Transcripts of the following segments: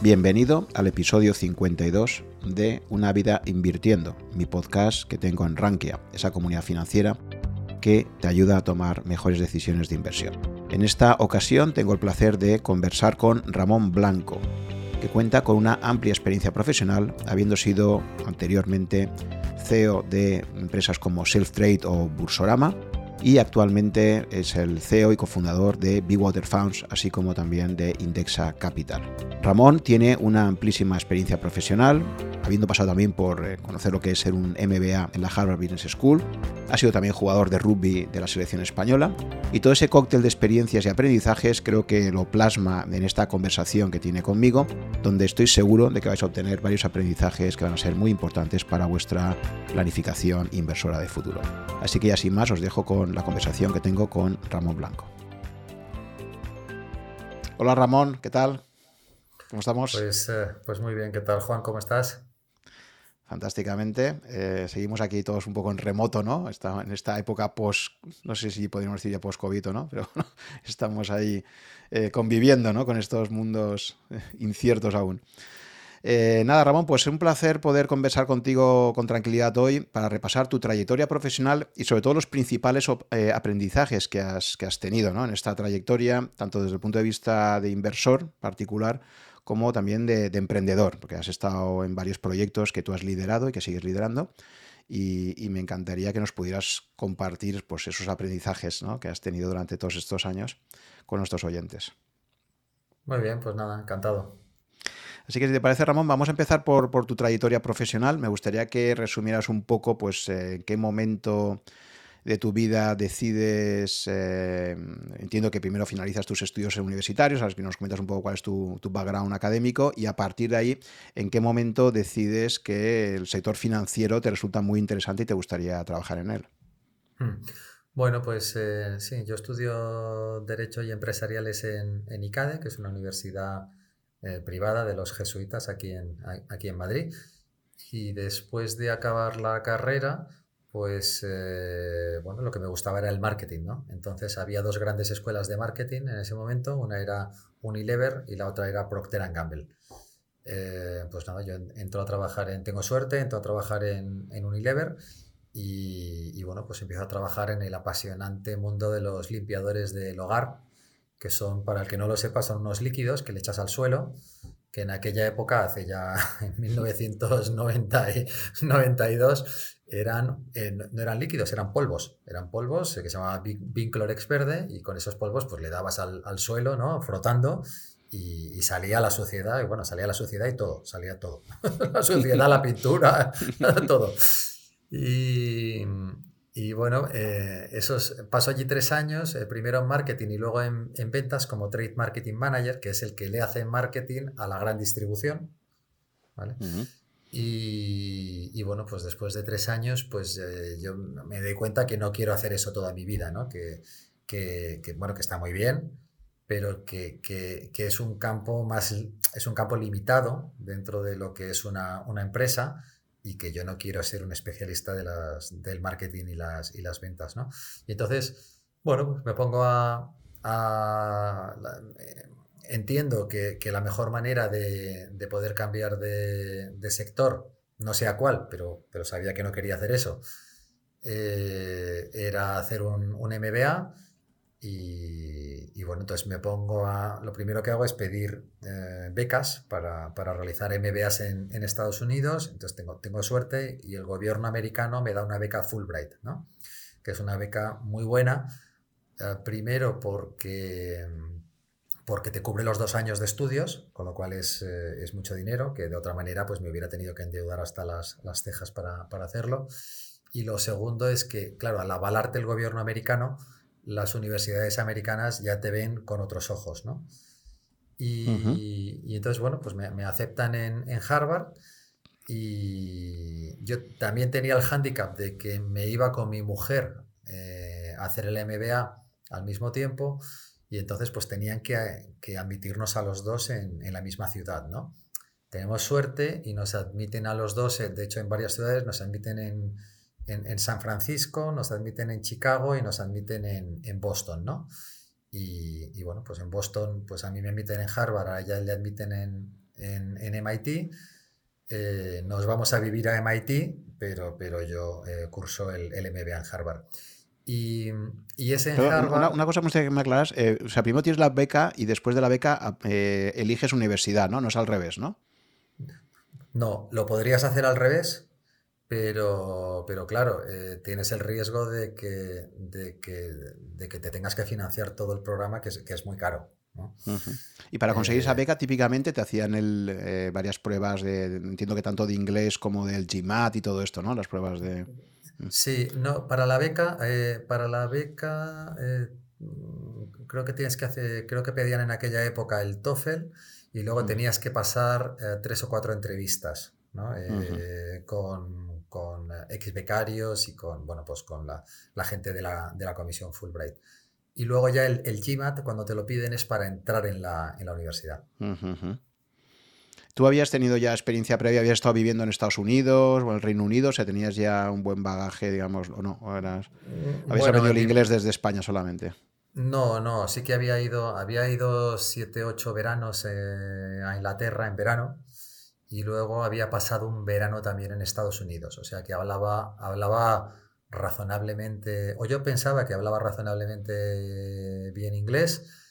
Bienvenido al episodio 52 de Una vida invirtiendo, mi podcast que tengo en Rankia, esa comunidad financiera que te ayuda a tomar mejores decisiones de inversión. En esta ocasión tengo el placer de conversar con Ramón Blanco, que cuenta con una amplia experiencia profesional, habiendo sido anteriormente CEO de empresas como Self Trade o Bursorama, y actualmente es el CEO y cofundador de Water Funds, así como también de Indexa Capital. Ramón tiene una amplísima experiencia profesional, habiendo pasado también por eh, conocer lo que es ser un MBA en la Harvard Business School, ha sido también jugador de rugby de la selección española y todo ese cóctel de experiencias y aprendizajes creo que lo plasma en esta conversación que tiene conmigo, donde estoy seguro de que vais a obtener varios aprendizajes que van a ser muy importantes para vuestra planificación inversora de futuro. Así que ya sin más os dejo con la conversación que tengo con Ramón Blanco. Hola Ramón, ¿qué tal? ¿Cómo estamos? Pues, eh, pues muy bien, ¿qué tal Juan? ¿Cómo estás? Fantásticamente. Eh, seguimos aquí todos un poco en remoto, ¿no? Está, en esta época post, no sé si podríamos decir ya post-COVID no, pero estamos ahí eh, conviviendo, ¿no? Con estos mundos inciertos aún. Eh, nada, Ramón, pues es un placer poder conversar contigo con tranquilidad hoy para repasar tu trayectoria profesional y sobre todo los principales eh, aprendizajes que has, que has tenido en esta trayectoria, tanto desde el punto de vista de inversor particular como también de, emprendedor, porque has estado en varios proyectos que tú has liderado y que sigues liderando. Y, me encantaría que nos pudieras compartir pues, esos aprendizajes que has tenido durante todos estos años con nuestros oyentes. Muy bien, pues nada, encantado. Así que si te parece, Ramón, vamos a empezar por, tu trayectoria profesional. Me gustaría que resumieras un poco, pues, eh, en qué momento de tu vida decides, eh, entiendo que primero finalizas tus estudios universitarios, sabes que nos comentas un poco cuál es tu, background académico y a partir de ahí, en qué momento decides que el sector financiero te resulta muy interesante y te gustaría trabajar en él. Hmm. Bueno, pues eh, sí, yo estudio Derecho y Empresariales en, en ICADE, que es una universidad eh, privada de los jesuitas aquí en, aquí en Madrid. Y después de acabar la carrera, pues eh, bueno, lo que me gustaba era el marketing, ¿no? Entonces había dos grandes escuelas de marketing en ese momento, una era Unilever y la otra era Procter Gamble. Eh, pues nada, yo entro a trabajar en, tengo suerte, entro a trabajar en, en Unilever y, bueno, pues empiezo a trabajar en el apasionante mundo de los limpiadores del hogar, que son, para el que no lo sepa, son unos líquidos que le echas al suelo, que en aquella época, hace ya en 1992, eran, eh, no eran líquidos, eran polvos. Eran polvos eh, que se llamaba Vinclorex verde y con esos polvos pues le dabas al, suelo, ¿no? Frotando y, y, salía la suciedad, y bueno, salía la suciedad y todo, salía todo. la suciedad, la pintura, todo. Y, y bueno, eh, esos, allí tres años, eh, primero en marketing y luego en, ventas como Trade Marketing Manager, que es el que le hace marketing a la gran distribución. ¿vale? Y, bueno, pues después de tres años, pues eh, yo me doy cuenta que no quiero hacer eso toda mi vida, ¿no? Que, que, bueno, que está muy bien, pero que, que, es un campo más, es un campo limitado dentro de lo que es una, una empresa y que yo no quiero ser un especialista de las, del marketing y las, y las ventas, ¿no? Y entonces, bueno, pues me pongo a... entiendo que, que, la mejor manera de, de poder cambiar de, sector, no sé cuál, pero, pero sabía que no quería hacer eso, eh, era hacer un, MBA y, bueno, entonces me pongo a... Lo primero que hago es pedir eh, becas para, para, realizar MBAs en, en, Estados Unidos. Entonces tengo, tengo suerte y el gobierno americano me da una beca Fulbright, ¿no? Que es una beca muy buena. Eh, primero porque, porque te cubre los dos años de estudios, con lo cual es, eh, es, mucho dinero, que de otra manera pues me hubiera tenido que endeudar hasta las, las cejas para, para hacerlo. Y lo segundo es que, claro, al avalarte el gobierno americano, las universidades americanas ya te ven con otros ojos, ¿no? Y, entonces, bueno, pues me, aceptan en, Harvard y yo también tenía el hándicap de que me iba con mi mujer eh, a hacer el MBA al mismo tiempo y entonces pues tenían que, admitirnos a los dos en, en, la misma ciudad, ¿no? Tenemos suerte y nos admiten a los dos, de hecho en varias ciudades nos admiten en, en, San Francisco, nos admiten en Chicago y nos admiten en, Boston, ¿no? Y, bueno, pues en Boston, pues a mí me admiten en Harvard, a ella le admiten en, en, MIT. Eh, nos vamos a vivir a MIT, pero, pero yo curso el, el MBA en Harvard. Y, ese en Harvard... Una, cosa que me aclaras, o sea, primero tienes la beca y después de la beca eliges universidad, ¿no? No es al revés, ¿no? No, lo podrías hacer al revés, pero, pero claro, eh, tienes el riesgo de que, de, que, de que te tengas que financiar todo el programa, que es, que es muy caro. Y para conseguir esa eh, beca, típicamente te hacían el, eh, varias pruebas de, entiendo que tanto de inglés como del GMAT y todo esto, ¿no? Las pruebas de... Mm. Sí, no, para la beca, para la beca creo que tienes que hacer, creo que pedían en aquella época el TOEFL y luego mm. tenías que pasar tres o cuatro entrevistas, ¿no? con con eh, ex becarios y con, bueno, pues con la, gente de la, de la, comisión Fulbright. Y luego ya el, el, GMAT, cuando te lo piden, es para entrar en la, en la universidad. ¿Tú habías tenido ya experiencia previa? ¿Habías estado viviendo en Estados Unidos o en el Reino Unido? O sea, ¿tenías ya un buen bagaje, digamos, o no? eras... ¿Habías aprendido el inglés desde España solamente? No, no, sí que había ido, había ido siete, ocho veranos eh, a Inglaterra en verano y luego había pasado un verano también en Estados Unidos, o sea que hablaba, hablaba razonablemente, o yo pensaba que hablaba razonablemente bien inglés.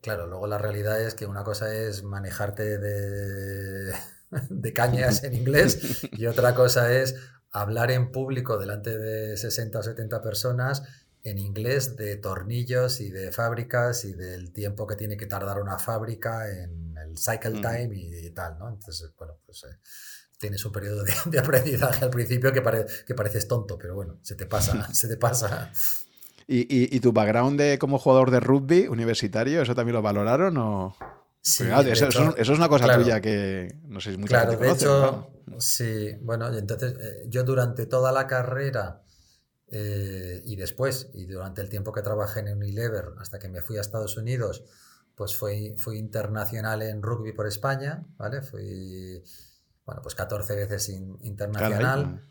Claro, luego la realidad es que una cosa es manejarte de, de cañas en inglés y otra cosa es hablar en público delante de 60 o 70 personas en inglés de tornillos y de fábricas y del tiempo que tiene que tardar una fábrica en el cycle time y, tal, ¿no? Entonces, bueno, pues eh, tienes un periodo de, aprendizaje al principio que, que pareces tonto, pero bueno, se te pasa, se te pasa. ¿Y, tu background de como jugador de rugby universitario, eso también lo valoraron o...? Sí, eso, es una cosa tuya que no sé si mucha Claro, de hecho, sí, bueno, entonces eh, yo durante toda la carrera eh, y después, y durante el tiempo que trabajé en Unilever, hasta que me fui a Estados Unidos, pues fui, fui internacional en rugby por España, ¿vale? Fui, bueno, pues 14 veces internacional.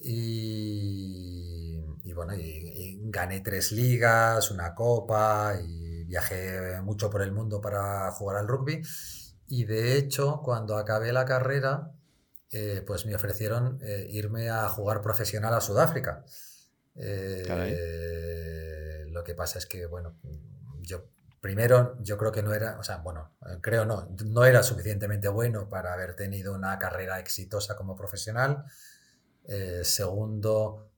Y, y, bueno, y, gané tres ligas, una copa, y viajé mucho por el mundo para jugar al rugby. Y de hecho, cuando acabé la carrera, eh, pues me ofrecieron eh, irme a jugar profesional a Sudáfrica. Eh, lo que pasa es que, bueno, yo primero yo creo que no era, o sea, bueno, creo no, no era suficientemente bueno para haber tenido una carrera exitosa como profesional. Eh, segundo,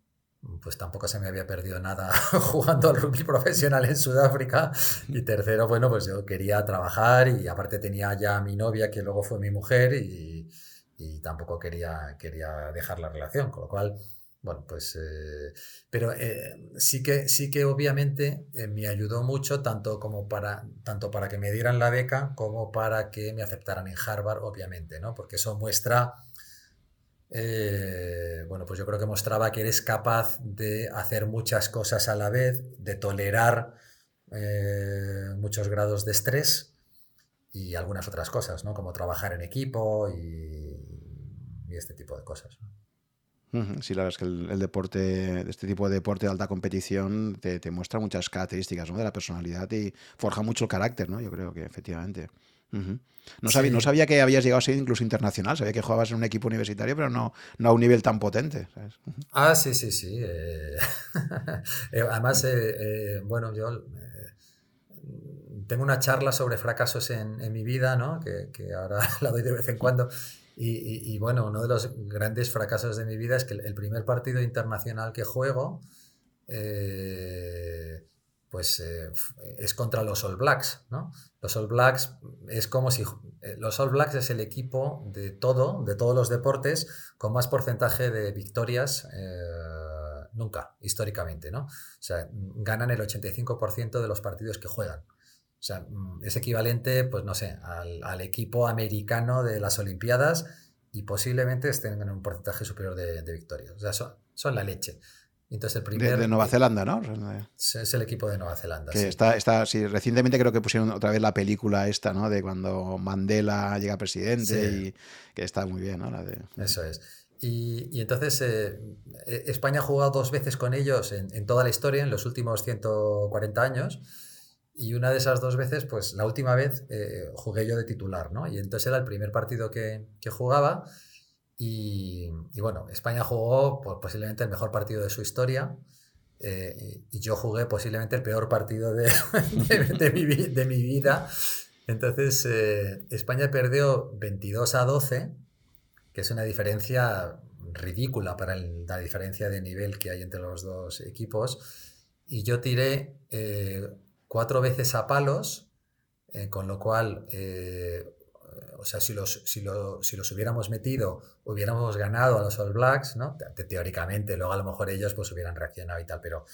pues tampoco se me había perdido nada jugando al rugby profesional en Sudáfrica. Y tercero, bueno, pues yo quería trabajar y aparte tenía ya a mi novia, que luego fue mi mujer, y, y tampoco quería, quería dejar la relación, con lo cual bueno, pues, eh, pero eh, sí, que, sí que obviamente me ayudó mucho tanto, como para, tanto para que me dieran la beca como para que me aceptaran en Harvard, obviamente, ¿no? Porque eso muestra, bueno, pues yo creo que mostraba que eres capaz de hacer muchas cosas a la vez, de tolerar muchos grados de estrés y algunas otras cosas, ¿no? Como trabajar en equipo y, este tipo de cosas. Sí, la verdad es que el, deporte, este tipo de deporte de alta competición te, muestra muchas características de la personalidad y forja mucho el carácter, ¿no? Yo creo que efectivamente. No, sabía, no sabía que habías llegado a ser incluso internacional, sabía que jugabas en un equipo universitario, pero no, no a un nivel tan potente. Ah, sí, sí, sí. Eh, eh, además, eh, bueno, yo tengo una charla sobre fracasos en, en mi vida, ¿no? que, que, ahora la doy de vez en cuando. Y, bueno, uno de los grandes fracasos de mi vida es que el, primer partido internacional que juego, eh, pues eh, es contra los All Blacks, ¿no? Los All Blacks es como si... Eh, los All Blacks es el equipo de todo, de todos los deportes, con más porcentaje de victorias nunca, históricamente, ¿no? O sea, ganan el 85% de los partidos que juegan. O sea, mm, es equivalente, pues no sé, al, equipo americano de las Olimpiadas y posiblemente estén en un porcentaje superior de, victorias. O sea, son, la leche. Entonces el primer, de, Nueva Zelanda, ¿no? Es el equipo de Nueva Zelanda. Que está, está, sí, recientemente creo que pusieron otra vez la película esta, ¿no? De cuando Mandela llega presidente y que está muy bien, ¿no? Eso es. Y, entonces eh, eh, España ha jugado dos veces con ellos en, en, toda la historia, en los últimos 140 años. Y una de esas dos veces, pues la última vez eh, jugué yo de titular, ¿no? Y entonces era el primer partido que, que jugaba. Y, bueno, España jugó posiblemente el mejor partido de su historia. Eh, y yo jugué posiblemente el peor partido de, mi, vida. Entonces, eh, España perdió 22 a 12, que es una diferencia ridícula para la diferencia de nivel que hay entre los dos equipos. Y yo tiré eh, cuatro veces a palos, con lo cual, sea, si los, si, lo, si, los hubiéramos metido, hubiéramos ganado a los All Blacks, ¿no? Te, teóricamente, luego a lo mejor ellos pues hubieran reaccionado y tal, pero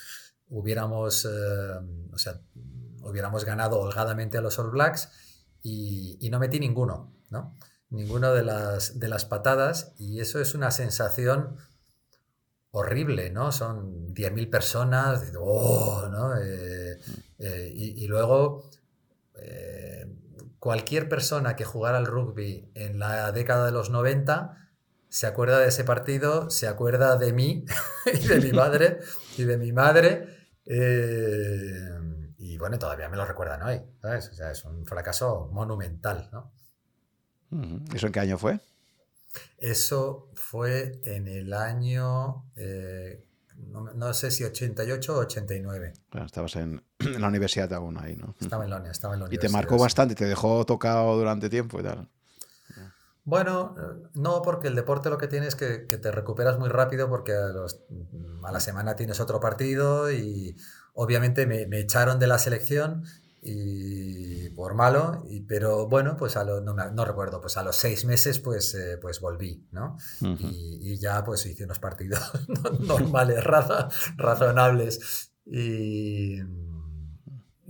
hubiéramos, eh, o sea, hubiéramos ganado holgadamente a los All Blacks y, no metí ninguno, ¿no? Ninguno de las, de las patadas y eso es una sensación horrible, ¿no? Son 10.000 personas, oh, ¿no? Eh, eh, y, luego, cualquier persona que jugara al rugby en la década de los 90 se acuerda de ese partido, se acuerda de mí y de mi madre y de mi madre. Eh, y bueno, todavía me lo recuerdan hoy, ¿sabes? O sea, es un fracaso monumental, ¿no? ¿Eso en qué año fue? Eso fue en el año, eh, no, no, sé si 88 o 89. Claro, estabas en, en, la universidad aún ahí, ¿no? Estaba en la, estaba en la universidad. Y te marcó bastante, te dejó tocado durante tiempo y tal. Bueno, no, porque el deporte lo que tiene es que, que te recuperas muy rápido porque a, los, a, la semana tienes otro partido y obviamente me, me echaron de la selección y por malo, y, pero bueno, pues a lo, no, no, recuerdo, pues a los seis meses pues, eh, pues volví, ¿no? Uh -huh. y, y, ya pues hice unos partidos normales, raza, razonables. Y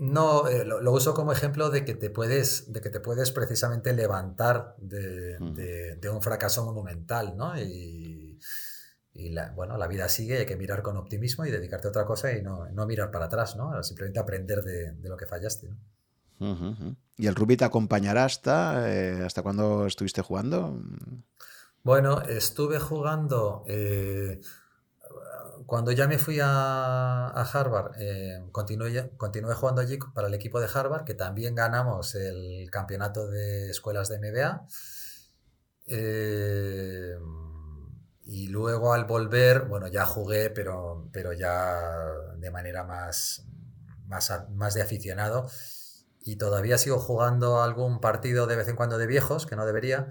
no, eh, lo, lo, uso como ejemplo de que te puedes, de que te puedes precisamente levantar de, -huh. de, de un fracaso monumental, ¿no? Y, y la, bueno, la vida sigue, hay que mirar con optimismo y dedicarte a otra cosa y no, no mirar para atrás, ¿no? Simplemente aprender de, de lo que fallaste, ¿no? Uh -huh. ¿Y el rugby te acompañará hasta, eh, hasta cuándo estuviste jugando? Bueno, estuve jugando eh, cuando ya me fui a, Harvard, eh, continué, continué jugando allí para el equipo de Harvard, que también ganamos el campeonato de escuelas de MBA. Eh, y luego al volver, bueno, ya jugué, pero, pero ya de manera más, más, más de aficionado. Y todavía sigo jugando algún partido de vez en cuando de viejos, que no debería,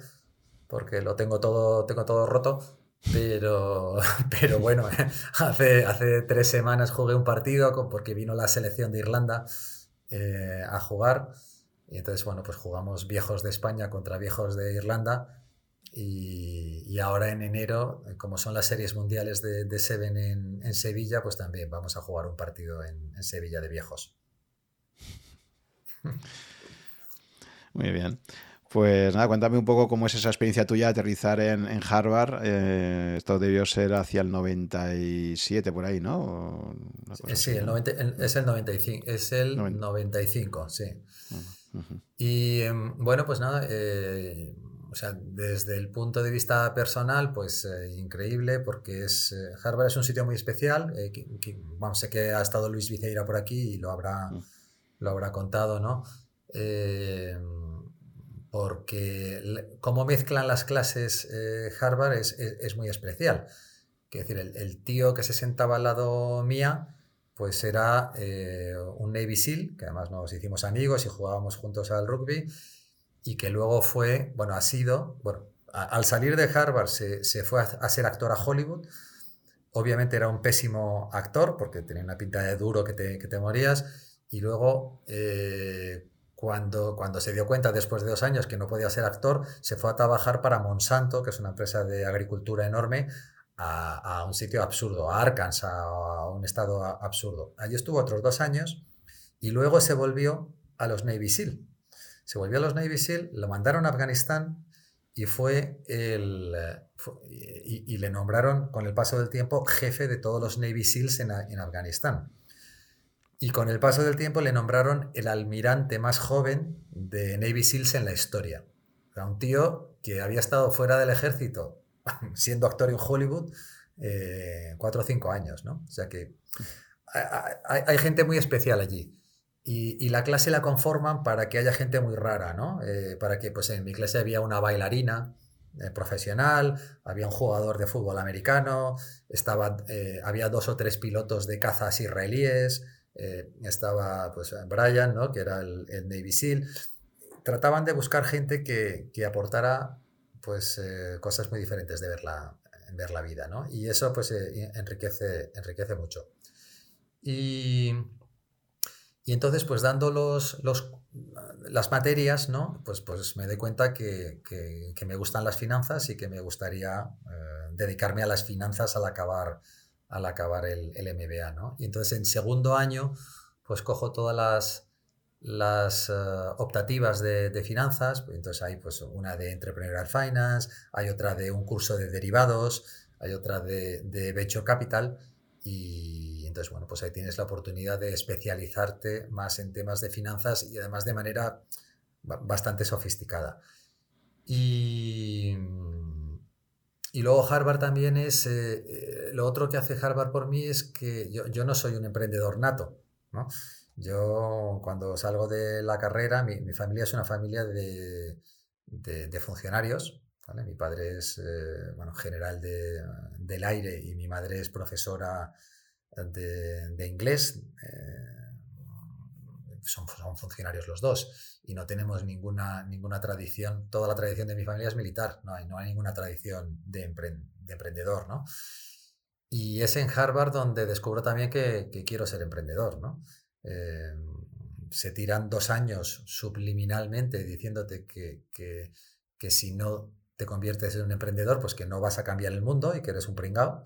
porque lo tengo todo, tengo todo roto. Pero, pero bueno, hace, hace tres semanas jugué un partido porque vino la selección de Irlanda eh, a jugar. Y entonces, bueno, pues jugamos viejos de España contra viejos de Irlanda y, y, ahora en enero, como son las series mundiales de, de Seven en, en, Sevilla, pues también vamos a jugar un partido en, en Sevilla de viejos. Muy bien. Pues nada, cuéntame un poco cómo es esa experiencia tuya de aterrizar en, en Harvard. Eh, esto debió ser hacia el 97, por ahí, ¿no? Sí, el 90, el, es el 95, es el 95, sí. Uh -huh. Y bueno, pues nada, eh, o sea, desde el punto de vista personal, pues eh, increíble, porque es eh, Harvard es un sitio muy especial. Eh, que, que, bueno, sé que ha estado Luis Viceira por aquí y lo habrá, uh -huh. lo habrá contado, ¿no? Porque cómo mezclan las clases Harvard es, es, muy especial. Quiero decir, el, tío que se sentaba al lado mía, pues era un Navy SEAL, que además nos hicimos amigos y jugábamos juntos al rugby y que luego fue, bueno, ha sido, bueno, al salir de Harvard se, se fue a, a, ser actor a Hollywood. Obviamente era un pésimo actor porque tenía una pinta de duro que te, que te morías. Y luego, eh, cuando, cuando se dio cuenta después de dos años que no podía ser actor, se fue a trabajar para Monsanto, que es una empresa de agricultura enorme, a, un sitio absurdo, a Arkansas, a un estado absurdo. Allí estuvo otros dos años y luego se volvió a los Navy SEAL se volvió a los Navy SEAL, lo mandaron a Afganistán y fue el y, le nombraron con el paso del tiempo jefe de todos los Navy SEALs en, Afganistán. Y con el paso del tiempo le nombraron el almirante más joven de Navy SEALs en la historia. Era un tío que había estado fuera del ejército siendo actor en Hollywood eh, cuatro o cinco años, ¿no? O sea que hay, hay, gente muy especial allí. y, la clase la conforman para que haya gente muy rara, ¿no? Eh, para que, pues en mi clase había una bailarina eh, profesional, había un jugador de fútbol americano, estaba, eh, había dos o tres pilotos de cazas israelíes, estaba pues Brian, ¿no? Que era el, Navy SEAL. Trataban de buscar gente que, que aportara pues cosas muy diferentes de ver la, ver la vida, ¿no? Y eso pues enriquece, enriquece mucho. Y y entonces, pues dando los, los, las materias, ¿no? Pues, pues me doy cuenta que, que, me gustan las finanzas y que me gustaría eh, dedicarme a las finanzas al acabar, al acabar el, MBA, ¿no? Y entonces en segundo año, pues cojo todas las, las eh, optativas de, de, finanzas, entonces hay pues una de Entrepreneurial Finance, hay otra de un curso de derivados, hay otra de, de Venture Capital y entonces, bueno, pues ahí tienes la oportunidad de especializarte más en temas de finanzas y además de manera bastante sofisticada. Y, y luego Harvard también es, eh, eh, lo otro que hace Harvard por mí es que yo, no soy un emprendedor nato, ¿no? Yo cuando salgo de la carrera, mi, familia es una familia de, de, funcionarios, Mi padre es eh, bueno, general de, del aire y mi madre es profesora de, inglés. Son, son, funcionarios los dos y no tenemos ninguna, ninguna tradición. Toda la tradición de mi familia es militar, no hay, no hay ninguna tradición de, emprendedor. ¿no? Y es en Harvard donde descubro también que, quiero ser emprendedor. ¿no? Eh, se tiran dos años subliminalmente diciéndote que, que, que, si no te conviertes en un emprendedor, pues que no vas a cambiar el mundo y que eres un pringao.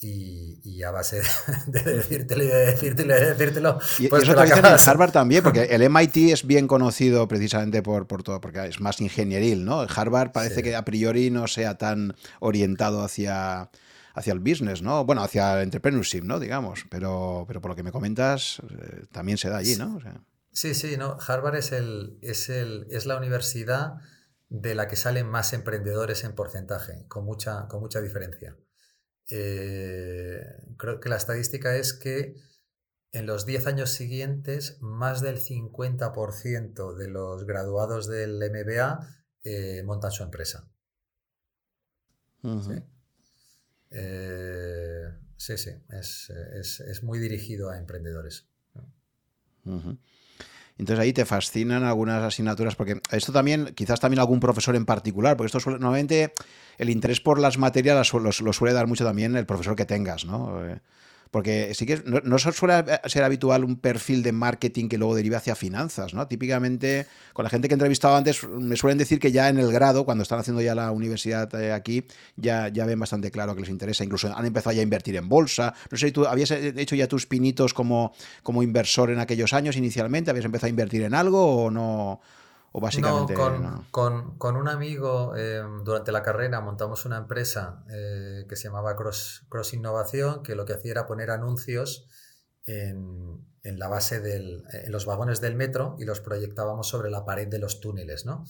Y, a base de, decírtelo y de decírtelo y de decírtelo. Y, pues eso te en Harvard también, porque el MIT es bien conocido precisamente por, por todo, porque es más ingenieril, ¿no? Harvard parece que a priori no sea tan orientado hacia, hacia el business, ¿no? Bueno, hacia el entrepreneurship, ¿no? Digamos, pero, pero por lo que me comentas, eh, también se da allí, ¿no? Sí, sí, no. Harvard es, el, es, el, es la universidad de la que salen más emprendedores en porcentaje, con mucha, con mucha diferencia. Eh, creo que la estadística es que en los 10 años siguientes, más del 50% de los graduados del MBA eh, montan su empresa. Eh, ¿Sí? sí, es, muy dirigido a emprendedores. Entonces ahí te fascinan algunas asignaturas, porque esto también, quizás también algún profesor en particular, porque esto suele, normalmente el interés por las materias lo, suele dar mucho también el profesor que tengas, ¿no? Eh, porque sí que no, suele ser habitual un perfil de marketing que luego derive hacia finanzas, ¿no? Típicamente, con la gente que he entrevistado antes, me suelen decir que ya en el grado, cuando están haciendo ya la universidad eh, aquí, ya, ya ven bastante claro que les interesa. Incluso han empezado ya a invertir en bolsa. No sé si tú habías hecho ya tus pinitos como, como inversor en aquellos años inicialmente, ¿habías empezado a invertir en algo o no? O básicamente, no, con, con, un amigo eh, durante la carrera montamos una empresa eh, que se llamaba Cross, Cross Innovación, que lo que hacía era poner anuncios en, en la base del, en los vagones del metro y los proyectábamos sobre la pared de los túneles, ¿no?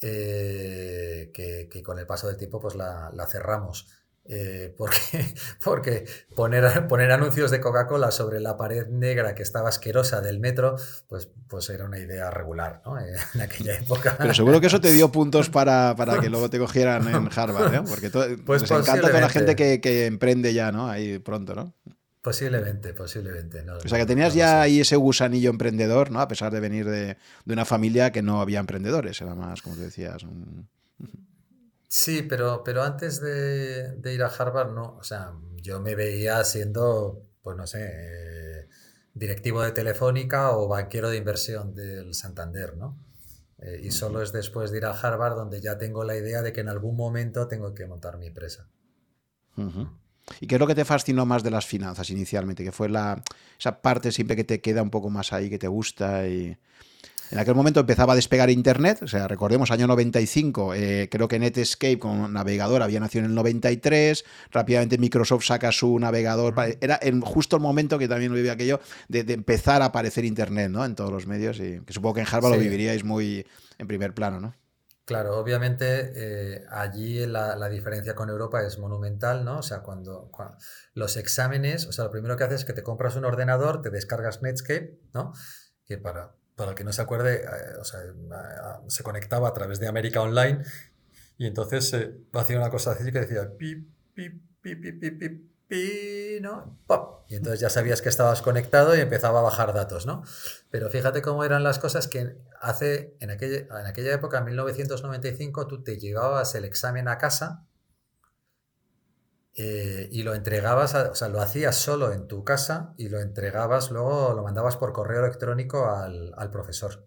Eh, que, que, con el paso del tiempo pues la, la cerramos. Eh, porque, porque poner, poner anuncios de Coca-Cola sobre la pared negra que estaba asquerosa del metro, pues, pues era una idea regular ¿no? en aquella época. Pero seguro que eso te dio puntos para, para que luego te cogieran en Harvard, ¿eh? porque pues les encanta toda la gente que, que, emprende ya ¿no? ahí pronto, ¿no? Posiblemente, posiblemente. o sea que tenías ya ahí ese gusanillo emprendedor, ¿no? A pesar de venir de, de, una familia que no había emprendedores, era más, como te decías. Un... Sí, pero, pero antes de, ir a Harvard, no. O sea, yo me veía siendo, pues no sé, eh, directivo de Telefónica o banquero de inversión del Santander, ¿no? Eh, y solo es después de ir a Harvard donde ya tengo la idea de que en algún momento tengo que montar mi empresa. ¿Y qué es lo que te fascinó más de las finanzas inicialmente? Que fue la, esa parte siempre que te queda un poco más ahí, que te gusta y... En aquel momento empezaba a despegar Internet, o sea, recordemos, año 95, eh, creo que Netscape con navegador había nacido en el 93, rápidamente Microsoft saca su navegador, era en justo el momento que también vivía aquello de, empezar a aparecer Internet ¿no? en todos los medios, y que supongo que en Harvard lo viviríais muy en primer plano, ¿no? Claro, obviamente eh, allí la, diferencia con Europa es monumental, ¿no? O sea, cuando, los exámenes, o sea, lo primero que haces es que te compras un ordenador, te descargas Netscape, ¿no? Que para, para el que no se acuerde, eh, o sea, se conectaba a través de América Online y entonces se hacía una cosa así que decía pip, pip, pip, pip, pip, pip, ¿no? ¡Pop! Y entonces ya sabías que estabas conectado y empezaba a bajar datos, ¿no? Pero fíjate cómo eran las cosas que hace, en aquella, en aquella época, en 1995, tú te llevabas el examen a casa eh, y lo entregabas, o sea, lo hacías solo en tu casa y lo entregabas, luego lo mandabas por correo electrónico al, al profesor.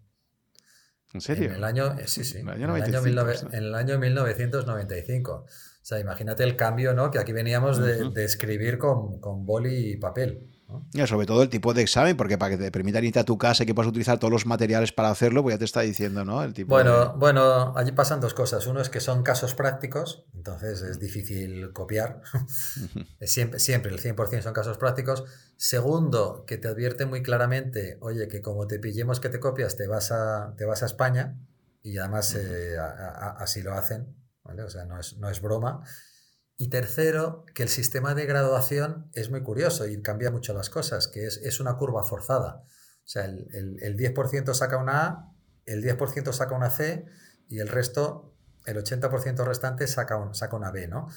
¿En serio? En el año, sí, sí. En el año, en el año 1995. O sea, imagínate el cambio, ¿no? Que aquí veníamos de, escribir con, con, boli y papel. Y sobre todo el tipo de examen, porque para que te permitan irte a tu casa y que puedas utilizar todos los materiales para hacerlo, pues ya te está diciendo, ¿no? El tipo bueno, bueno, allí pasan dos cosas. Uno es que son casos prácticos, entonces es difícil copiar. siempre, siempre, el 100% son casos prácticos. Segundo, que te advierte muy claramente, oye, que como te pillemos que te copias, te vas a, te vas a España, y además eh, así lo hacen. O sea, no es, no es broma. Y tercero, que el sistema de graduación es muy curioso y cambia mucho las cosas, que es, es una curva forzada. O sea, el, el, el 10% saca una A, el 10% saca una C y el resto, el 80% restante saca, un, saca una B, ¿no?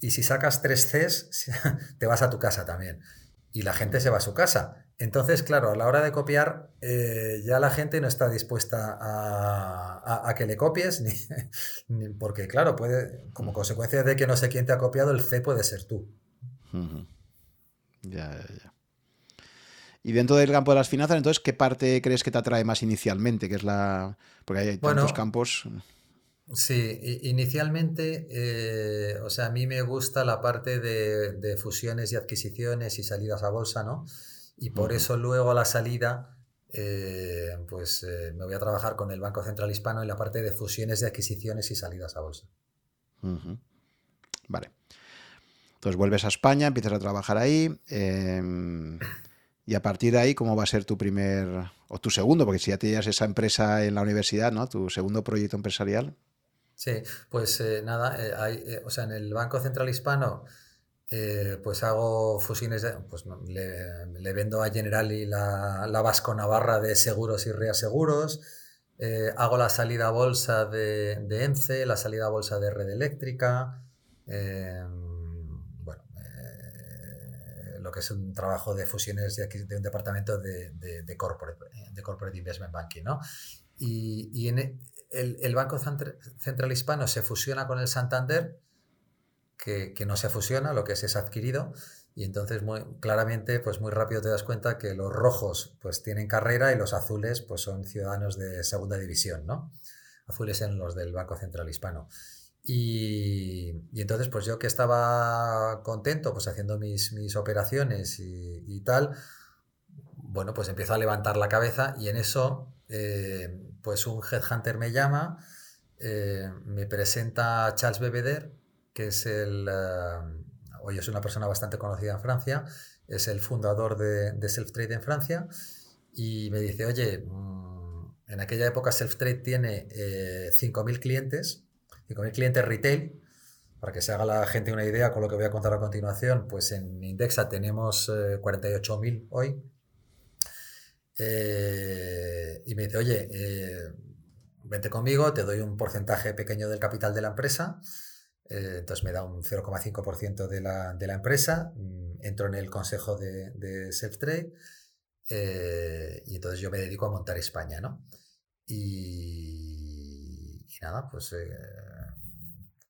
Y si sacas tres Cs, te vas a tu casa también. Y la gente se va a su casa. Entonces, claro, a la hora de copiar, eh, ya la gente no está dispuesta a, que le copies, ni, porque, claro, puede, como consecuencia de que no sé quién te ha copiado, el C puede ser tú. Ya, ya, ya. Y dentro del campo de las finanzas, entonces, ¿qué parte crees que te atrae más inicialmente? Que es la. Porque hay tantos campos. Sí, inicialmente, eh, o sea, a mí me gusta la parte de, de fusiones y adquisiciones y salidas a bolsa, ¿no? Y por eso luego a la salida eh, pues eh, me voy a trabajar con el Banco Central Hispano en la parte de fusiones de adquisiciones y salidas a bolsa. Vale. Entonces vuelves a España, empiezas a trabajar ahí em, y a partir de ahí, ¿cómo va a ser tu primer o tu segundo? Porque si ya tenías esa empresa en la universidad, ¿no? Tu segundo proyecto empresarial. Sí, pues eh, nada, o sea, en el Banco Central Hispano eh, pues hago fusiones, pues le, vendo a Generali la, la Vasco Navarra de seguros y reaseguros, eh, hago la salida a bolsa de, de, ENCE, la salida a bolsa de Red Eléctrica, em, bueno, eh, lo que es un trabajo de fusiones de, de un departamento de, de, corporate, de Corporate Investment Banking, ¿no? Y, el Banco Central Hispano se fusiona con el Santander, que, no se fusiona, lo que es es adquirido, y entonces muy claramente, pues muy rápido te das cuenta que los rojos pues tienen carrera y los azules pues son ciudadanos de segunda división, ¿no? Azules en los del Banco Central Hispano. Y, entonces, pues yo que estaba contento, pues haciendo mis, mis operaciones y, tal, bueno, pues empiezo a levantar la cabeza y en eso, eh, pues un headhunter me llama, eh, me presenta a Charles Bebeder, que es el, hoy es una persona bastante conocida en Francia, es el fundador de, de Self-Trade en Francia, y me dice, oye, mm, en aquella época Self-Trade tiene 5.000 eh, clientes, 5.000 clientes retail, para que se haga la gente una idea con lo que voy a contar a continuación, pues en Indexa tenemos 48.000 eh, hoy. Eh, y me dice, oye, vente conmigo, te doy un porcentaje pequeño del capital de la empresa eh, entonces me da un 0,5% de la, de la, empresa, mm, entro en el consejo de, de Self-Trade eh, y entonces yo me dedico a montar España, ¿no? Y, nada, pues eh,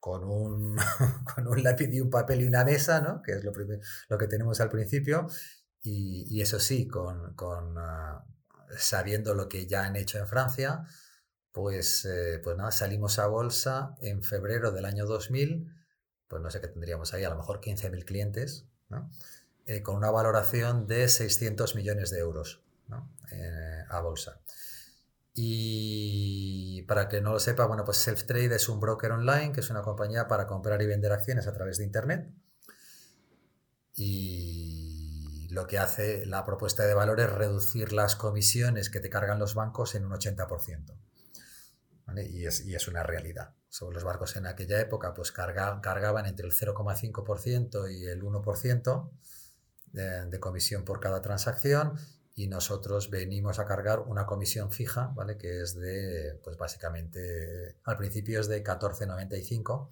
con, un, con un lápiz y un papel y una mesa, ¿no? Que es lo, lo que tenemos al principio. Y, y eso sí, con, con uh, sabiendo lo que ya han hecho en Francia, pues, eh, pues nada, salimos a bolsa en febrero del año 2000, pues no sé qué tendríamos ahí, a lo mejor 15.000 clientes, ¿no? Eh, con una valoración de 600 millones de euros ¿no? Eh, a bolsa. Y para que no lo sepa, bueno, pues Self-Trade es un broker online, que es una compañía para comprar y vender acciones a través de Internet. Y lo que hace la propuesta de valor es reducir las comisiones que te cargan los bancos en un 80%. Y, es, y, es, una realidad. Sobre los barcos en aquella época pues cargaban entre el 0,5% y el 1% de, de comisión por cada transacción y nosotros venimos a cargar una comisión fija, ¿vale? Que es de, pues básicamente, al principio es de 14,95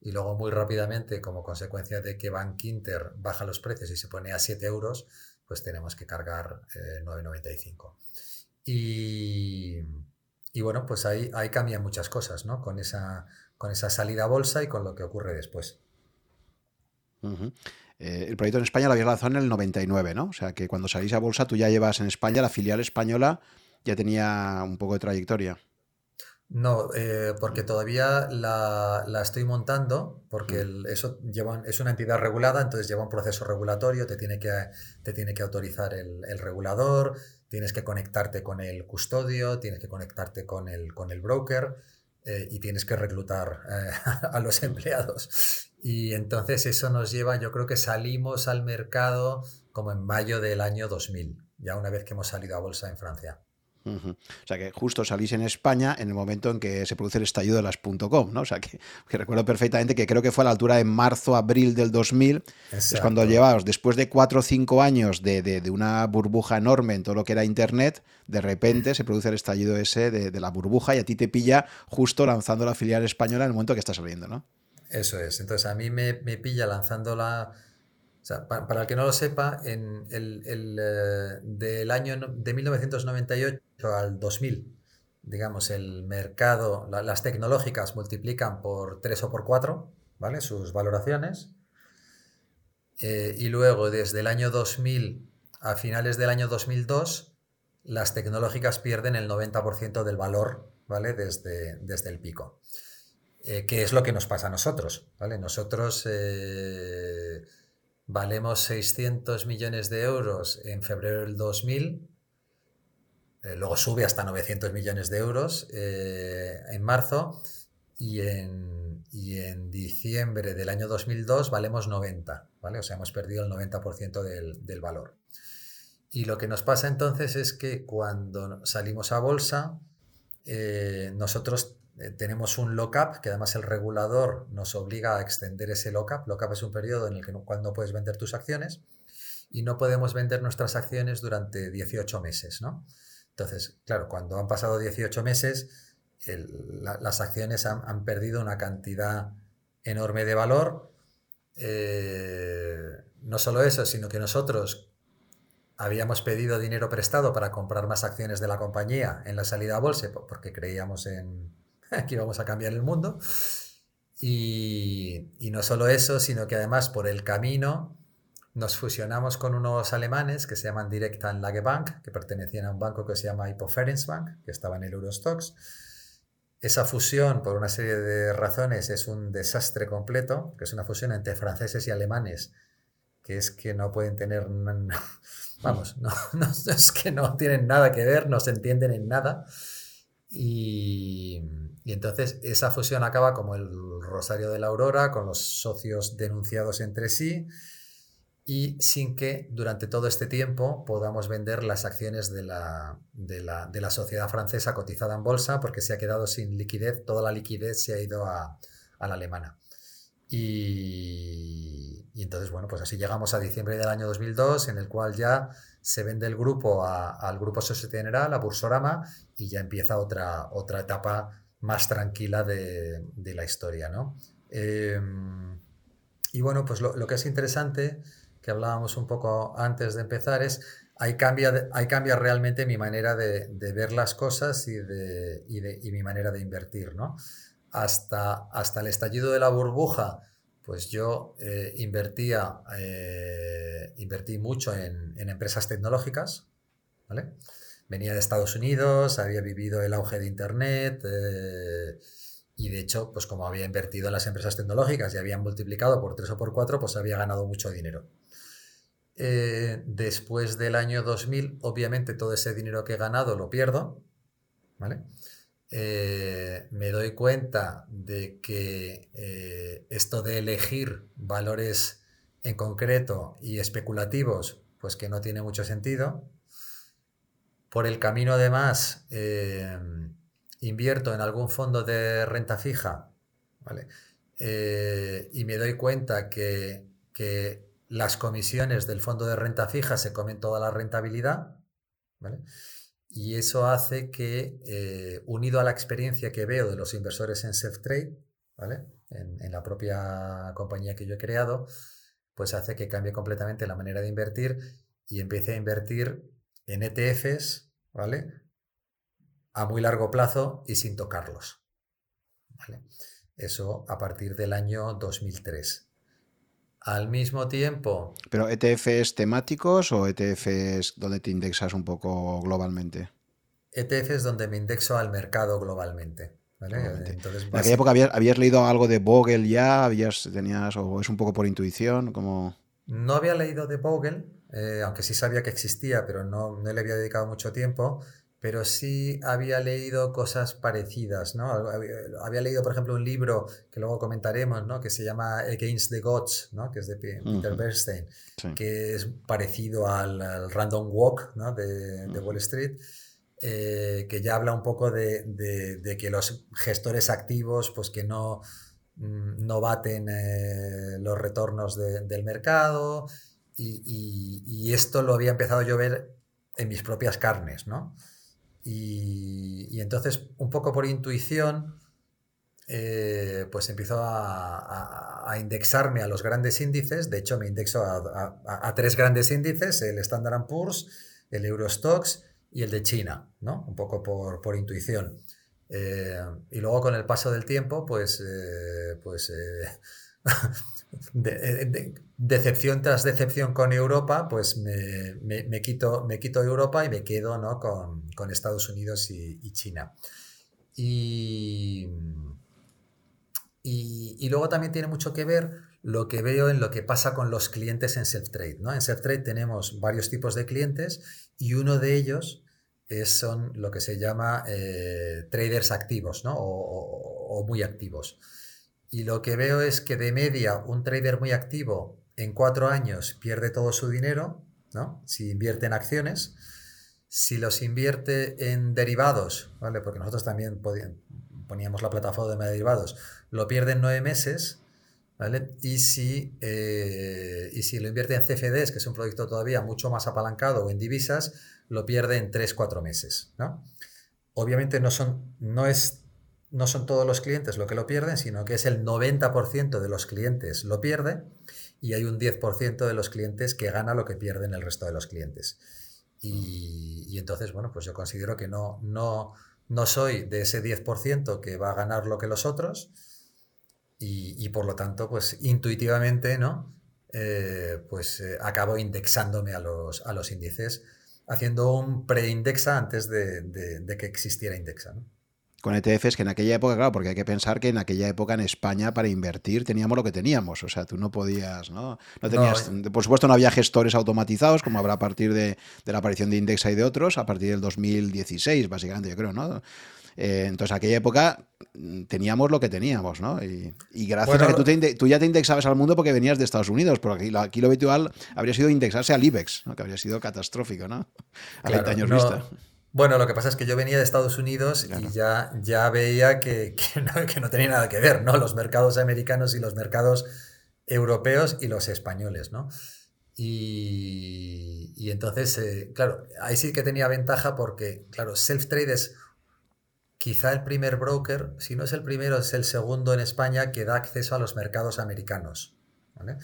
y luego muy rápidamente, como consecuencia de que Bank Inter baja los precios y se pone a 7 euros, pues tenemos que cargar 9,95. Eh, y, bueno, pues ahí, ahí cambian muchas cosas, ¿no? Con esa, con esa salida a bolsa y con lo que ocurre después. Eh, el proyecto en España lo habías lanzado en el 99, ¿no? O sea que cuando salís a bolsa tú ya llevas en España, la filial española ya tenía un poco de trayectoria. No, eh, porque todavía la, estoy montando, porque mm. eso lleva, es una entidad regulada, entonces lleva un proceso regulatorio, te tiene que, te tiene que autorizar el, regulador, tienes que conectarte con el custodio, tienes que conectarte con el, con el broker eh, y tienes que reclutar a los empleados. Y entonces eso nos lleva, yo creo que salimos al mercado como en mayo del año 2000, ya una vez que hemos salido a bolsa en Francia. O sea que justo salís en España en el momento en que se produce el estallido de las .com, ¿no? O sea que, recuerdo perfectamente que creo que fue a la altura de marzo, abril del 2000, es cuando llevaos, después de cuatro o cinco años de, de, una burbuja enorme en todo lo que era Internet, de repente se produce el estallido ese de, de la burbuja y a ti te pilla justo lanzando la filial española en el momento que está saliendo, ¿no? Eso es. Entonces a mí me, pilla lanzándola. O sea, para, el que no lo sepa, en el, eh, del año de 1998 al 2000, digamos, el mercado, las tecnológicas multiplican por 3 o por 4, ¿vale? Sus valoraciones. Eh, y luego, desde el año 2000 a finales del año 2002, las tecnológicas pierden el 90% del valor, ¿vale? Desde, desde el pico. Eh, ¿Qué es lo que nos pasa a nosotros? ¿vale? Nosotros eh, valemos 600 millones de euros en febrero del 2000, eh, luego sube hasta 900 millones de euros en marzo y en, en, diciembre del año 2002 valemos 90, ¿vale? O sea, hemos perdido el 90% del, del valor. Y lo que nos pasa entonces es que cuando salimos a bolsa, nosotros eh, tenemos un lockup, que además el regulador nos obliga a extender ese lockup. Lockup es un periodo en el que no, cual no puedes vender tus acciones y no podemos vender nuestras acciones durante 18 meses, ¿no? Entonces, claro, cuando han pasado 18 meses, las acciones han, perdido una cantidad enorme de valor. Eh, no solo eso, sino que nosotros habíamos pedido dinero prestado para comprar más acciones de la compañía en la salida a bolsa porque creíamos en, aquí vamos a cambiar el mundo. Y, no solo eso, sino que además por el camino nos fusionamos con unos alemanes que se llaman Directa Lage Bank, que pertenecían a un banco que se llama Bank, que estaba en el Eurostox. Esa fusión, por una serie de razones, es un desastre completo, que es una fusión entre franceses y alemanes, que es que no pueden tener, vamos, es que no tienen nada que ver, no se entienden en nada. Y, entonces esa fusión acaba como el Rosario de la Aurora, con los socios denunciados entre sí y sin que durante todo este tiempo podamos vender las acciones de la, de la, sociedad francesa cotizada en bolsa porque se ha quedado sin liquidez, toda la liquidez se ha ido a, la alemana. Y, y, entonces, bueno, pues así llegamos a diciembre del año 2002, en el cual ya se vende el grupo al grupo Societe General, a Bursorama, y ya empieza otra, otra etapa más tranquila de, la historia. ¿no? Em, y bueno, pues lo, que es interesante, que hablábamos un poco antes de empezar, es ahí cambia, cambia realmente mi manera de, ver las cosas y, de, y, mi manera de invertir. ¿no? Hasta, hasta el estallido de la burbuja, pues yo eh, invertía, eh, invertí mucho en, empresas tecnológicas, ¿vale? Venía de Estados Unidos, había vivido el auge de Internet eh, y de hecho, pues como había invertido en las empresas tecnológicas y habían multiplicado por tres o por cuatro, pues había ganado mucho dinero. después del año 2000, obviamente todo ese dinero que he ganado lo pierdo, ¿vale? Eh, me doy cuenta de que eh, esto de elegir valores en concreto y especulativos, pues que no tiene mucho sentido. Por el camino, además, eh, invierto en algún fondo de renta fija, ¿vale? Eh, y me doy cuenta que, las comisiones del fondo de renta fija se comen toda la rentabilidad, ¿vale? Y eso hace que, eh, unido a la experiencia que veo de los inversores en self-trade, ¿vale? En, la propia compañía que yo he creado, pues hace que cambie completamente la manera de invertir y empiece a invertir en ETFs, ¿vale? A muy largo plazo y sin tocarlos. ¿vale? Eso a partir del año 2003. Al mismo tiempo... ¿Pero ETFs temáticos o ETFs donde te indexas un poco globalmente? ETFs donde me indexo al mercado globalmente. Entonces, en aquella época habías, leído algo de Bogle ya, habías, tenías, o es un poco por intuición, como... No había leído de Bogle, eh, aunque sí sabía que existía, pero no, no, le había dedicado mucho tiempo pero sí había leído cosas parecidas, ¿no? Había, leído, por ejemplo, un libro que luego comentaremos, ¿no? Que se llama Against the Gods, ¿no? Que es de Peter Bernstein, que es parecido al, Random Walk, ¿no? De, Wall Street, eh, que ya habla un poco de, de, que los gestores activos, pues que no, mm, no baten eh, los retornos del mercado, y, esto lo había empezado yo a ver en mis propias carnes, ¿no? Y, entonces, un poco por intuición, eh, pues empiezo a, indexarme a los grandes índices. De hecho, me indexo a, tres grandes índices, el Standard Poor's, el Eurostox y el de China, ¿no? Un poco por, intuición. Eh, y luego con el paso del tiempo, pues, eh, pues de, decepción tras decepción con Europa, pues me, quito, me quito Europa y me quedo ¿no? con, Estados Unidos y, China. Y, y, luego también tiene mucho que ver lo que veo en lo que pasa con los clientes en self-trade. ¿no? En self-trade tenemos varios tipos de clientes y uno de ellos es, son lo que se llama eh, traders activos ¿no? o muy activos. Y lo que veo es que de media un trader muy activo en cuatro años pierde todo su dinero, ¿no? Si invierte en acciones. Si los invierte en derivados, ¿vale? Porque nosotros también poníamos la plataforma de derivados, lo pierde en nueve meses, ¿vale? Y si, eh, y si lo invierte en CFDs, que es un producto todavía mucho más apalancado, o en divisas, lo pierde en tres, cuatro meses, ¿no? Obviamente no, son, no es no son todos los clientes lo que lo pierden, sino que es el 90% de los clientes lo pierde y hay un 10% de los clientes que gana lo que pierden el resto de los clientes. Y, entonces, bueno, pues yo considero que no, no, no soy de ese 10% que va a ganar lo que los otros y, por lo tanto, pues intuitivamente, ¿no? Eh, pues eh, acabo indexándome a los, a los índices, haciendo un preindexa antes de, de, que existiera indexa. ¿no? Con ETFs que en aquella época, claro, porque hay que pensar que en aquella época en España para invertir teníamos lo que teníamos, o sea, tú no podías, ¿no? no tenías, eh. por supuesto no había gestores automatizados como habrá a partir de, la aparición de Indexa y de otros, a partir del 2016 básicamente, yo creo, ¿no? Eh, entonces, en aquella época mm, teníamos lo que teníamos, ¿no? Y, gracias a que tú, tú, ya te indexabas al mundo porque venías de Estados Unidos, porque aquí, aquí lo habitual habría sido indexarse al IBEX, ¿no? que habría sido catastrófico, ¿no? A 20 años vista. Bueno, lo que pasa es que yo venía de Estados Unidos y ya, ya veía que, que, no, tenía nada que ver, ¿no? Los mercados americanos y los mercados europeos y los españoles, ¿no? Y, y entonces, eh, claro, ahí sí que tenía ventaja porque, claro, Self-Trade es quizá el primer broker, si no es el primero, es el segundo en España que da acceso a los mercados americanos, ¿vale?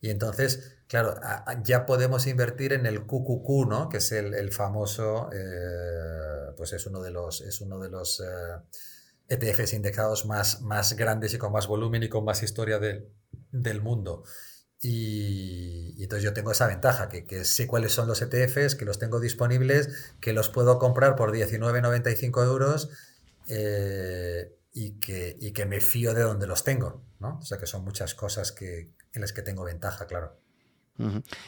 Y entonces, claro, ya podemos invertir en el QQQ, ¿no? Que es el, famoso, eh, pues es uno de los, es uno de los ETFs eh, e indexados más, más grandes y con más volumen y con más historia del mundo. Y, entonces yo tengo esa ventaja, que, sé cuáles son los ETFs, que los tengo disponibles, que los puedo comprar por 19,95 euros eh, y, que, y que me fío de donde los tengo. ¿no? O sea que son muchas cosas que, en las que tengo ventaja, claro.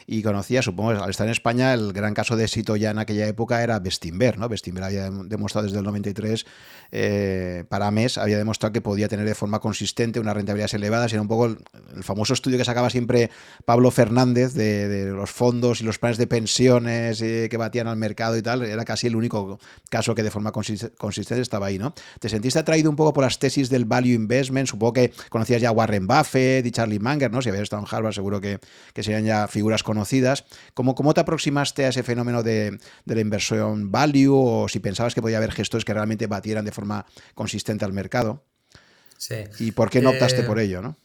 Y conocía, supongo, al estar en España, el gran caso de éxito ya en aquella época era Bestinver, ¿no? Bestinver había demostrado desde el 93, eh, para mes, había demostrado que podía tener de forma consistente unas rentabilidades elevadas. Era un poco el, famoso estudio que sacaba siempre Pablo Fernández de, los fondos y los planes de pensiones eh, que batían al mercado y tal. Era casi el único caso que de forma consistente estaba ahí, ¿no? ¿Te sentiste atraído un poco por las tesis del value investment? Supongo que conocías ya a Warren Buffett y Charlie Munger, ¿no? Si habías estado en Harvard, seguro que, que serían ya figuras conocidas. ¿Cómo, cómo te aproximaste a ese fenómeno de, la inversión value o si pensabas que podía haber gestores que realmente batieran de forma consistente al mercado? Sí. ¿Y por qué no optaste por eh, ello? ¿no?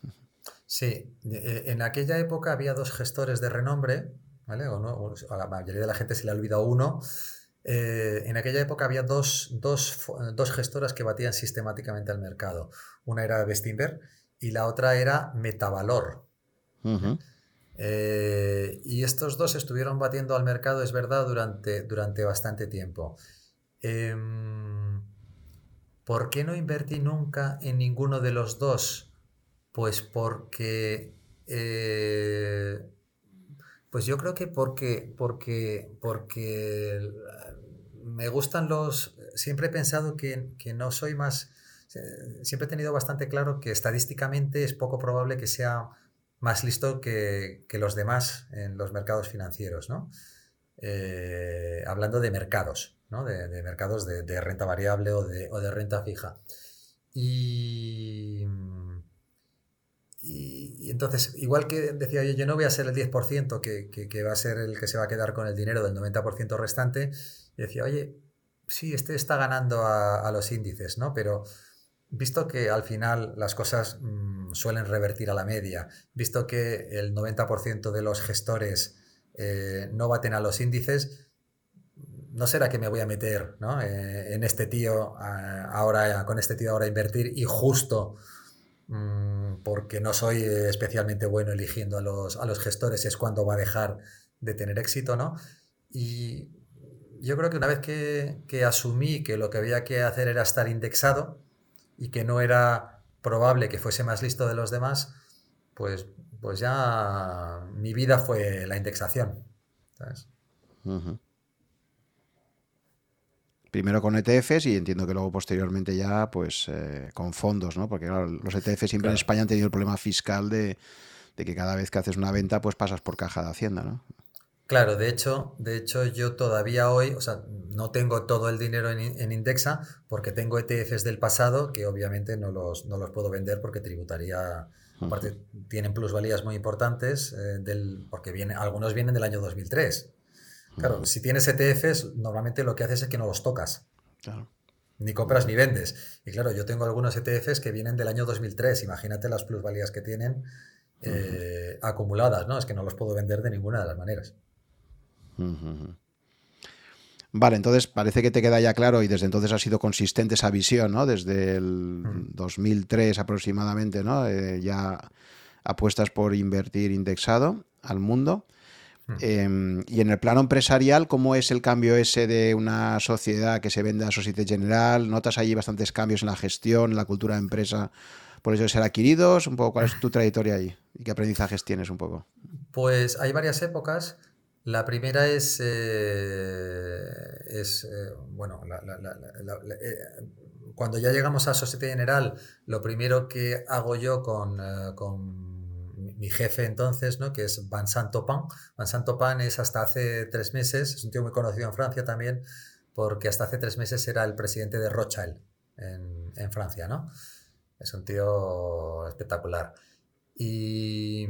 Sí, eh, en aquella época había dos gestores de renombre, ¿vale? O no, a la mayoría de la gente se le ha olvidado uno. Eh, en aquella época había dos, dos, dos, gestoras que batían sistemáticamente al mercado. Una era Bestinver y la otra era Metavalor. Eh, y estos dos estuvieron batiendo al mercado, es verdad, durante, durante bastante tiempo. Em, ¿Por qué no invertí nunca en ninguno de los dos? Pues porque... Eh, pues yo creo que porque, porque, porque me gustan los... Siempre he pensado que, que no soy más... Siempre he tenido bastante claro que estadísticamente es poco probable que sea más listo que, los demás en los mercados financieros, ¿no? Eh, hablando de mercados, ¿no? de, mercados de, renta variable o de, renta fija. Y, y, entonces, igual que decía yo, yo no voy a ser el 10% que, que, va a ser el que se va a quedar con el dinero del 90% restante, y decía, oye, sí, este está ganando a, a los índices, ¿no? Pero visto que al final las cosas mm, suelen revertir a la media, visto que el 90% de los gestores eh, no baten a los índices, ¿no será que me voy a meter eh, en este tío ahora, con este tío ahora a invertir y justo mm, porque no soy especialmente bueno eligiendo a los, a los gestores es cuando va a dejar de tener éxito, ¿no? Y yo creo que una vez que, que asumí que lo que había que hacer era estar indexado, y que no era probable que fuese más listo de los demás, pues, pues ya mi vida fue la indexación. Primero con ETFs y entiendo que luego posteriormente ya pues eh, con fondos, ¿no? Porque los ETFs siempre en España han tenido el problema fiscal de, de, que cada vez que haces una venta pues pasas por caja de hacienda, ¿no? Claro, de hecho, de hecho yo todavía hoy, o sea, no tengo todo el dinero en, Indexa porque tengo ETFs del pasado que obviamente no los, no los puedo vender porque tributaría, aparte tienen plusvalías muy importantes, eh, del, porque viene, algunos vienen del año 2003. Claro, si tienes ETFs, normalmente lo que haces es que no los tocas. Claro. Ni compras ni vendes. Y claro, yo tengo algunos ETFs que vienen del año 2003. Imagínate las plusvalías que tienen eh, acumuladas, ¿no? Es que no los puedo vender de ninguna de las maneras. Vale, entonces parece que te queda ya claro y desde entonces ha sido consistente esa visión, ¿no? Desde el 2003 aproximadamente, ¿no? Eh, ya apuestas por invertir indexado al mundo. Em, y en el plano empresarial, ¿cómo es el cambio ese de una sociedad que se vende a Societe General? ¿Notas allí bastantes cambios en la gestión, en la cultura de empresa por eso de ser adquiridos? Un poco, ¿cuál es tu trayectoria ahí? ¿Y qué aprendizajes tienes un poco? Pues hay varias épocas. La primera es, eh, es eh, bueno, eh, cuando ya llegamos a Societe General, lo primero que hago yo con, mi jefe entonces, ¿no? que es Vincent Topin. Vincent Topin es hasta hace tres meses, es un tío muy conocido en Francia también, porque hasta hace tres meses era el presidente de Rothschild en, en Francia, ¿no? Es un tío espectacular. Y,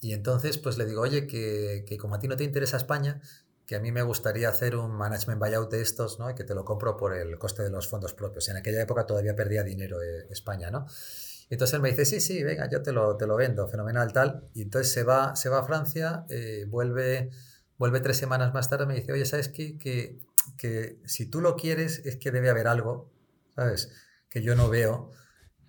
y entonces pues le digo, oye, que, que, como a ti no te interesa España, que a mí me gustaría hacer un management buyout de estos, ¿no? Y que te lo compro por el coste de los fondos propios. En aquella época todavía perdía dinero eh, España, ¿no? Y entonces él me dice, sí, sí, venga, yo te lo, te lo vendo, fenomenal tal. Y entonces se va, se va a Francia, eh, vuelve, vuelve tres semanas más tarde, me dice, oye, ¿sabes qué? Que, que si tú lo quieres es que debe haber algo, ¿sabes? Que yo no veo.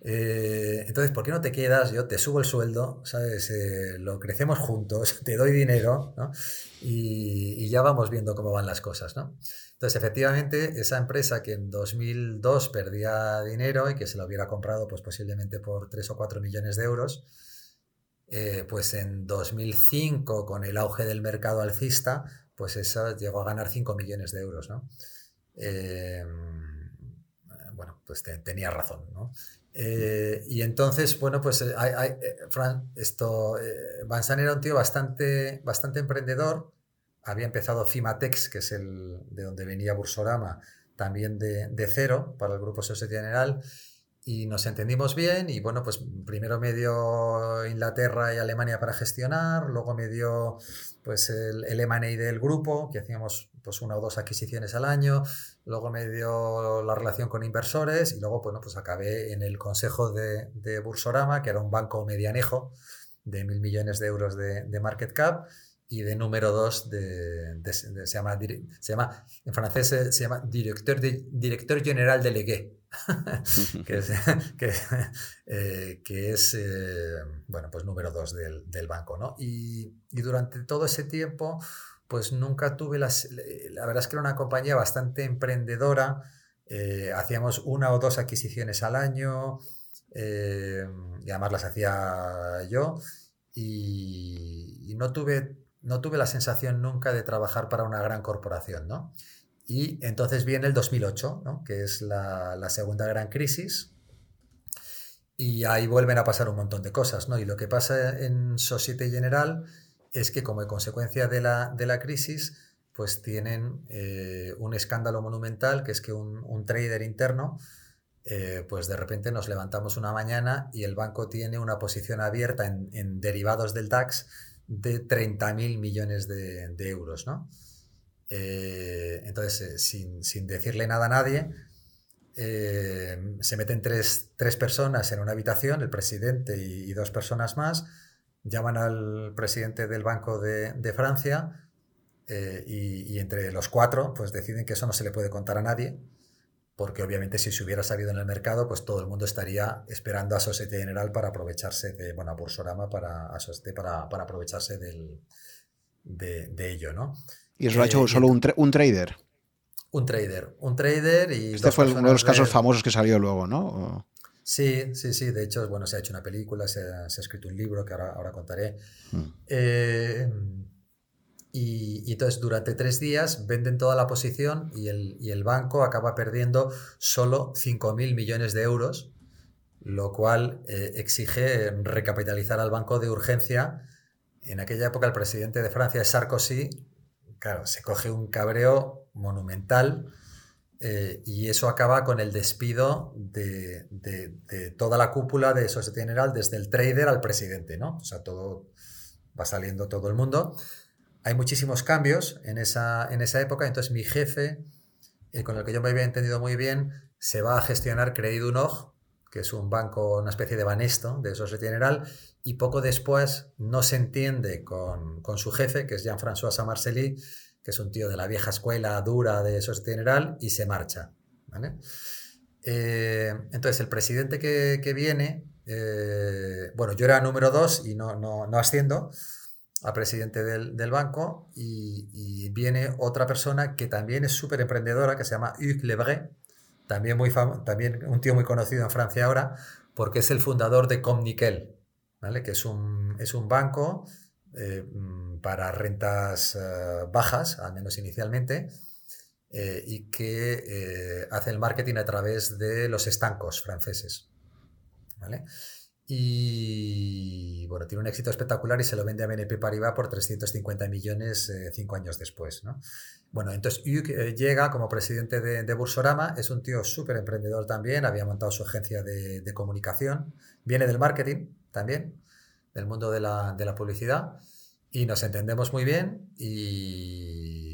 Eh, entonces, ¿por qué no te quedas? Yo te subo el sueldo, ¿sabes? Eh, lo crecemos juntos, te doy dinero, ¿no? Y, ya vamos viendo cómo van las cosas, ¿no? Entonces, efectivamente, esa empresa que en 2002 perdía dinero y que se lo hubiera comprado, pues posiblemente por 3 o 4 millones de euros, eh, pues en 2005, con el auge del mercado alcista, pues eso llegó a ganar 5 millones de euros, ¿no? Bueno, pues tenía razón, ¿no? Eh, y entonces, bueno, pues hay, esto, Van era un tío bastante, bastante emprendedor, había empezado Fimatex, que es el de donde venía Bursorama, también de, de cero para el grupo Societe General, y nos entendimos bien y bueno, pues primero me dio Inglaterra y Alemania para gestionar, luego me dio pues el, el M&A del grupo, que hacíamos pues una o dos adquisiciones al año, luego me dio la relación con inversores y luego bueno, pues acabé en el consejo de, de Bursorama, que era un banco medianejo de mil millones de euros de, de market cap y de número dos de, se, llama, se llama, en francés se, llama director, director general délégué que es, eh, que, es eh, bueno, pues número dos del, del banco. ¿no? Y, y, durante todo ese tiempo, pues nunca tuve las... La verdad es que era una compañía bastante emprendedora, eh, hacíamos una o dos adquisiciones al año, y además las hacía yo, y, y no tuve no tuve la sensación nunca de trabajar para una gran corporación, ¿no? Y entonces viene el 2008, ¿no? que es la, segunda gran crisis, y ahí vuelven a pasar un montón de cosas, ¿no? Y lo que pasa en Societe General es que como consecuencia de la, de la crisis, pues tienen eh, un escándalo monumental, que es que un, trader interno, eh, pues de repente nos levantamos una mañana y el banco tiene una posición abierta en, en derivados del DAX de 30.000 millones de, euros, ¿no? Eh, entonces, eh, sin, decirle nada a nadie, se meten tres, personas en una habitación, el presidente y, dos personas más, llaman al presidente del Banco de, Francia y, y, entre los cuatro pues deciden que eso no se le puede contar a nadie porque obviamente si se hubiera sabido en el mercado, pues todo el mundo estaría esperando a Societe General para aprovecharse de, bueno, a Bursorama para, a para, para aprovecharse del, de, ello, ¿no? ¿Y eso lo ha hecho eh, solo un, un, trader? Un trader, un trader y... Este fue uno de los casos famosos que salió luego, ¿no? Sí, sí, sí, de hecho, bueno, se ha hecho una película, se ha, escrito un libro que ahora, ahora contaré. Hmm. Eh, y, entonces durante tres días venden toda la posición y el, y el banco acaba perdiendo solo 5.000 millones de euros, lo cual eh, exige recapitalizar al banco de urgencia. En aquella época el presidente de Francia, Sarkozy, claro, se coge un cabreo monumental eh, y eso acaba con el despido de, toda la cúpula de Societe General, desde el trader al presidente, ¿no? O sea, todo va saliendo todo el mundo hay muchísimos cambios en esa, en esa época, entonces mi jefe, eh, con el que yo me había entendido muy bien, se va a gestionar Credit Unog, que es un banco, una especie de Banesto de Societe General, y poco después no se entiende con, su jefe, que es Jean-François Samarcelli, que es un tío de la vieja escuela dura de Societe General, y se marcha. Eh, entonces, el presidente que, viene, eh, bueno, yo era número dos y no, no, no asciendo, a presidente del, del banco y, viene otra persona que también es súper emprendedora, que se llama Hugues Lebré, también, muy también un tío muy conocido en Francia ahora, porque es el fundador de Comnickel, ¿vale? que es un, es un banco eh, para rentas eh, bajas, al menos inicialmente, eh, y que hace el marketing a través de los estancos franceses. ¿vale? Y bueno, tiene un éxito espectacular y se lo vende a BNP Paribas por 350 millones eh, cinco años después. ¿no? Bueno, entonces Hugh eh, llega como presidente de, de, Bursorama, es un tío súper emprendedor también, había montado su agencia de, comunicación, viene del marketing también, del mundo de la publicidad, y nos entendemos muy bien y,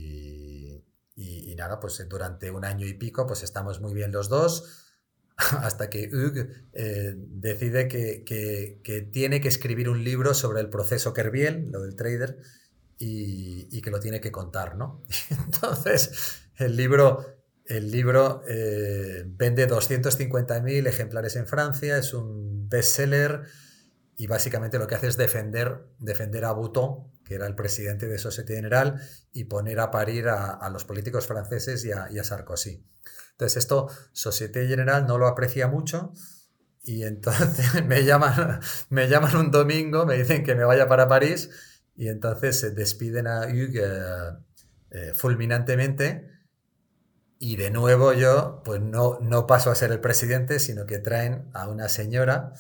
y, y, nada, pues durante un año y pico pues estamos muy bien los dos hasta que Hugh eh, decide que, tiene que escribir un libro sobre el proceso Kerbiel, lo del trader, y, que lo tiene que contar, ¿no? Entonces, el libro, el libro eh, vende 250.000 ejemplares en Francia, es un bestseller y básicamente lo que hace es defender, defender a Bouton, que era el presidente de Societe General, y poner a parir a, los políticos franceses y a Sarkozy. Entonces esto Societe General no lo aprecia mucho Y entonces me llaman, me llaman un domingo, me dicen que me vaya para París y entonces se despiden a Hugues eh, fulminantemente y de nuevo yo pues no, no paso a ser el presidente, sino que traen a una señora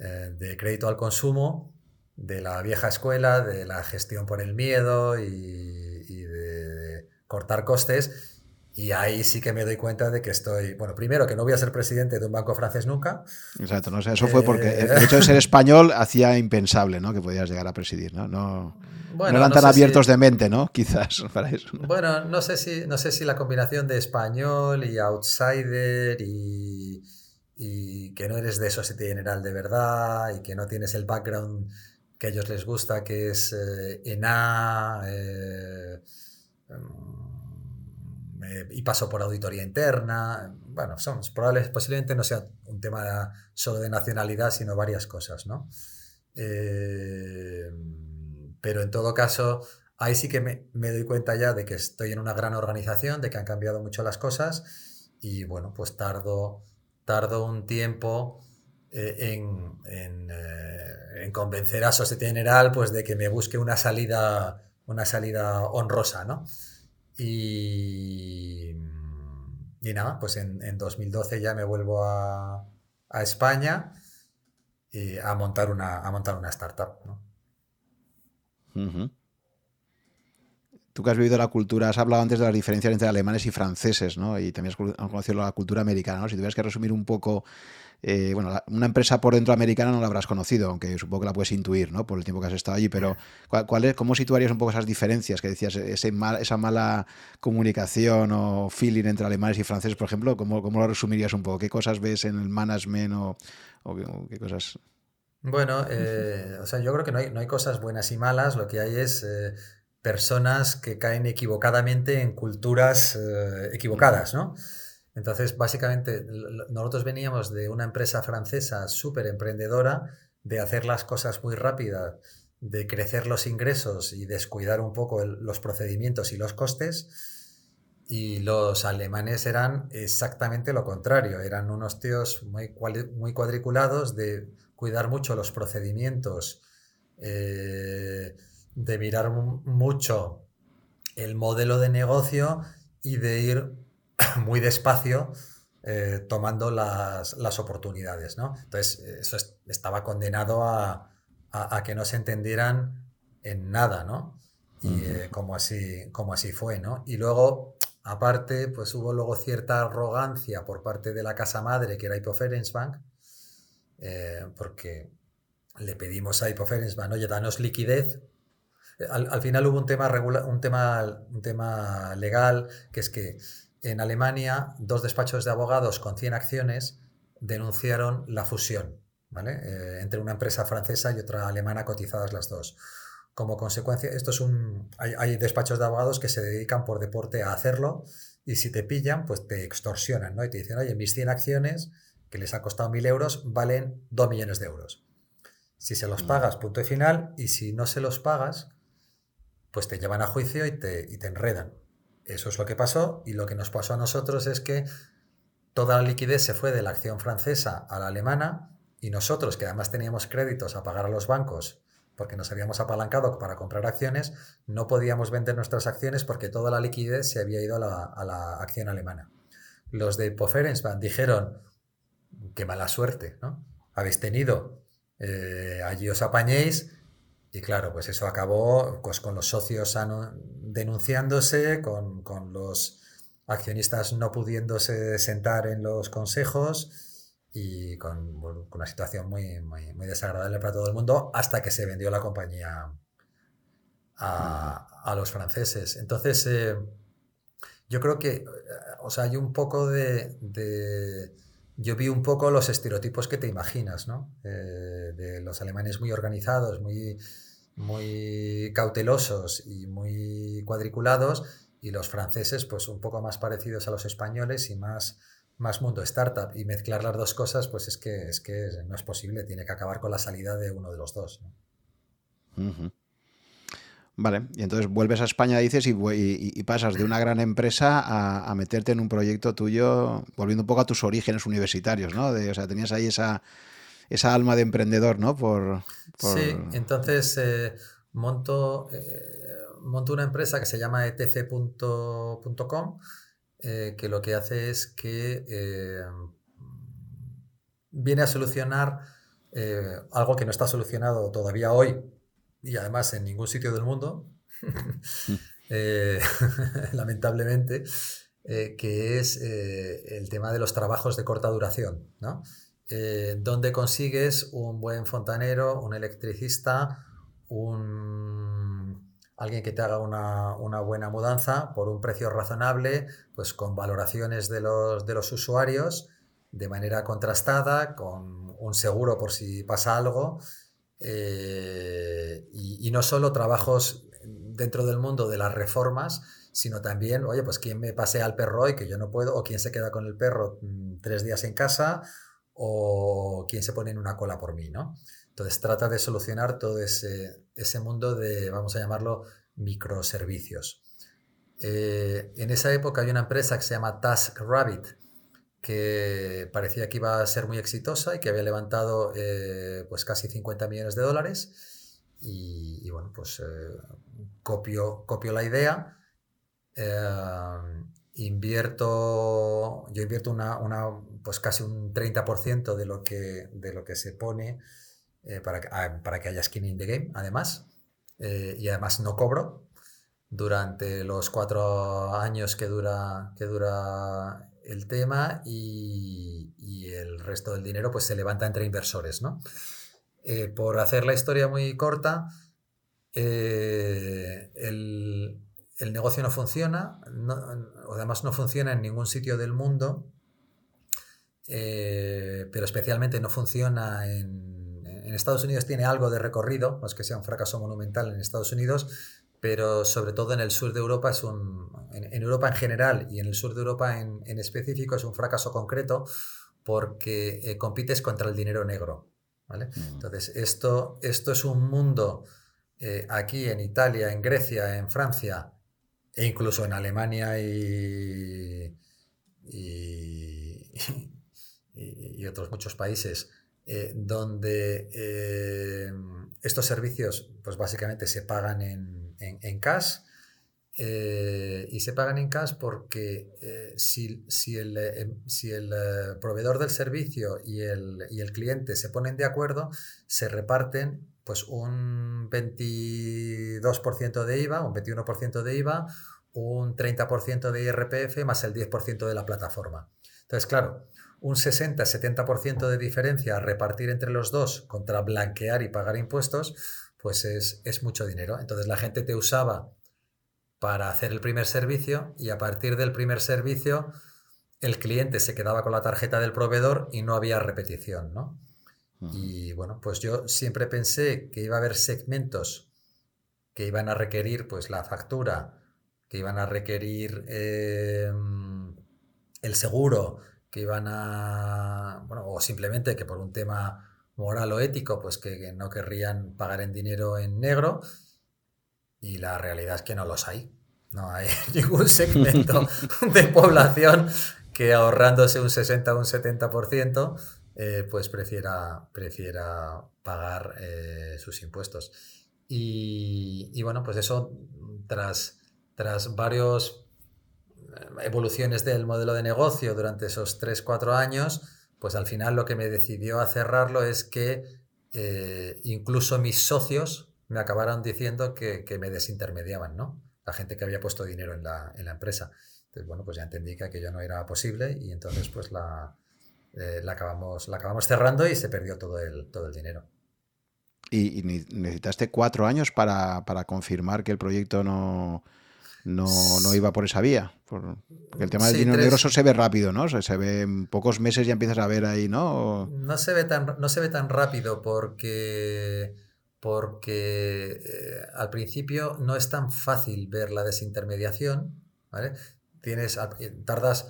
eh, de crédito al consumo, de la vieja escuela, de la gestión por el miedo y, y de cortar costes y ahí sí que me doy cuenta de que estoy, bueno, primero que no voy a ser presidente de un banco francés nunca. Exacto, no sé, eso fue porque eh, el hecho de ser español hacía impensable, ¿no? Que podías llegar a presidir, ¿no? No, bueno, eran tan abiertos de mente, ¿no? Quizás para eso. Bueno, no sé si, no sé si la combinación de español y outsider y, y que no eres de Societe General de verdad y que no tienes el background que a ellos les gusta, que es eh, ENA. Eh, y paso por auditoría interna. Bueno, son, probables, posiblemente no sea un tema solo de nacionalidad, sino varias cosas, ¿no? Eh, pero en todo caso, ahí sí que me, me, doy cuenta ya de que estoy en una gran organización, de que han cambiado mucho las cosas y bueno, pues tardo, tardo un tiempo eh, eh, en, convencer a Societe General pues de que me busque una salida, una salida honrosa, ¿no? Y, y nada, pues en, en, 2012 ya me vuelvo a, España y a, montar una, a montar una startup. ¿no? Tú que has vivido la cultura, has hablado antes de las diferencias entre alemanes y franceses, ¿no? Y también has conocido la cultura americana, ¿no? Si tuvieras que resumir un poco eh, bueno, una empresa por dentro americana no la habrás conocido, aunque supongo que la puedes intuir, ¿no? Por el tiempo que has estado allí, pero ¿cuál, es, ¿cómo situarías un poco esas diferencias que decías, ese esa mala comunicación o feeling entre alemanes y franceses, por ejemplo? ¿Cómo, cómo lo resumirías un poco? ¿Qué cosas ves en el management o, qué, cosas...? Bueno, eh, o sea, yo creo que no hay, no hay, cosas buenas y malas, lo que hay es... Eh, personas que caen equivocadamente en culturas equivocadas, ¿no? Entonces, básicamente, nosotros veníamos de una empresa francesa súper emprendedora, de hacer las cosas muy rápidas, de crecer los ingresos y descuidar un poco los procedimientos y los costes. Y los alemanes eran exactamente lo contrario, eran unos tíos muy, muy cuadriculados de cuidar mucho los procedimientos, eh, de mirar mucho el modelo de negocio y de ir muy despacio eh, tomando las, las, oportunidades, ¿no? Entonces, eso estaba condenado a, a, que no se entendieran en nada, ¿no? Y eh, como, así, como así fue, ¿no? Y luego, aparte, pues hubo luego cierta arrogancia por parte de la casa madre, que era Hypoferensbank, eh, porque le pedimos a Hypoferensbank, oye, danos liquidez, al, al, final hubo un tema, regula un, tema, un tema legal, que es que en Alemania, dos despachos de abogados con 100 acciones denunciaron la fusión ¿vale? Eh, entre una empresa francesa y otra alemana cotizadas las dos. Como consecuencia, esto es un, hay, despachos de abogados que se dedican por deporte a hacerlo y si te pillan, pues te extorsionan ¿no? y te dicen, oye, mis 100 acciones, que les ha costado 1.000 euros, valen 2 millones de euros. Si se los mm. pagas, punto y final, y si no se los pagas, pues te llevan a juicio y te, y te enredan. Eso es lo que pasó y lo que nos pasó a nosotros es que toda la liquidez se fue de la acción francesa a la alemana y nosotros, que además teníamos créditos a pagar a los bancos porque nos habíamos apalancado para comprar acciones, no podíamos vender nuestras acciones porque toda la liquidez se había ido a la, acción alemana. Los de Poferensbank dijeron, qué mala suerte, ¿no? Habéis tenido, eh, allí os apañéis, y claro, pues eso acabó pues, con los socios denunciándose, con, con, los accionistas no pudiéndose sentar en los consejos y con, una situación muy, muy, muy, desagradable para todo el mundo hasta que se vendió la compañía a, a los franceses. Entonces, eh, yo creo que, o sea, hay un poco de yo vi un poco los estereotipos que te imaginas, ¿no? Eh, de los alemanes muy organizados, muy, muy cautelosos y muy cuadriculados, y los franceses, pues un poco más parecidos a los españoles y más, más mundo startup. Y mezclar las dos cosas, pues es que, es que no es posible, tiene que acabar con la salida de uno de los dos. Vale, y entonces vuelves a España, dices, y, pasas de una gran empresa a, meterte en un proyecto tuyo, volviendo un poco a tus orígenes universitarios, ¿no? o sea, tenías ahí esa, esa alma de emprendedor, ¿no? Por, Sí, entonces eh, monto, eh, monto una empresa que se llama etc.com, eh, que lo que hace es que viene a solucionar algo que no está solucionado todavía hoy y además en ningún sitio del mundo, eh, lamentablemente, eh, que es eh, el tema de los trabajos de corta duración, ¿no? donde consigues un buen fontanero, un electricista, un, alguien que te haga una, una, buena mudanza por un precio razonable, pues con valoraciones de los, de los usuarios de manera contrastada, con un seguro por si pasa algo eh, y, no solo trabajos dentro del mundo de las reformas, sino también, oye, pues quién me pasea al perro hoy que yo no puedo, o quién se queda con el perro mm, tres días en casa, o quién se pone en una cola por mí, ¿no? Entonces trata de solucionar todo ese, ese mundo de, vamos a llamarlo, microservicios. Eh, en esa época hay una empresa que se llama TaskRabbit, que parecía que iba a ser muy exitosa y que había levantado eh, pues casi 50 millones de dólares. Y, bueno, pues eh, copio, la idea. Eh, invierto, yo invierto una, pues casi un 30% de lo, que, de lo que se pone para, ah, para, que haya skin in the game, además. y además no cobro durante los cuatro años que dura, que dura el tema y, el resto del dinero pues se levanta entre inversores, ¿no? Eh, por hacer la historia muy corta, eh, el, negocio no funciona, o además no funciona en ningún sitio del mundo, eh, pero especialmente no funciona en, en Estados Unidos, tiene algo de recorrido, no es que sea un fracaso monumental en Estados Unidos, pero sobre todo en el sur de Europa es un, en, Europa en general y en el sur de Europa en, específico es un fracaso concreto porque eh, compites contra el dinero negro. ¿vale? Mm. Entonces, esto, esto es un mundo eh, aquí en Italia, en Grecia, en Francia e incluso en Alemania y, y, y otros muchos países eh, donde estos servicios pues básicamente se pagan en, en, cash. Eh, y se pagan en cash porque eh, si, si, el, eh, si, el, proveedor del servicio y el, y el, cliente se ponen de acuerdo, se reparten pues un 22% de IVA, un 21% de IVA, un 30% de IRPF más el 10% de la plataforma. Entonces, claro, un 60-70% de diferencia a repartir entre los dos contra blanquear y pagar impuestos, pues es, mucho dinero. Entonces la gente te usaba para hacer el primer servicio y a partir del primer servicio el cliente se quedaba con la tarjeta del proveedor y no había repetición, ¿no? Y bueno, pues yo siempre pensé que iba a haber segmentos que iban a requerir pues la factura, que iban a requerir em, el seguro, que iban a, bueno, o simplemente que por un tema moral o ético, pues que, no querrían pagar en dinero en negro y la realidad es que no los hay. No hay ningún segmento de población que ahorrándose un 60 o un 70%, eh, pues prefiera, prefiera pagar eh, sus impuestos. Y, bueno, pues eso tras, tras varios eh, evoluciones del modelo de negocio durante esos 3-4 años, pues al final lo que me decidió a cerrarlo es que eh, incluso mis socios me acabaron diciendo que, me desintermediaban, ¿no? La gente que había puesto dinero en la, empresa. Entonces, bueno, pues ya entendí que aquello no era posible y entonces pues la, eh, la, acabamos, la acabamos cerrando y se perdió todo el, todo el dinero. ¿Y, necesitaste cuatro años para confirmar que el proyecto no, no, iba por esa vía. porque el tema del dinero negro se ve rápido, ¿no? se ve en pocos meses ya empiezas a ver ahí, ¿no? No se ve tan, no se ve tan rápido porque, porque eh, al principio no es tan fácil ver la desintermediación, ¿vale? Tienes, eh, tardas,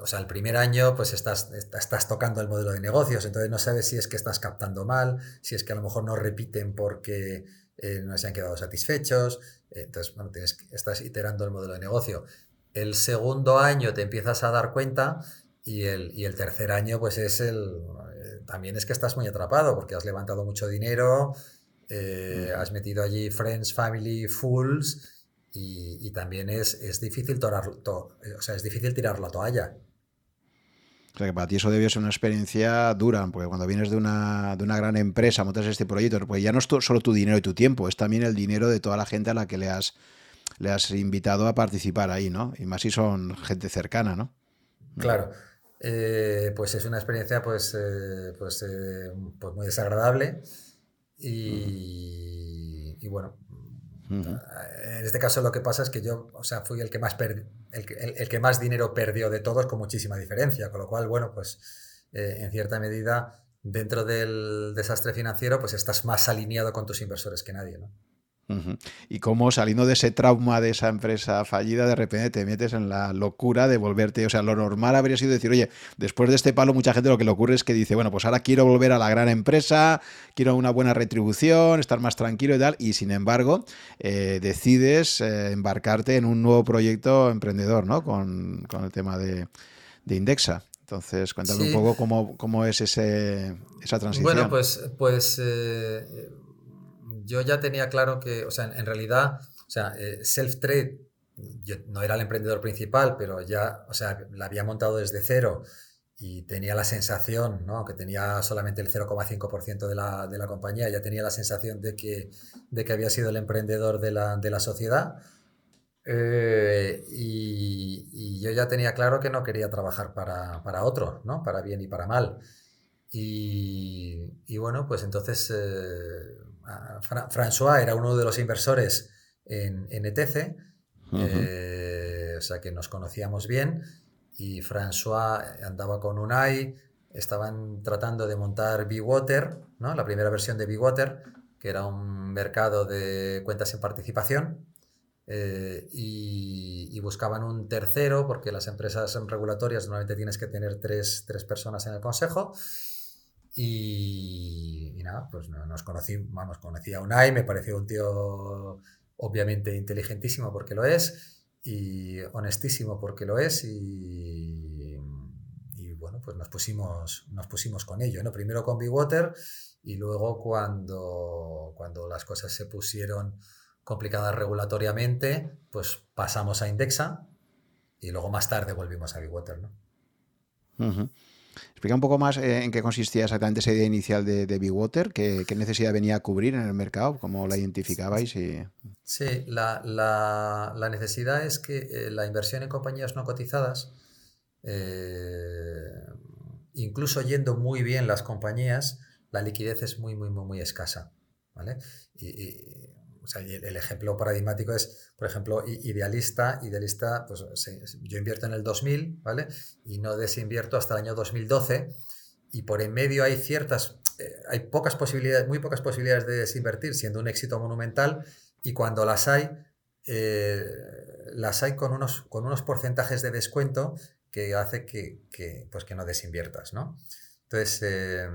o sea, el primer año pues estás, estás tocando el modelo de negocios, entonces no sabes si es que estás captando mal, si es que a lo mejor no repiten porque eh, no se han quedado satisfechos, entonces, bueno, tienes, estás iterando el modelo de negocio. El segundo año te empiezas a dar cuenta y el, y el tercer año, pues es el. Eh, también es que estás muy atrapado porque has levantado mucho dinero, has metido allí friends, family, fools. Y, también es, es difícil torar, o sea, es difícil tirar la toalla. O sea que para ti eso debió ser una experiencia dura, porque cuando vienes de una, de una gran empresa, montas este proyecto, pues ya no es solo tu dinero y tu tiempo, es también el dinero de toda la gente a la que le has, le has invitado a participar ahí, ¿no? Y más si son gente cercana, ¿no? Claro. Eh, pues es una experiencia pues, eh, pues, eh, pues, muy desagradable y, y bueno, en este caso lo que pasa es que yo, o sea, fui el que más el, que más dinero perdió de todos con muchísima diferencia, con lo cual, bueno, pues eh, en cierta medida dentro del desastre financiero, pues estás más alineado con tus inversores que nadie, ¿no? Y cómo saliendo de ese trauma de esa empresa fallida, de repente te metes en la locura de volverte. O sea, lo normal habría sido decir, oye, después de este palo, mucha gente lo que le ocurre es que dice, bueno, pues ahora quiero volver a la gran empresa, quiero una buena retribución, estar más tranquilo y tal. Y sin embargo, eh, decides eh, embarcarte en un nuevo proyecto emprendedor, ¿no? Con, el tema de, Indexa. Entonces, cuéntame un poco cómo, cómo es ese, esa transición. Bueno, pues, pues eh, yo ya tenía claro que, o sea, en, realidad, o sea, eh, self-trade, yo no era el emprendedor principal, pero ya, o sea, la había montado desde cero y tenía la sensación, ¿no? aunque tenía solamente el 0,5% de la, de la compañía, ya tenía la sensación de que, de que había sido el emprendedor de la, de la sociedad. Eh, y, y, yo ya tenía claro que no quería trabajar para, para otro, ¿no? para bien y para mal. Y, y bueno, pues entonces eh, François era uno de los inversores en, ETC, eh, o sea que nos conocíamos bien, y François andaba con Unai, estaban tratando de montar B-Water, ¿no? la primera versión de B-Water, que era un mercado de cuentas en participación, eh, y, buscaban un tercero, porque las empresas regulatorias normalmente tienes que tener tres, tres personas en el consejo, y, nada, pues nos conocí, vamos, conocí a Unai, me pareció un tío obviamente inteligentísimo porque lo es y honestísimo porque lo es y, bueno, pues nos pusimos, nos pusimos con ello, ¿no? Primero con Water y luego cuando, cuando las cosas se pusieron complicadas regulatoriamente, pues pasamos a Indexa y luego más tarde volvimos a Bigwater, ¿no? Explica un poco más eh, en qué consistía exactamente esa idea inicial de, de Water, qué, necesidad venía a cubrir en el mercado, cómo la identificabais. Y... Sí, la, la, necesidad es que eh, la inversión en compañías no cotizadas, eh, incluso yendo muy bien las compañías, la liquidez es muy, muy, muy, muy escasa. ¿vale? y, el ejemplo paradigmático es, por ejemplo, idealista. Idealista, pues yo invierto en el 2000, ¿vale? Y no desinvierto hasta el año 2012. Y por en medio hay ciertas, eh, hay pocas posibilidades, muy pocas posibilidades de desinvertir, siendo un éxito monumental. Y cuando las hay, eh, las hay con unos, con unos porcentajes de descuento que hace que, pues que no desinviertas, ¿no? Entonces, eh,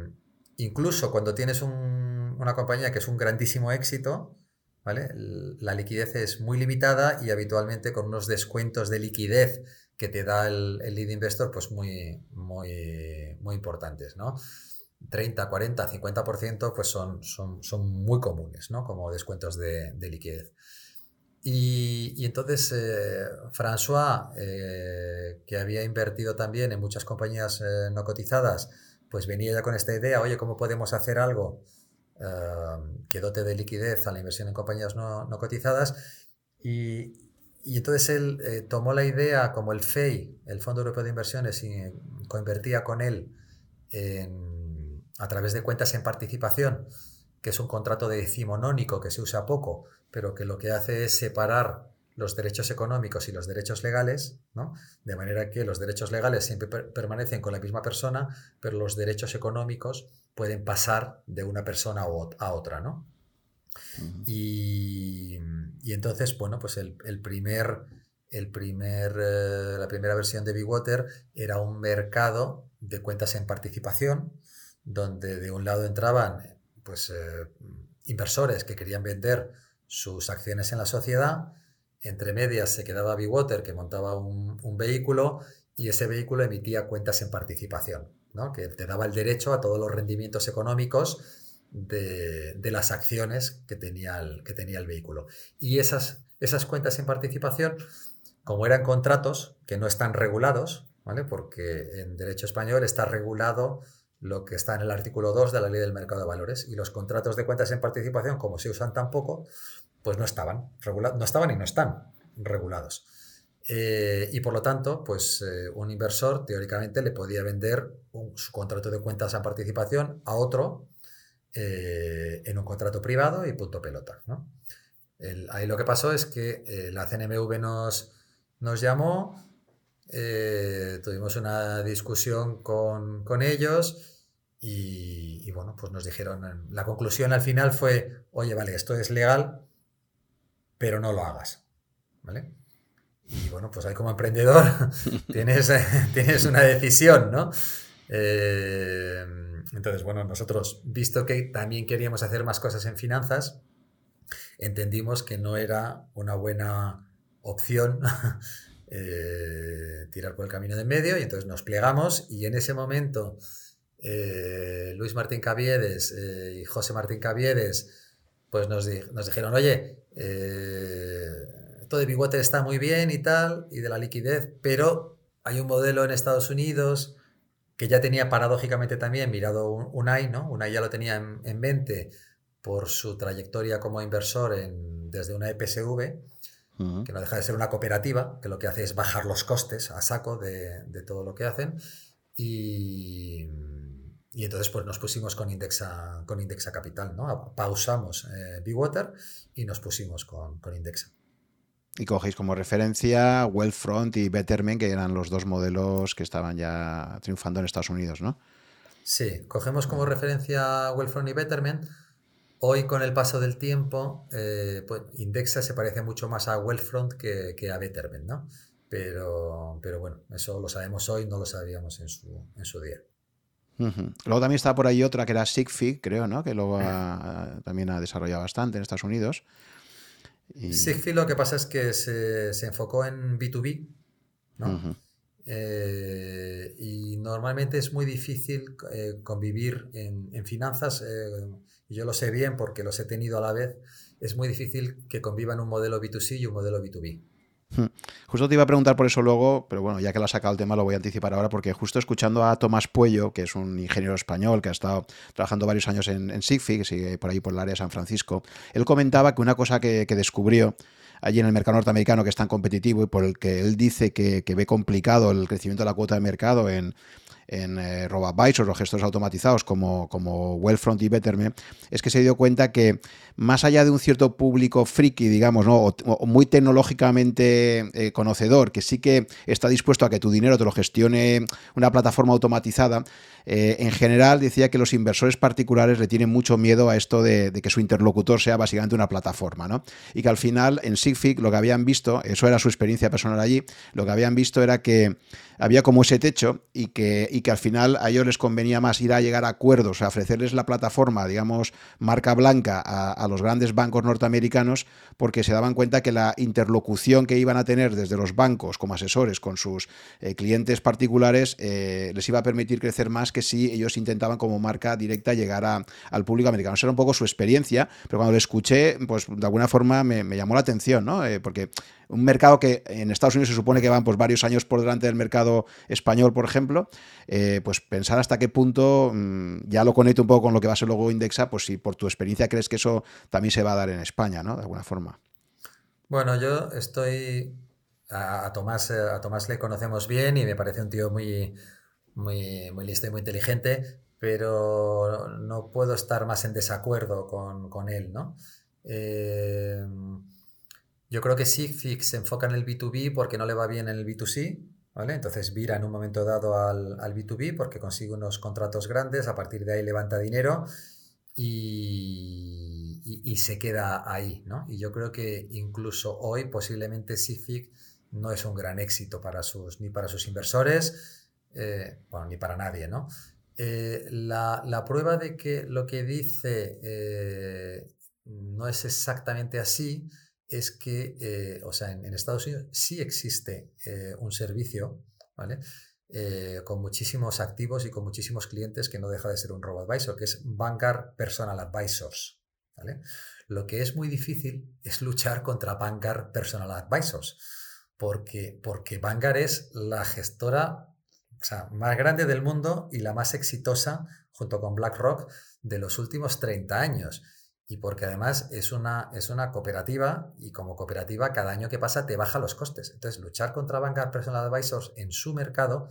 incluso cuando tienes una compañía que es un grandísimo éxito, la liquidez es muy limitada y habitualmente con unos descuentos de liquidez que te da el, lead investor pues muy, muy, muy importantes, ¿no? 30, 40, 50% pues son, son, son muy comunes, ¿no? Como descuentos de, liquidez. Y, entonces eh, François, eh, que había invertido también en muchas compañías eh, no cotizadas, pues venía ya con esta idea, oye, ¿cómo podemos hacer algo Em, que dote de liquidez a la inversión en compañías no, cotizadas. Y, entonces él eh, tomó la idea, como el FEI, el Fondo Europeo de Inversiones, y convertía con él a través de cuentas en participación, que es un contrato de decimonónico que se usa poco, pero que lo que hace es separar los derechos económicos y los derechos legales, ¿no? de manera que los derechos legales siempre permanecen con la misma persona, pero los derechos económicos pueden pasar de una persona a otra, ¿no? y, entonces, bueno, pues el, primer, el primer, eh, la primera versión de Water era un mercado de cuentas en participación, donde de un lado entraban pues, eh, inversores que querían vender sus acciones en la sociedad. Entre medias se quedaba Water que montaba un, vehículo y ese vehículo emitía cuentas en participación, ¿no? que te daba el derecho a todos los rendimientos económicos de, las acciones que tenía el, vehículo. Y esas, esas cuentas en participación, como eran contratos que no están regulados, ¿vale? porque en derecho español está regulado lo que está en el artículo 2 de la ley del mercado de valores y los contratos de cuentas en participación, como se usan tan poco, pues no estaban no estaban y no están regulados. Eh, y por lo tanto, pues eh, un inversor teóricamente le podía vender su contrato de cuentas en participación a otro eh, en un contrato privado y punto pelota. ahí lo que pasó es que la CNMV nos, nos llamó, tuvimos una discusión con, con ellos y, bueno, pues nos dijeron, la conclusión al final fue, oye, vale, esto es legal, pero no lo hagas. ¿Vale? Y bueno, pues ahí como emprendedor tienes, tienes una decisión, ¿no? Eh, entonces, bueno, nosotros, visto que también queríamos hacer más cosas en finanzas, entendimos que no era una buena opción eh, tirar por el camino de medio y entonces nos plegamos y en ese momento eh, Luis Martín Caviedes eh, y José Martín Caviedes, pues nos, dijeron, oye, eh, todo de está muy bien y tal, y de la liquidez, pero hay un modelo en Estados Unidos que ya tenía paradójicamente también mirado un, Unai, ¿no? Unai ya lo tenía en, mente por su trayectoria como inversor en, desde una EPSV, que no deja de ser una cooperativa, que lo que hace es bajar los costes a saco de, de todo lo que hacen. Y, y entonces pues nos pusimos con Indexa, con Indexa Capital, ¿no? Pausamos eh, Water y nos pusimos con, con, Indexa. Y cogéis como referencia Wellfront y Betterment, que eran los dos modelos que estaban ya triunfando en Estados Unidos, ¿no? Sí, cogemos como referencia Wellfront y Betterment. Hoy, con el paso del tiempo, eh, pues Indexa se parece mucho más a Wellfront que, que, a Betterment, ¿no? Pero, pero bueno, eso lo sabemos hoy, no lo sabíamos en su, en su día. Luego también está por ahí otra que era Sigfig, creo, ¿no? Que luego también ha desarrollado bastante en Estados Unidos. Sigfig lo que pasa es que se, enfocó en B2B, ¿no? Eh, y normalmente es muy difícil eh, convivir en, finanzas, eh, yo lo sé bien porque los he tenido a la vez, es muy difícil que convivan un modelo B2C y un modelo B2B. Hmm. Justo te iba a preguntar por eso luego, pero bueno, ya que lo ha sacado el tema lo voy a anticipar ahora porque justo escuchando a Tomás Puello, que es un ingeniero español que ha estado trabajando varios años en, en Sigfi, que sigue por ahí por el área de San Francisco, él comentaba que una cosa que, descubrió allí en el mercado norteamericano que es tan competitivo y por el que él dice que ve complicado el crecimiento de la cuota de mercado en, en eh, RoboAdvisor o gestos automatizados como, como Wellfront y Betterme, es que se dio cuenta que más allá de un cierto público friki, digamos, ¿no? o, muy tecnológicamente eh, conocedor, que sí que está dispuesto a que tu dinero te lo gestione una plataforma automatizada, eh, en general decía que los inversores particulares le tienen mucho miedo a esto de, que su interlocutor sea básicamente una plataforma, ¿no? Y que al final en Sigfig lo que habían visto, eso era su experiencia personal allí, lo que habían visto era que había como ese techo y que, y que al final a ellos les convenía más ir a llegar a acuerdos, a ofrecerles la plataforma, digamos, marca blanca a, los grandes bancos norteamericanos, porque se daban cuenta que la interlocución que iban a tener desde los bancos como asesores con sus eh, clientes particulares eh, les iba a permitir crecer más que si ellos intentaban como marca directa llegar al público americano. Esa era un poco su experiencia, pero cuando lo escuché, pues de alguna forma me, llamó la atención, ¿no? Eh, porque un mercado que en Estados Unidos se supone que van pues, varios años por delante del mercado español, por ejemplo, eh, pues pensar hasta qué punto, mm, ya lo conecto un poco con lo que va a ser luego Indexa, pues si por tu experiencia crees que eso también se va a dar en España, ¿no? De alguna forma. Bueno, yo estoy a, Tomás, a Tomás le conocemos bien y me parece un tío muy, muy, muy listo y muy inteligente, pero no puedo estar más en desacuerdo con, con él, ¿no? Eh, yo creo que Sigfix se enfoca en el B2B porque no le va bien en el B2C, ¿vale? Entonces vira en un momento dado al, al B2B porque consigue unos contratos grandes, a partir de ahí levanta dinero y, y, se queda ahí, ¿no? Y yo creo que incluso hoy posiblemente Sigfix no es un gran éxito para sus, ni para sus inversores, eh, bueno, ni para nadie, ¿no? Eh, la, prueba de que lo que dice eh, no es exactamente así es que, eh, o sea, en, Estados Unidos sí existe un servicio, ¿vale? con muchísimos activos y con muchísimos clientes que no deja de ser un robo-advisor, que es Vanguard Personal Advisors, ¿vale? Lo que es muy difícil es luchar contra Vanguard Personal Advisors, porque, porque Vanguard es la gestora más grande del mundo y la más exitosa, junto con BlackRock, de los últimos 30 años. Y porque además es una, es una cooperativa y como cooperativa cada año que pasa te baja los costes. Entonces, luchar contra Vanguard Personal Advisors en su mercado,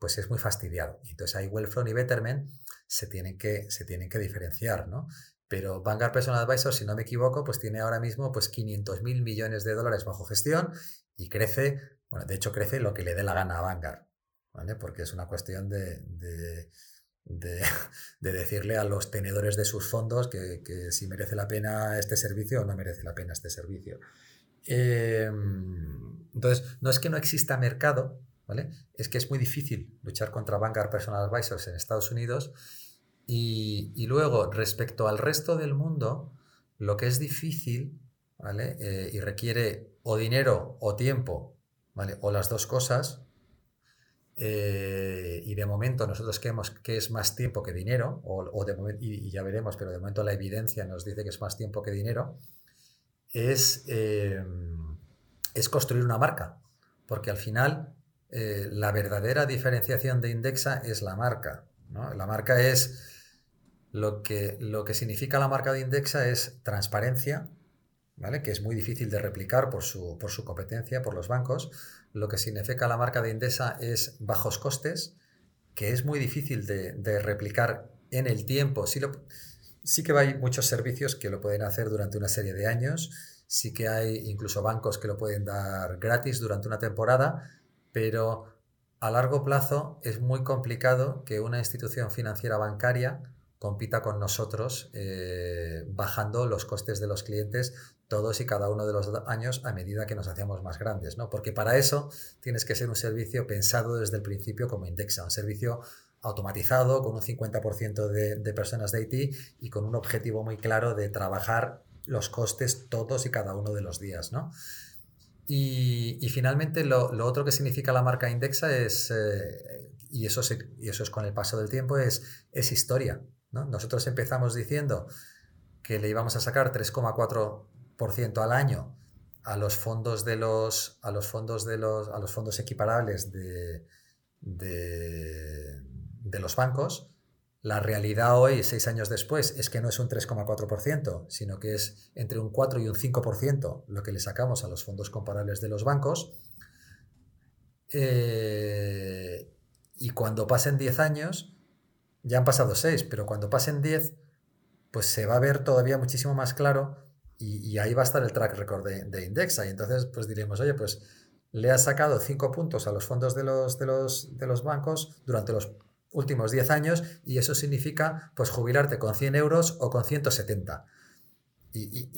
pues es muy fastidiado. Entonces ahí Wellfront y Betterment se tienen que, se tienen que diferenciar, ¿no? Pero Vanguard Personal Advisors, si no me equivoco, pues tiene ahora mismo pues 500 mil millones de dólares bajo gestión y crece, bueno, de hecho crece lo que le dé la gana a Vanguard. Porque es una cuestión de, decirle a los tenedores de sus fondos que, si merece la pena este servicio o no merece la pena este servicio. Em, entonces, no es que no exista mercado, ¿vale? Es que es muy difícil luchar contra Vanguard Personal Advisors en Estados Unidos. Y, luego, respecto al resto del mundo, lo que es difícil, ¿vale? Eh, y requiere o dinero o tiempo, ¿vale? O las dos cosas, eh, y de momento nosotros creemos que es más tiempo que dinero, o, de y, ya veremos, pero de momento la evidencia nos dice que es más tiempo que dinero, es, eh, es construir una marca, porque al final eh, la verdadera diferenciación de Indexa es la marca. La marca es lo que, lo que significa la marca de Indexa es transparencia, ¿vale? que es muy difícil de replicar por su, por su competencia, por los bancos, lo que significa la marca de Indesa es bajos costes, que es muy difícil de, replicar en el tiempo. Sí, que hay muchos servicios que lo pueden hacer durante una serie de años, sí que hay incluso bancos que lo pueden dar gratis durante una temporada, pero a largo plazo es muy complicado que una institución financiera bancaria compita con nosotros eh, bajando los costes de los clientes todos y cada uno de los años a medida que nos hacemos más grandes, ¿no? Porque para eso tienes que ser un servicio pensado desde el principio como Indexa, un servicio automatizado con un 50% de, personas de IT y con un objetivo muy claro de trabajar los costes todos y cada uno de los días, ¿no? Y, finalmente lo, otro que significa la marca Indexa es, eh, y, eso es con el paso del tiempo, es, es historia. Nosotros empezamos diciendo que le íbamos a sacar 3,4% al año a los fondos de los a los fondos de los a los fondos equiparables de, de, los bancos. La realidad hoy, seis años después, es que no es un 3,4%, sino que es entre un 4 y un 5% lo que le sacamos a los fondos comparables de los bancos. Eh, y cuando pasen 10 años, ya han pasado seis, pero cuando pasen diez, pues se va a ver todavía muchísimo más claro y, ahí va a estar el track record de, Indexa. Y entonces, pues diremos, oye, pues le has sacado cinco puntos a los fondos de los, de los, de los bancos durante los últimos 10 años y eso significa pues jubilarte con 100 euros o con 170. Y,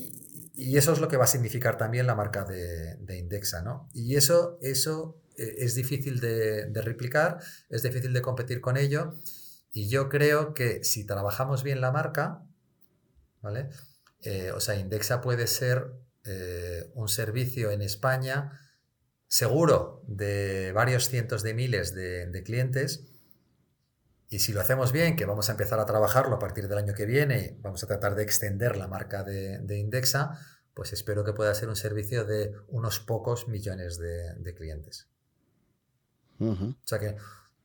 y, eso es lo que va a significar también la marca de, de Indexa, ¿no? Y eso, eso eh, es difícil de, de replicar, es difícil de competir con ello y yo creo que si trabajamos bien la marca, ¿vale? Eh, o sea, Indexa puede ser eh, un servicio en España seguro de varios cientos de miles de, clientes. Y si lo hacemos bien, que vamos a empezar a trabajarlo a partir del año que viene, vamos a tratar de extender la marca de, Indexa, pues espero que pueda ser un servicio de unos pocos millones de, clientes. O sea que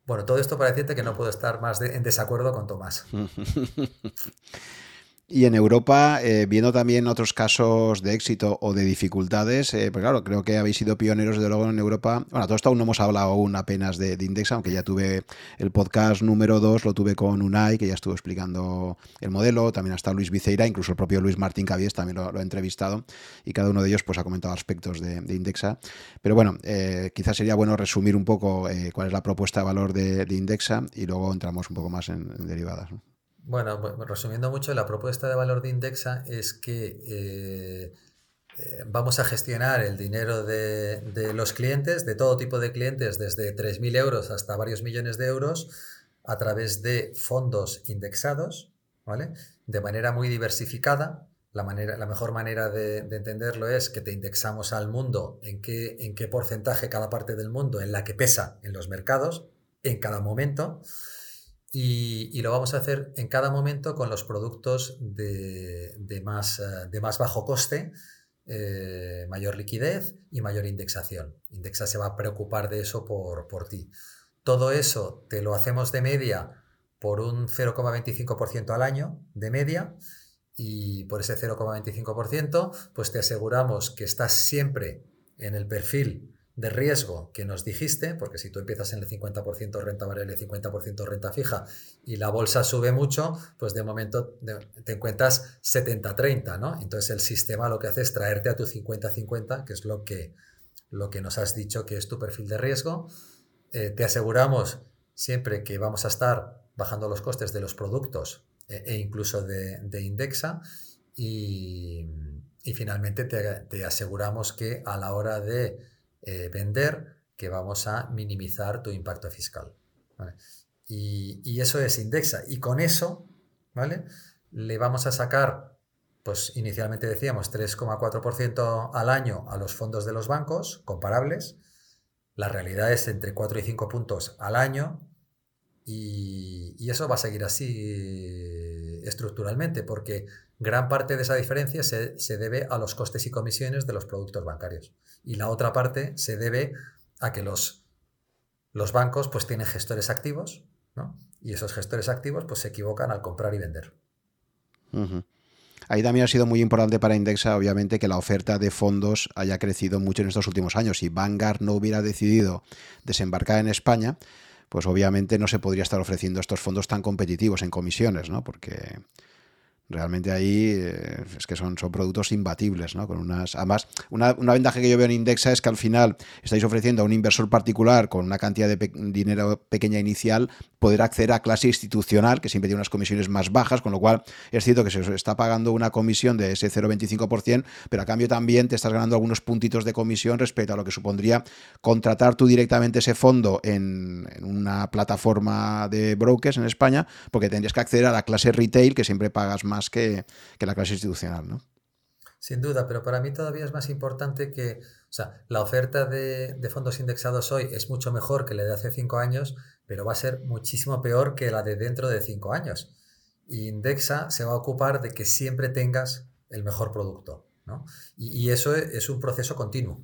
bueno, todo esto para decirte que no puedo estar más en desacuerdo con Tomás. Y en Europa, eh, viendo también otros casos de éxito o de dificultades, eh, pues claro, creo que habéis sido pioneros de luego en Europa. Bueno, todo esto aún no hemos hablado aún apenas de, Indexa, aunque ya tuve el podcast número 2, lo tuve con Unai, que ya estuvo explicando el modelo, también hasta Luis Viceira, incluso el propio Luis Martín Cabies también lo, ha entrevistado, y cada uno de ellos pues ha comentado aspectos de, Indexa. Pero bueno, eh, quizás sería bueno resumir un poco cuál es la propuesta de valor de, Indexa y luego entramos un poco más en, derivadas. Bueno, resumiendo mucho, la propuesta de valor de Indexa es que eh, eh, vamos a gestionar el dinero de, los clientes, de todo tipo de clientes, desde 3.000 euros hasta varios millones de euros, a través de fondos indexados, ¿vale? De manera muy diversificada. La, manera, la mejor manera de, entenderlo es que te indexamos al mundo, en qué, en qué porcentaje cada parte del mundo, en la que pesa en los mercados, en cada momento. Y, lo vamos a hacer en cada momento con los productos de, más, eh, de más bajo coste, eh, mayor liquidez y mayor indexación. Indexa se va a preocupar de eso por, por ti. Todo eso te lo hacemos de media por un 0,25% al año de media y por ese 0,25% pues te aseguramos que estás siempre en el perfil de riesgo que nos dijiste, porque si tú empiezas en el 50% renta variable y 50% renta fija y la bolsa sube mucho, pues de momento te encuentras 70-30, ¿no? Entonces el sistema lo que hace es traerte a tu 50-50, que es lo que, lo que nos has dicho que es tu perfil de riesgo. Eh, te aseguramos siempre que vamos a estar bajando los costes de los productos e, e incluso de, Indexa y, finalmente te, aseguramos que a la hora de eh, vender que vamos a minimizar tu impacto fiscal. Y, eso es Indexa. Y con eso, ¿vale? Le vamos a sacar, pues inicialmente decíamos 3,4% al año a los fondos de los bancos comparables. La realidad es entre 4 y 5 puntos al año. Y, eso va a seguir así estructuralmente, porque gran parte de esa diferencia se, debe a los costes y comisiones de los productos bancarios. Y la otra parte se debe a que los, los bancos pues tienen gestores activos, Y esos gestores activos pues se equivocan al comprar y vender. Ahí también ha sido muy importante para Indexa, obviamente, que la oferta de fondos haya crecido mucho en estos últimos años. Si Vanguard no hubiera decidido desembarcar en España, pues obviamente no se podría estar ofreciendo estos fondos tan competitivos en comisiones, ¿no? Porque Realmente ahí eh, es que son, son productos imbatibles, ¿no? Con unas, además, una, ventaja que yo veo en Indexa es que al final estáis ofreciendo a un inversor particular con una cantidad de dinero pequeña inicial poder acceder a clase institucional, que siempre tiene unas comisiones más bajas, con lo cual es cierto que se está pagando una comisión de ese 0,25%, pero a cambio también te estás ganando algunos puntitos de comisión respecto a lo que supondría contratar tú directamente ese fondo en, en una plataforma de brokers en España, porque tendrías que acceder a la clase retail, que siempre pagas más que, la clase institucional, ¿no? Sin duda, pero para mí todavía es más importante que, o sea, la oferta de, fondos indexados hoy es mucho mejor que la de hace cinco años, pero va a ser muchísimo peor que la de dentro de cinco años. Indexa se va a ocupar de que siempre tengas el mejor producto, ¿no? Y, eso es, un proceso continuo.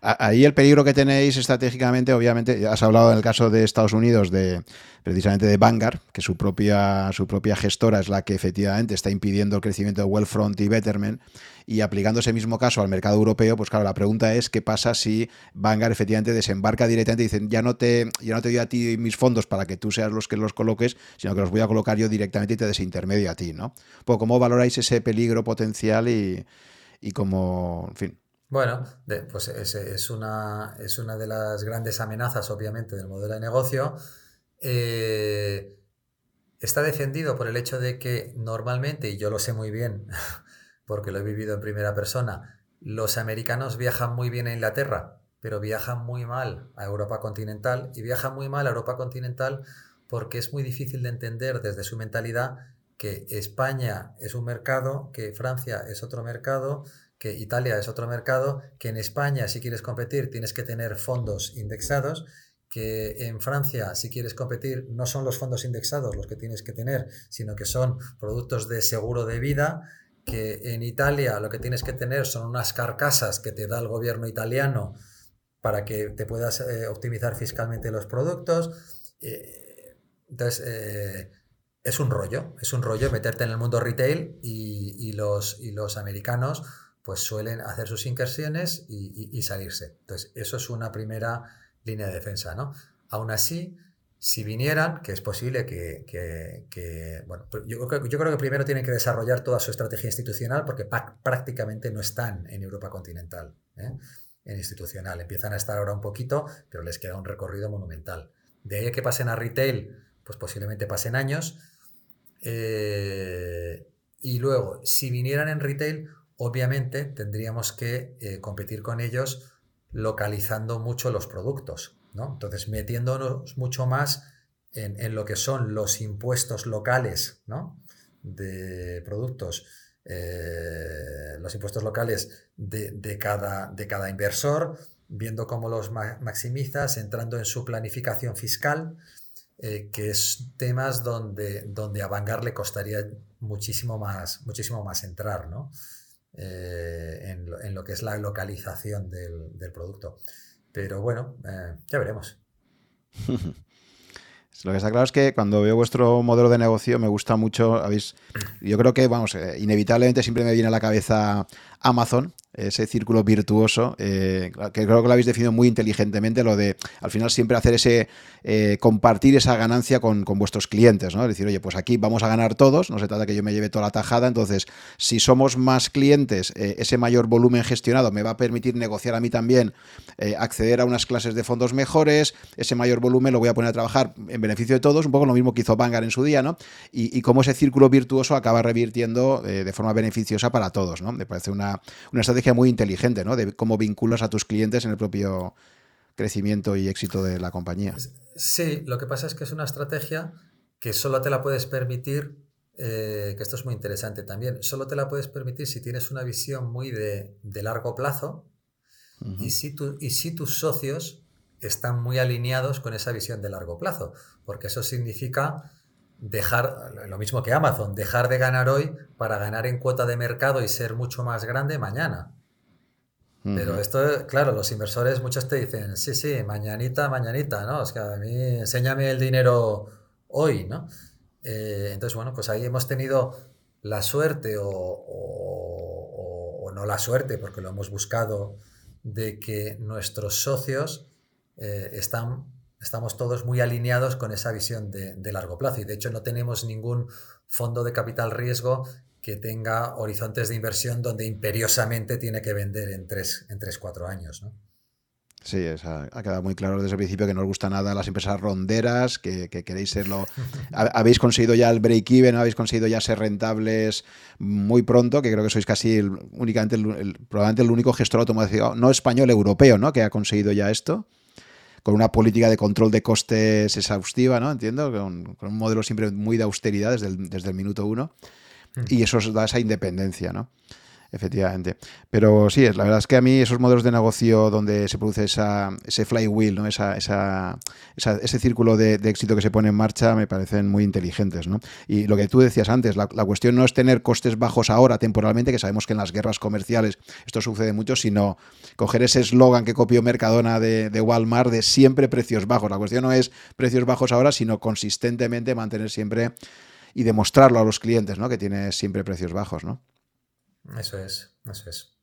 Ahí el peligro que tenéis estratégicamente, obviamente, has hablado en el caso de Estados Unidos de precisamente de Vanguard, que su propia, su propia gestora es la que efectivamente está impidiendo el crecimiento de Wellfront y Betterment, y aplicando ese mismo caso al mercado europeo, pues claro, la pregunta es qué pasa si Vanguard efectivamente desembarca directamente y dicen, ya no te, ya no te doy a ti mis fondos para que tú seas los que los coloques, sino que los voy a colocar yo directamente y te desintermedio a ti, ¿no? Pues cómo valoráis ese peligro potencial y, y cómo, en fin. Bueno, pues es, una, es una de las grandes amenazas, obviamente, del modelo de negocio. Eh, está defendido por el hecho de que normalmente, y yo lo sé muy bien, porque lo he vivido en primera persona, los americanos viajan muy bien a Inglaterra, pero viajan muy mal a Europa continental y viajan muy mal a Europa continental porque es muy difícil de entender desde su mentalidad que España es un mercado, que Francia es otro mercado, que Italia es otro mercado, que en España si quieres competir tienes que tener fondos indexados, que en Francia si quieres competir no son los fondos indexados los que tienes que tener, sino que son productos de seguro de vida, que en Italia lo que tienes que tener son unas carcasas que te da el gobierno italiano para que te puedas eh, optimizar fiscalmente los productos. Eh, entonces, eh, es un rollo, es un rollo meterte en el mundo retail y, los, y los americanos pues suelen hacer sus incursiones y, salirse. Entonces, eso es una primera línea de defensa, ¿no? Aún así, si vinieran, que es posible que, bueno, yo, creo que primero tienen que desarrollar toda su estrategia institucional porque prácticamente no están en Europa continental, ¿eh? en institucional. Empiezan a estar ahora un poquito, pero les queda un recorrido monumental. De ahí que pasen a retail, pues posiblemente pasen años. Eh, y luego, si vinieran en retail, obviamente tendríamos que eh, competir con ellos localizando mucho los productos. ¿no? Entonces, metiéndonos mucho más en, lo que son los impuestos locales ¿no? de productos, eh, los impuestos locales de, cada, de cada inversor, viendo cómo los maximizas, entrando en su planificación fiscal, eh, que es temas donde, donde a Vanguard le costaría muchísimo más, muchísimo más entrar, ¿no? Eh, en, lo, que es la localización del, producto. Pero bueno, eh, ya veremos. Lo que está claro es que cuando veo vuestro modelo de negocio me gusta mucho, habéis, yo creo que, vamos, inevitablemente siempre me viene a la cabeza Amazon, ese círculo virtuoso, eh, que creo que lo habéis definido muy inteligentemente, lo de al final siempre hacer ese, eh, compartir esa ganancia con, vuestros clientes, ¿no? Es decir, oye, pues aquí vamos a ganar todos, no se trata que yo me lleve toda la tajada, entonces, si somos más clientes, eh, ese mayor volumen gestionado me va a permitir negociar a mí también, acceder a unas clases de fondos mejores, ese mayor volumen lo voy a poner a trabajar en beneficio de todos, un poco lo mismo que hizo Vanguard en su día, ¿no? Y, y cómo ese círculo virtuoso acaba revirtiendo de forma beneficiosa para todos, ¿no? Me parece una, una estrategia muy inteligente, ¿no? De cómo vinculas a tus clientes en el propio crecimiento y éxito de la compañía. Sí, lo que pasa es que es una estrategia que solo te la puedes permitir, eh, que esto es muy interesante también, solo te la puedes permitir si tienes una visión muy de, largo plazo y, si y si tus socios están muy alineados con esa visión de largo plazo, porque eso significa dejar, lo mismo que Amazon, dejar de ganar hoy para ganar en cuota de mercado y ser mucho más grande mañana. Pero esto, claro, los inversores muchos te dicen, sí, sí, mañanita, mañanita, ¿no? Es que a mí enséñame el dinero hoy, ¿no? Eh, entonces, bueno, pues ahí hemos tenido la suerte o, no la suerte, porque lo hemos buscado, de que nuestros socios eh, están estamos todos muy alineados con esa visión de, largo plazo y de hecho no tenemos ningún fondo de capital riesgo que tenga horizontes de inversión donde imperiosamente tiene que vender en 3, en tres 4 años. ¿no? Sí, ha quedado muy claro desde el principio que no os gusta nada las empresas ronderas, que, queréis serlo. habéis conseguido ya el break-even, habéis conseguido ya ser rentables muy pronto, que creo que sois casi únicamente probablemente el único gestor automatizado, no español, europeo, ¿no? que ha conseguido ya esto con una política de control de costes exhaustiva, ¿no? Entiendo, con, un modelo siempre muy de austeridad desde el, desde el minuto uno. Mm. Y eso da esa independencia, ¿no? Efectivamente. Pero sí, la verdad es que a mí esos modelos de negocio donde se produce esa, ese flywheel, ¿no? esa, esa, ese círculo de, éxito que se pone en marcha me parecen muy inteligentes. ¿no? Y lo que tú decías antes, la, cuestión no es tener costes bajos ahora temporalmente, que sabemos que en las guerras comerciales esto sucede mucho, sino coger ese eslogan que copió Mercadona de, de Walmart de siempre precios bajos. La cuestión no es precios bajos ahora, sino consistentemente mantener siempre y demostrarlo a los clientes, ¿no? que tiene siempre precios bajos. ¿no? Eso es, eso es.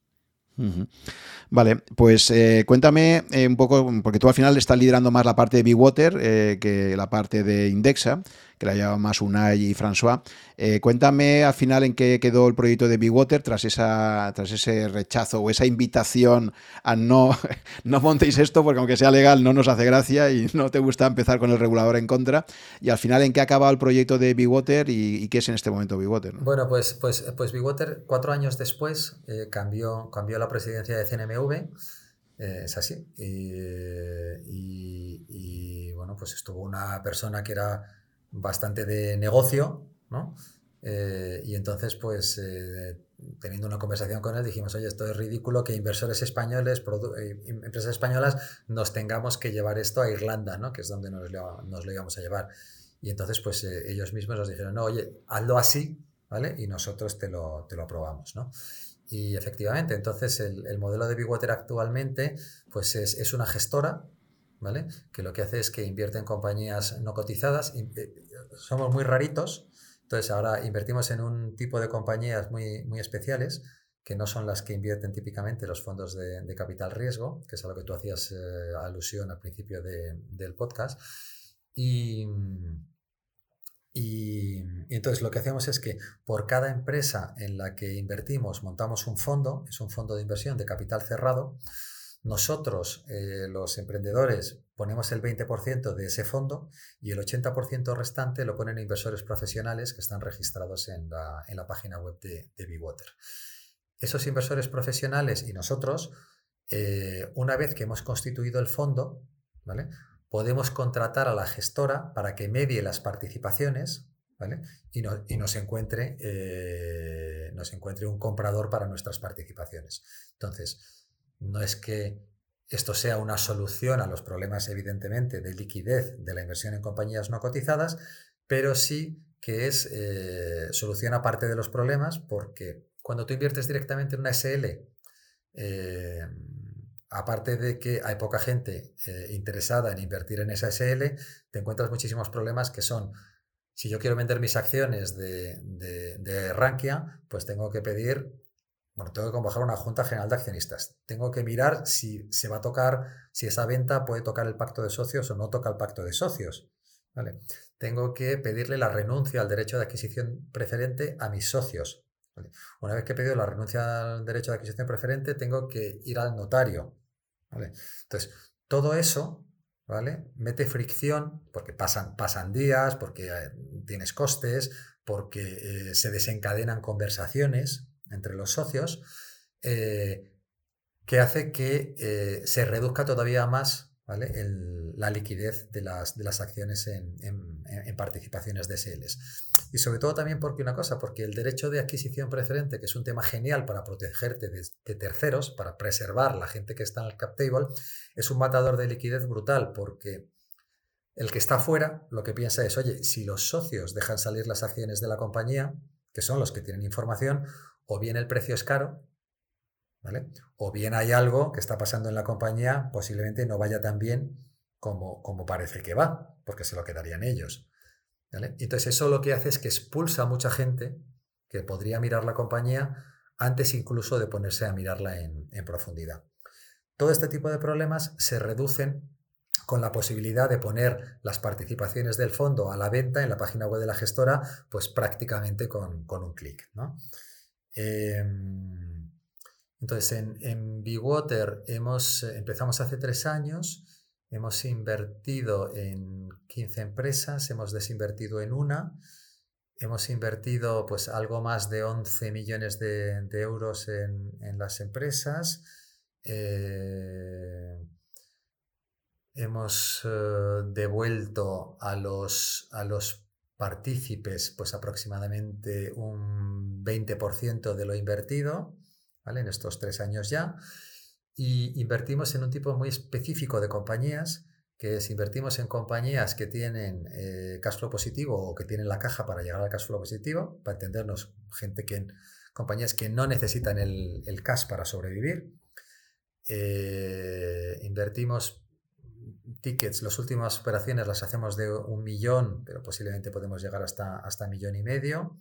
Vale, pues eh, cuéntame eh, un poco, porque tú al final estás liderando más la parte de Bigwater eh, que la parte de Indexa que la lleva más Unai y François. Eh, cuéntame al final en qué quedó el proyecto de Water tras, esa, tras ese rechazo o esa invitación a no, no montéis esto porque aunque sea legal no nos hace gracia y no te gusta empezar con el regulador en contra. Y al final en qué ha acabado el proyecto de Bigwater y, y qué es en este momento Bigwater. Bueno, pues, pues, pues Bigwater cuatro años después cambió, cambió la presidencia de CNMV. Eh, es así. y, bueno, pues estuvo una persona que era bastante de negocio, ¿no? Eh, y entonces, pues, eh, teniendo una conversación con él, dijimos, oye, esto es ridículo que inversores españoles, empresas españolas, nos tengamos que llevar esto a Irlanda, ¿no? Que es donde nos lo, nos lo íbamos a llevar. Y entonces, pues, ellos mismos nos dijeron, no, oye, hazlo así, ¿vale? Y nosotros te lo, te lo aprobamos, ¿no? Y efectivamente, entonces el, el modelo de Bigwater actualmente, pues es, es una gestora, ¿vale? Que lo que hace es que invierte en compañías no cotizadas. Eh, somos muy raritos, entonces ahora invertimos en un tipo de compañías muy, muy especiales que no son las que invierten típicamente los fondos de, capital riesgo, que es a lo que tú hacías eh, alusión al principio del podcast. Y, y, entonces lo que hacemos es que por cada empresa en la que invertimos montamos un fondo, es un fondo de inversión de capital cerrado, nosotros, eh, los emprendedores, ponemos el 20% de ese fondo y el 80% restante lo ponen inversores profesionales que están registrados en la, página web de, de Esos inversores profesionales y nosotros, eh, una vez que hemos constituido el fondo, ¿vale? Podemos contratar a la gestora para que medie las participaciones ¿vale? y, nos, encuentre, eh, nos encuentre un comprador para nuestras participaciones. Entonces, no es que esto sea una solución a los problemas, evidentemente, de liquidez de la inversión en compañías no cotizadas, pero sí que es eh, solución aparte de los problemas porque cuando tú inviertes directamente en una SL, eh, aparte de que hay poca gente eh, interesada en invertir en esa SL, te encuentras muchísimos problemas que son, si yo quiero vender mis acciones de, Rankia, pues tengo que pedir, bueno, tengo que convocar una junta general de accionistas. Tengo que mirar si se va a tocar, si esa venta puede tocar el pacto de socios o no toca el pacto de socios. ¿vale? Tengo que pedirle la renuncia al derecho de adquisición preferente a mis socios. Una vez que he pedido la renuncia al derecho de adquisición preferente, tengo que ir al notario. Entonces, todo eso ¿vale? mete fricción porque pasan, días, porque eh, tienes costes, porque eh, se desencadenan conversaciones entre los socios, eh, que hace que se reduzca todavía más la liquidez de las, de las acciones en, participaciones de SLs. Y sobre todo también porque una cosa, porque el derecho de adquisición preferente, que es un tema genial para protegerte de, terceros, para preservar la gente que está en el cap table, es un matador de liquidez brutal porque el que está fuera lo que piensa es, oye, si los socios dejan salir las acciones de la compañía, que son los que tienen información, o bien el precio es caro, o bien hay algo que está pasando en la compañía, posiblemente no vaya tan bien como, como parece que va, porque se lo quedarían ellos. Entonces eso lo que hace es que expulsa a mucha gente que podría mirar la compañía antes incluso de ponerse a mirarla en, profundidad. Todo este tipo de problemas se reducen con la posibilidad de poner las participaciones del fondo a la venta en la página web de la gestora, pues prácticamente con, un clic. ¿no? Em, entonces, en, en hemos, eh, empezamos hace tres años, hemos invertido en 15 empresas, hemos desinvertido en una, hemos invertido pues algo más de 11 millones de, euros en, las empresas. Eh, hemos eh, devuelto a los, a los partícipes pues aproximadamente un 20% de lo invertido. En estos tres años ya. Y invertimos en un tipo muy específico de compañías, que es invertimos en compañías que tienen eh, cash flow positivo o que tienen la caja para llegar al cash flow positivo, para entendernos, gente que, compañías que no necesitan el, el cash para sobrevivir. Eh, invertimos tickets, las últimas operaciones las hacemos de un millón, pero posiblemente podemos llegar hasta, hasta millón y medio.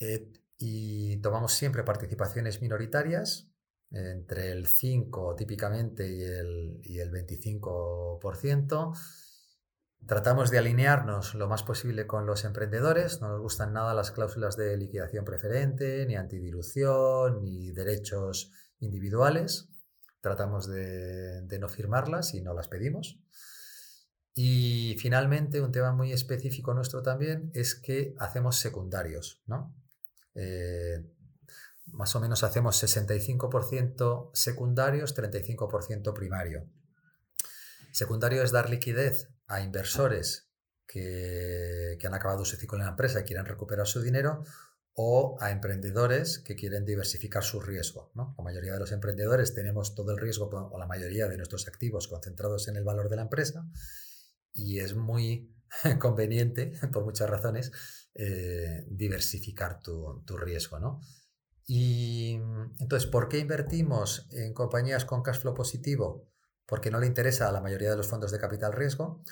Eh, y tomamos siempre participaciones minoritarias, entre el 5 típicamente y el, y el 25%. Tratamos de alinearnos lo más posible con los emprendedores, no nos gustan nada las cláusulas de liquidación preferente, ni antidilución, ni derechos individuales. Tratamos de, de no firmarlas y no las pedimos. Y finalmente, un tema muy específico nuestro también es que hacemos secundarios, ¿no? Eh, más o menos hacemos 65% secundarios, 35% primario. Secundario es dar liquidez a inversores que, han acabado su ciclo en la empresa y quieren recuperar su dinero o a emprendedores que quieren diversificar su riesgo. La mayoría de los emprendedores tenemos todo el riesgo o la mayoría de nuestros activos concentrados en el valor de la empresa y es muy conveniente, por muchas razones, eh, diversificar tu, riesgo, ¿no? Y entonces, ¿por qué invertimos en compañías con cash flow positivo? Porque no le interesa a la mayoría de los fondos de capital riesgo.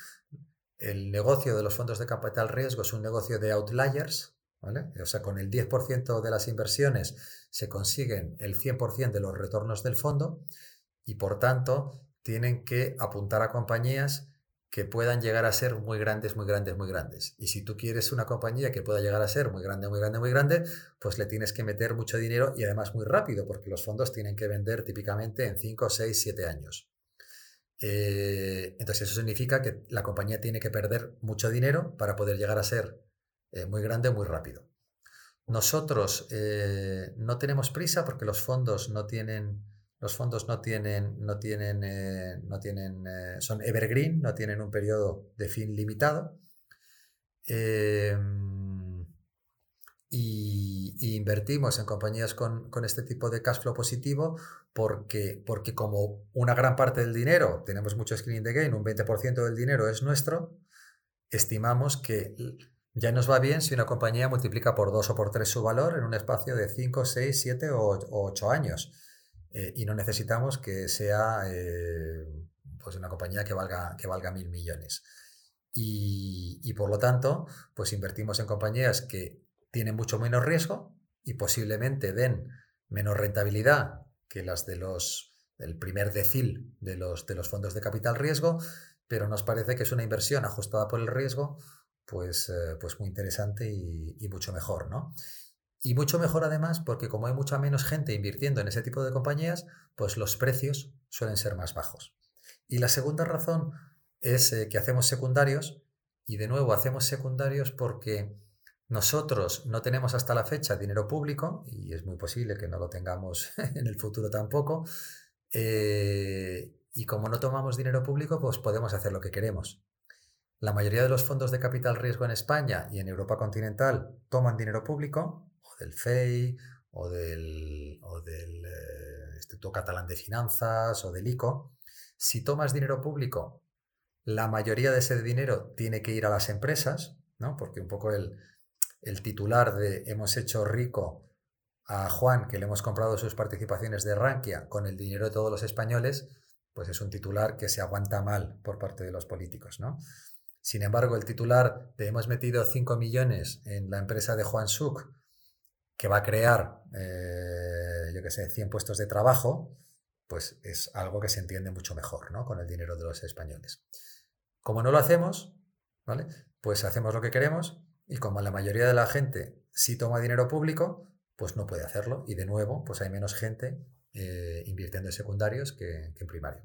El negocio de los fondos de capital riesgo es un negocio de outliers, ¿vale? O sea, con el 10% de las inversiones se consiguen el 100% de los retornos del fondo y por tanto tienen que apuntar a compañías que puedan llegar a ser muy grandes, muy grandes, muy grandes. Y si tú quieres una compañía que pueda llegar a ser muy grande, muy grande, muy grande, pues le tienes que meter mucho dinero y además muy rápido, porque los fondos tienen que vender típicamente en 5, 6, 7 años. Eh, entonces eso significa que la compañía tiene que perder mucho dinero para poder llegar a ser eh, muy grande, muy rápido. Nosotros eh, no tenemos prisa porque los fondos no tienen los fondos no tienen, no tienen, eh, no tienen son evergreen, no tienen un periodo de fin limitado. Em, y, invertimos en compañías con, este tipo de cash flow positivo porque, porque como una gran parte del dinero, tenemos mucho screening de gain, un 20% del dinero es nuestro, estimamos que ya nos va bien si una compañía multiplica por dos o por tres su valor en un espacio de 5, 6, 7 o 8 años. Eh, y no necesitamos que sea eh, pues una compañía que valga, que valga mil millones. Y, y, por lo tanto, pues invertimos en compañías que tienen mucho menos riesgo y posiblemente den menos rentabilidad que las de los del primer decil de los, de los fondos de capital riesgo, pero nos parece que es una inversión ajustada por el riesgo pues, eh, pues muy interesante y, mucho mejor, ¿no? Y mucho mejor además porque como hay mucha menos gente invirtiendo en ese tipo de compañías, pues los precios suelen ser más bajos. Y la segunda razón es eh, que hacemos secundarios y de nuevo hacemos secundarios porque nosotros no tenemos hasta la fecha dinero público y es muy posible que no lo tengamos en el futuro tampoco. Eh, y como no tomamos dinero público, pues podemos hacer lo que queremos. La mayoría de los fondos de capital riesgo en España y en Europa continental toman dinero público, del FEI, o del, del eh, Instituto Catalán de Finanzas, o del ICO. Si tomas dinero público, la mayoría de ese dinero tiene que ir a las empresas, ¿no? porque un poco el, el titular de hemos hecho rico a Juan, que le hemos comprado sus participaciones de Rankia con el dinero de todos los españoles, pues es un titular que se aguanta mal por parte de los políticos, ¿no? Sin embargo, el titular de hemos metido 5 millones en la empresa de Juan Suk, que va a crear, eh, yo qué sé, 100 puestos de trabajo, pues es algo que se entiende mucho mejor, ¿no? Con el dinero de los españoles. Como no lo hacemos, ¿vale? Pues hacemos lo que queremos y como la mayoría de la gente sí toma dinero público, pues no puede hacerlo. Y de nuevo, pues hay menos gente eh, invirtiendo en secundarios que en primario.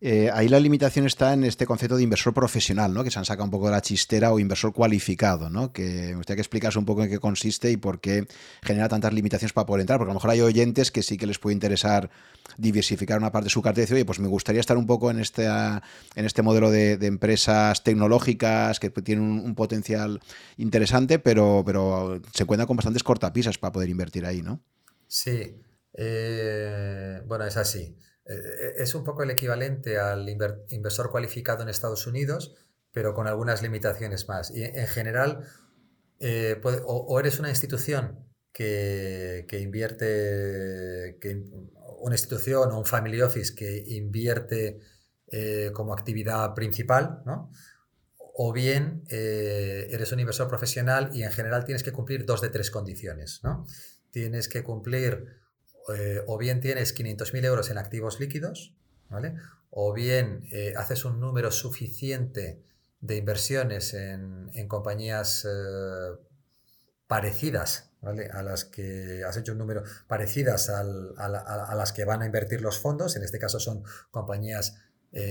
Eh, ahí la limitación está en este concepto de inversor profesional, ¿no? que se han sacado un poco de la chistera o inversor cualificado, ¿no? que me gustaría que explicas un poco en qué consiste y por qué genera tantas limitaciones para poder entrar, porque a lo mejor hay oyentes que sí que les puede interesar diversificar una parte de su cartera y decir, oye, pues me gustaría estar un poco en este, en este modelo de, empresas tecnológicas que tienen un, potencial interesante, pero, pero se cuenta con bastantes cortapisas para poder invertir ahí, ¿no? Sí, eh, bueno, es así. Eh, es un poco el equivalente al inversor cualificado en Estados Unidos, pero con algunas limitaciones más. Y en general, eh, o, eres una institución que, invierte, una institución o un family office que invierte eh, como actividad principal, ¿no? o bien eres un inversor profesional y en general tienes que cumplir dos de tres condiciones. ¿no? Tienes que cumplir eh, o bien tienes 500.000 euros en activos líquidos, ¿vale? O bien eh, haces un número suficiente de inversiones en, compañías eh, parecidas, ¿vale? A las que has hecho un número parecidas a, las que van a invertir los fondos, en este caso son compañías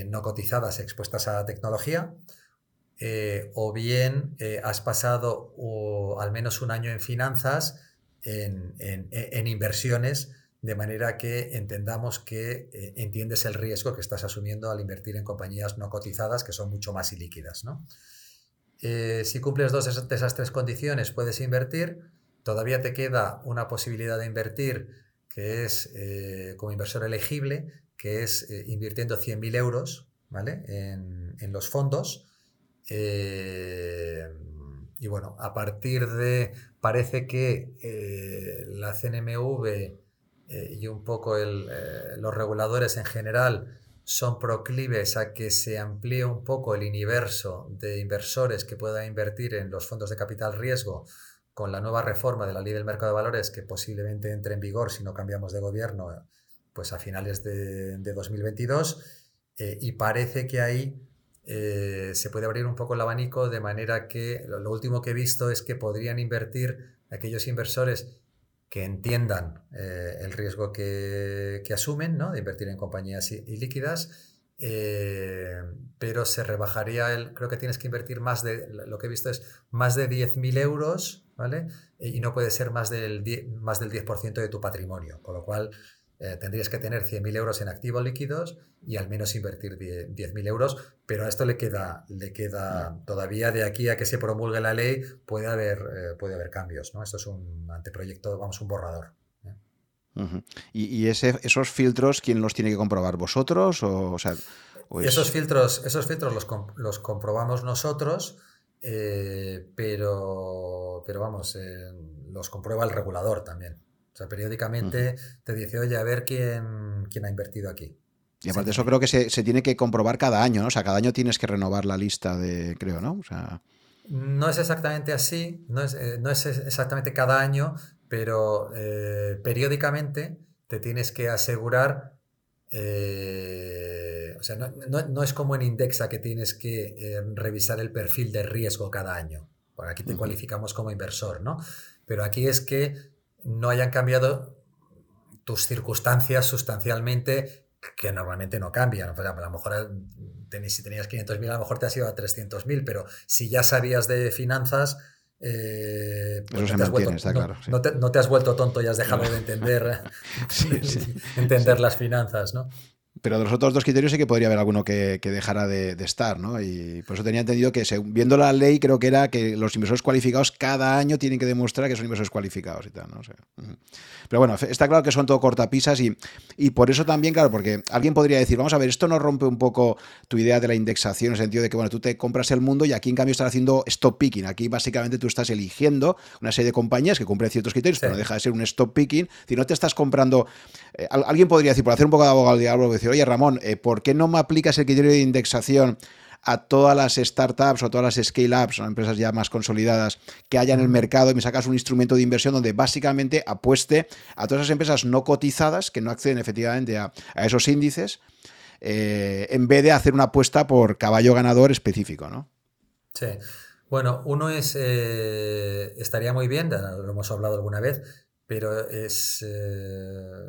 no cotizadas expuestas a tecnología, o bien has pasado al menos un año en finanzas, en, en inversiones de manera que entendamos que eh, entiendes el riesgo que estás asumiendo al invertir en compañías no cotizadas que son mucho más ilíquidas. ¿no? Eh, si cumples dos de esas tres condiciones, puedes invertir. Todavía te queda una posibilidad de invertir que es eh, como inversor elegible, que es invirtiendo 100.000 euros ¿vale? en, en, los fondos. y bueno, a partir de, parece que la CNMV eh, y un poco eh, los reguladores en general son proclives a que se amplíe un poco el universo de inversores que puedan invertir en los fondos de capital riesgo con la nueva reforma de la ley del mercado de valores que posiblemente entre en vigor si no cambiamos de gobierno pues a finales de, de 2022 eh, y parece que ahí se puede abrir un poco el abanico de manera que lo, último que he visto es que podrían invertir aquellos inversores que entiendan eh, el riesgo que, asumen ¿no? de invertir en compañías ilíquidas eh, pero se rebajaría el, creo que tienes que invertir más de, lo que he visto es más de 10.000 euros, ¿vale? Y no puede ser más del 10%, más del 10 de tu patrimonio, con lo cual eh, tendrías que tener 100.000 euros en activos líquidos y al menos invertir 10.000 euros, pero a esto le queda, le queda todavía de aquí a que se promulgue la ley puede haber, eh, puede haber cambios, ¿no? Esto es un anteproyecto, vamos, un borrador. ¿Y, esos filtros, quién los tiene que comprobar? ¿Vosotros? O, sea, esos filtros, esos filtros los, comprobamos nosotros, eh, pero, pero vamos, eh, los comprueba el regulador también. O sea, periódicamente te dice, oye, a ver quién, quién ha invertido aquí. Y aparte de eso creo que se, tiene que comprobar cada año, ¿no? O sea, cada año tienes que renovar la lista de, creo, ¿no? O sea... No es exactamente así, no es, eh, no es exactamente cada año, pero eh, periódicamente te tienes que asegurar, eh, o sea, no, es como en Indexa que tienes que revisar el perfil de riesgo cada año. Por aquí te cualificamos como inversor, ¿no? Pero aquí es que no hayan cambiado tus circunstancias sustancialmente que normalmente no cambian. a lo mejor si tenías 500.000, a lo mejor te has ido a 300.000, pero si ya sabías de finanzas, eh, pues no, te, no, te, has vuelto tonto y has dejado de entender, entender las finanzas, ¿no? Pero de los otros dos criterios sí que podría haber alguno que, dejara de, estar, ¿no? Y por eso tenía entendido que, viendo la ley, creo que era que los inversores cualificados cada año tienen que demostrar que son inversores cualificados y tal, ¿no? Pero bueno, está claro que son todo cortapisas y, y por eso también, claro, porque alguien podría decir, vamos a ver, esto no rompe un poco tu idea de la indexación, en el sentido de que, bueno, tú te compras el mundo y aquí en cambio estás haciendo stop picking. Aquí básicamente tú estás eligiendo una serie de compañías que cumplen ciertos criterios, pero no deja de ser un stop picking. Si no te estás comprando... Eh, alguien podría decir, por hacer un poco de abogado del diablo, decir, oye Ramón, eh, ¿por qué no me aplicas el criterio de indexación a todas las startups o todas las scale-ups o empresas ya más consolidadas que haya en el mercado y me sacas un instrumento de inversión donde básicamente apueste a todas esas empresas no cotizadas que no acceden efectivamente a, esos índices, eh, en vez de hacer una apuesta por caballo ganador específico, ¿no? Sí. Bueno, uno es, eh, estaría muy bien, lo hemos hablado alguna vez, pero es, eh,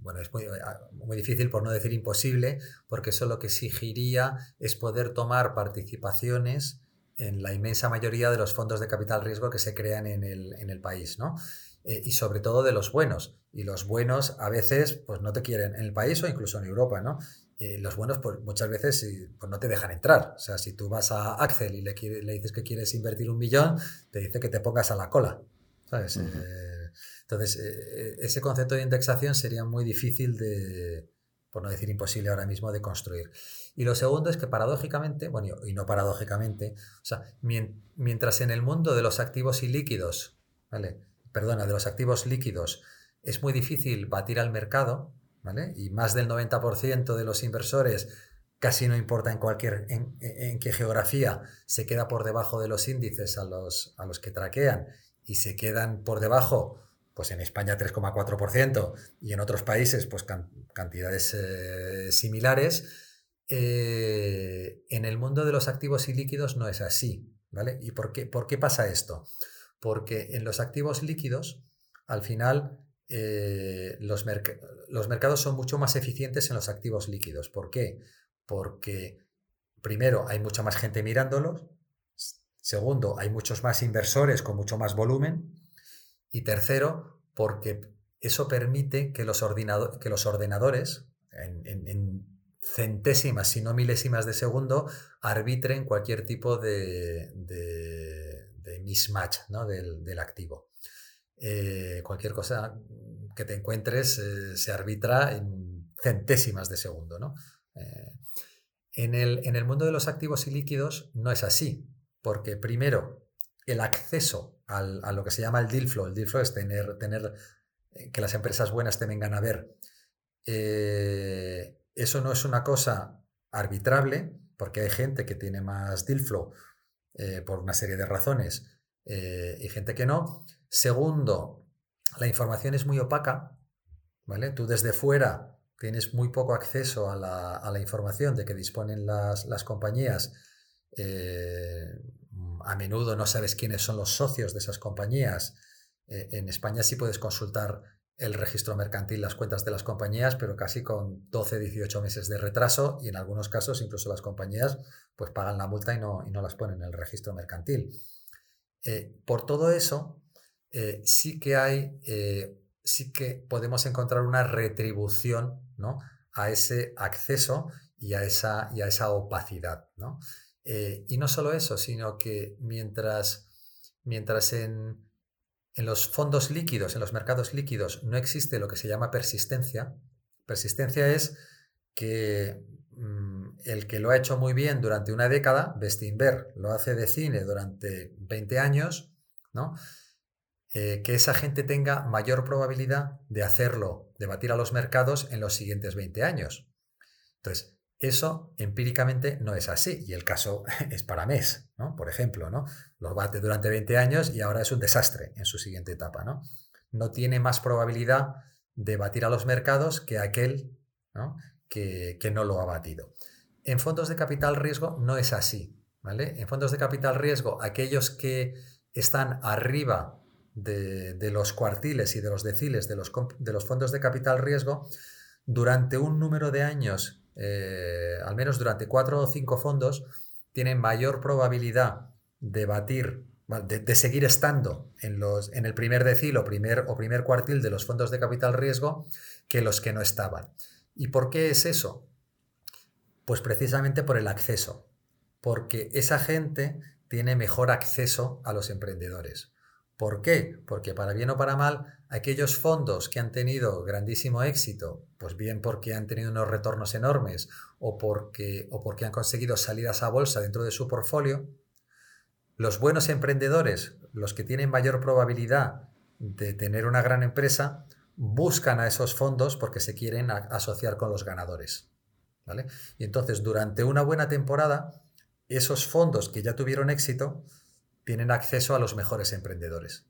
bueno, es ah, muy, difícil, por no decir imposible, porque eso lo que exigiría es poder tomar participaciones en la inmensa mayoría de los fondos de capital riesgo que se crean en el, país, ¿no? Eh, y sobre todo de los buenos. Y los buenos a veces pues no te quieren en el país o incluso en Europa, ¿no? los buenos pues muchas veces pues, no te dejan entrar. O sea, si tú vas a Axel y le, le dices que quieres invertir un millón, te dice que te pongas a la cola. ¿Sabes? Entonces, eh, eh, ese concepto de indexación sería muy difícil de, por no decir imposible ahora mismo, de construir. Y lo segundo es que paradójicamente, bueno, y no paradójicamente, o sea, mientras en el mundo de los activos ilíquidos, ¿vale? Perdona, de los activos líquidos, es muy difícil batir al mercado, ¿vale? Y más del 90% de los inversores, casi no importa en cualquier, en, en, qué geografía, se queda por debajo de los índices a los, a los que traquean y se quedan por debajo pues en España 3,4% y en otros países pues cantidades eh, similares. Eh, en el mundo de los activos y líquidos no es así, ¿vale? ¿Y por qué, por qué pasa esto? Porque en los activos líquidos, al final, eh, los, los mercados son mucho más eficientes en los activos líquidos. ¿Por qué? Porque, primero, hay mucha más gente mirándolos. Segundo, hay muchos más inversores con mucho más volumen. Y tercero, porque eso permite que los, ordenadores, en, centésimas, si no milésimas de segundo, arbitren cualquier tipo de, mismatch del, activo. Eh, cualquier cosa que te encuentres eh, se arbitra en centésimas de segundo. Eh, en, el, en el mundo de los activos y líquidos no es así, porque primero el acceso a lo que se llama el deal flow. El deal flow es tener, tener eh, que las empresas buenas te vengan a ver. Eh, eso no es una cosa arbitrable, porque hay gente que tiene más deal flow eh, por una serie de razones y gente que no. Segundo, la información es muy opaca, ¿vale? Tú desde fuera tienes muy poco acceso a la, información de que disponen las, las compañías a menudo no sabes quiénes son los socios de esas compañías. Eh, en España sí puedes consultar el registro mercantil, las cuentas de las compañías, pero casi con 12, 18 meses de retraso y en algunos casos incluso las compañías pues pagan la multa y no, y no las ponen en el registro mercantil. Eh, por todo eso, eh, sí que hay, sí que podemos encontrar una retribución ¿no? a ese acceso y a esa, y a esa opacidad. ¿no? Y no solo eso, sino que mientras, mientras en, en los fondos líquidos, en los mercados líquidos, no existe lo que se llama persistencia. Persistencia es que mm, el que lo ha hecho muy bien durante una década, Bestinver lo hace de cine durante 20 años, ¿no? Eh, que esa gente tenga mayor probabilidad de hacerlo, de batir a los mercados en los siguientes 20 años. Entonces, eso empíricamente no es así y el caso es para mes, ¿no? Por ejemplo, ¿no? Lo bate durante 20 años y ahora es un desastre en su siguiente etapa, ¿no? No tiene más probabilidad de batir a los mercados que aquel Que, no lo ha batido. En fondos de capital riesgo no es así, ¿vale? En fondos de capital riesgo, aquellos que están arriba de, los cuartiles y de los deciles de los, de los fondos de capital riesgo, durante un número de años eh, al menos durante cuatro o cinco fondos, tienen mayor probabilidad de batir, de, seguir estando en, los, en el primer decil o primer, o primer cuartil de los fondos de capital riesgo que los que no estaban. ¿Y por qué es eso? Pues precisamente por el acceso, porque esa gente tiene mejor acceso a los emprendedores. ¿Por qué? Porque para bien o para mal, aquellos fondos que han tenido grandísimo éxito, pues bien porque han tenido unos retornos enormes o porque, o porque han conseguido salidas a bolsa dentro de su portfolio, los buenos emprendedores, los que tienen mayor probabilidad de tener una gran empresa, buscan a esos fondos porque se quieren asociar con los ganadores. ¿vale? Y entonces, durante una buena temporada, esos fondos que ya tuvieron éxito, tienen acceso a los mejores emprendedores.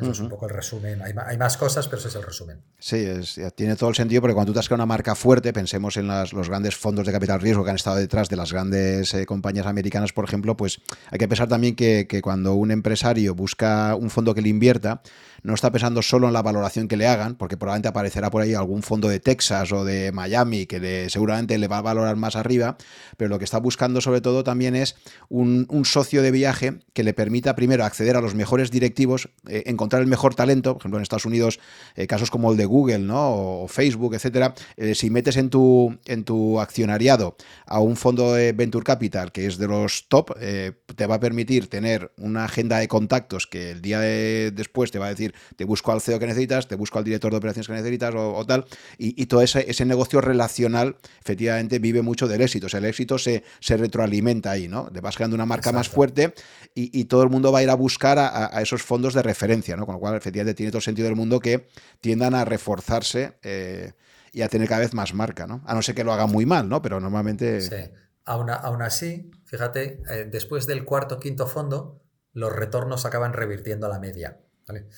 Eso es un poco el resumen. Hay, más cosas, pero ese es el resumen. Sí, tiene todo el sentido porque cuando tú te has creado una marca fuerte, pensemos en los grandes fondos de capital riesgo que han estado detrás de las grandes eh, compañías americanas, por ejemplo, pues hay que pensar también que, que, cuando un empresario busca un fondo que le invierta, no está pensando solo en la valoración que le hagan, porque probablemente aparecerá por ahí algún fondo de Texas o de Miami que seguramente le va a valorar más arriba, pero lo que está buscando sobre todo también es un, socio de viaje que le permita primero acceder a los mejores directivos, eh, encontrar el mejor talento, por ejemplo en Estados Unidos eh, casos como el de Google ¿no? o Facebook, etcétera, eh, si metes en tu, en tu accionariado a un fondo de Venture Capital que es de los top, te va a permitir tener una agenda de contactos que el día después te va a decir te busco al CEO que necesitas, te busco al director de operaciones que necesitas o, tal, y, todo ese, negocio relacional efectivamente vive mucho del éxito, o sea, el éxito se, se retroalimenta ahí, ¿no? Te vas creando una marca más fuerte y, todo el mundo va a ir a buscar a, esos fondos de referencia, ¿no? Con lo cual, efectivamente, tiene todo el sentido del mundo que tiendan a reforzarse eh, y a tener cada vez más marca, ¿no? A no ser que lo haga muy mal, ¿no? Pero normalmente... Sí. Aún, aún así, fíjate, eh, después del cuarto quinto fondo, los retornos acaban revirtiendo a la media. ¿vale?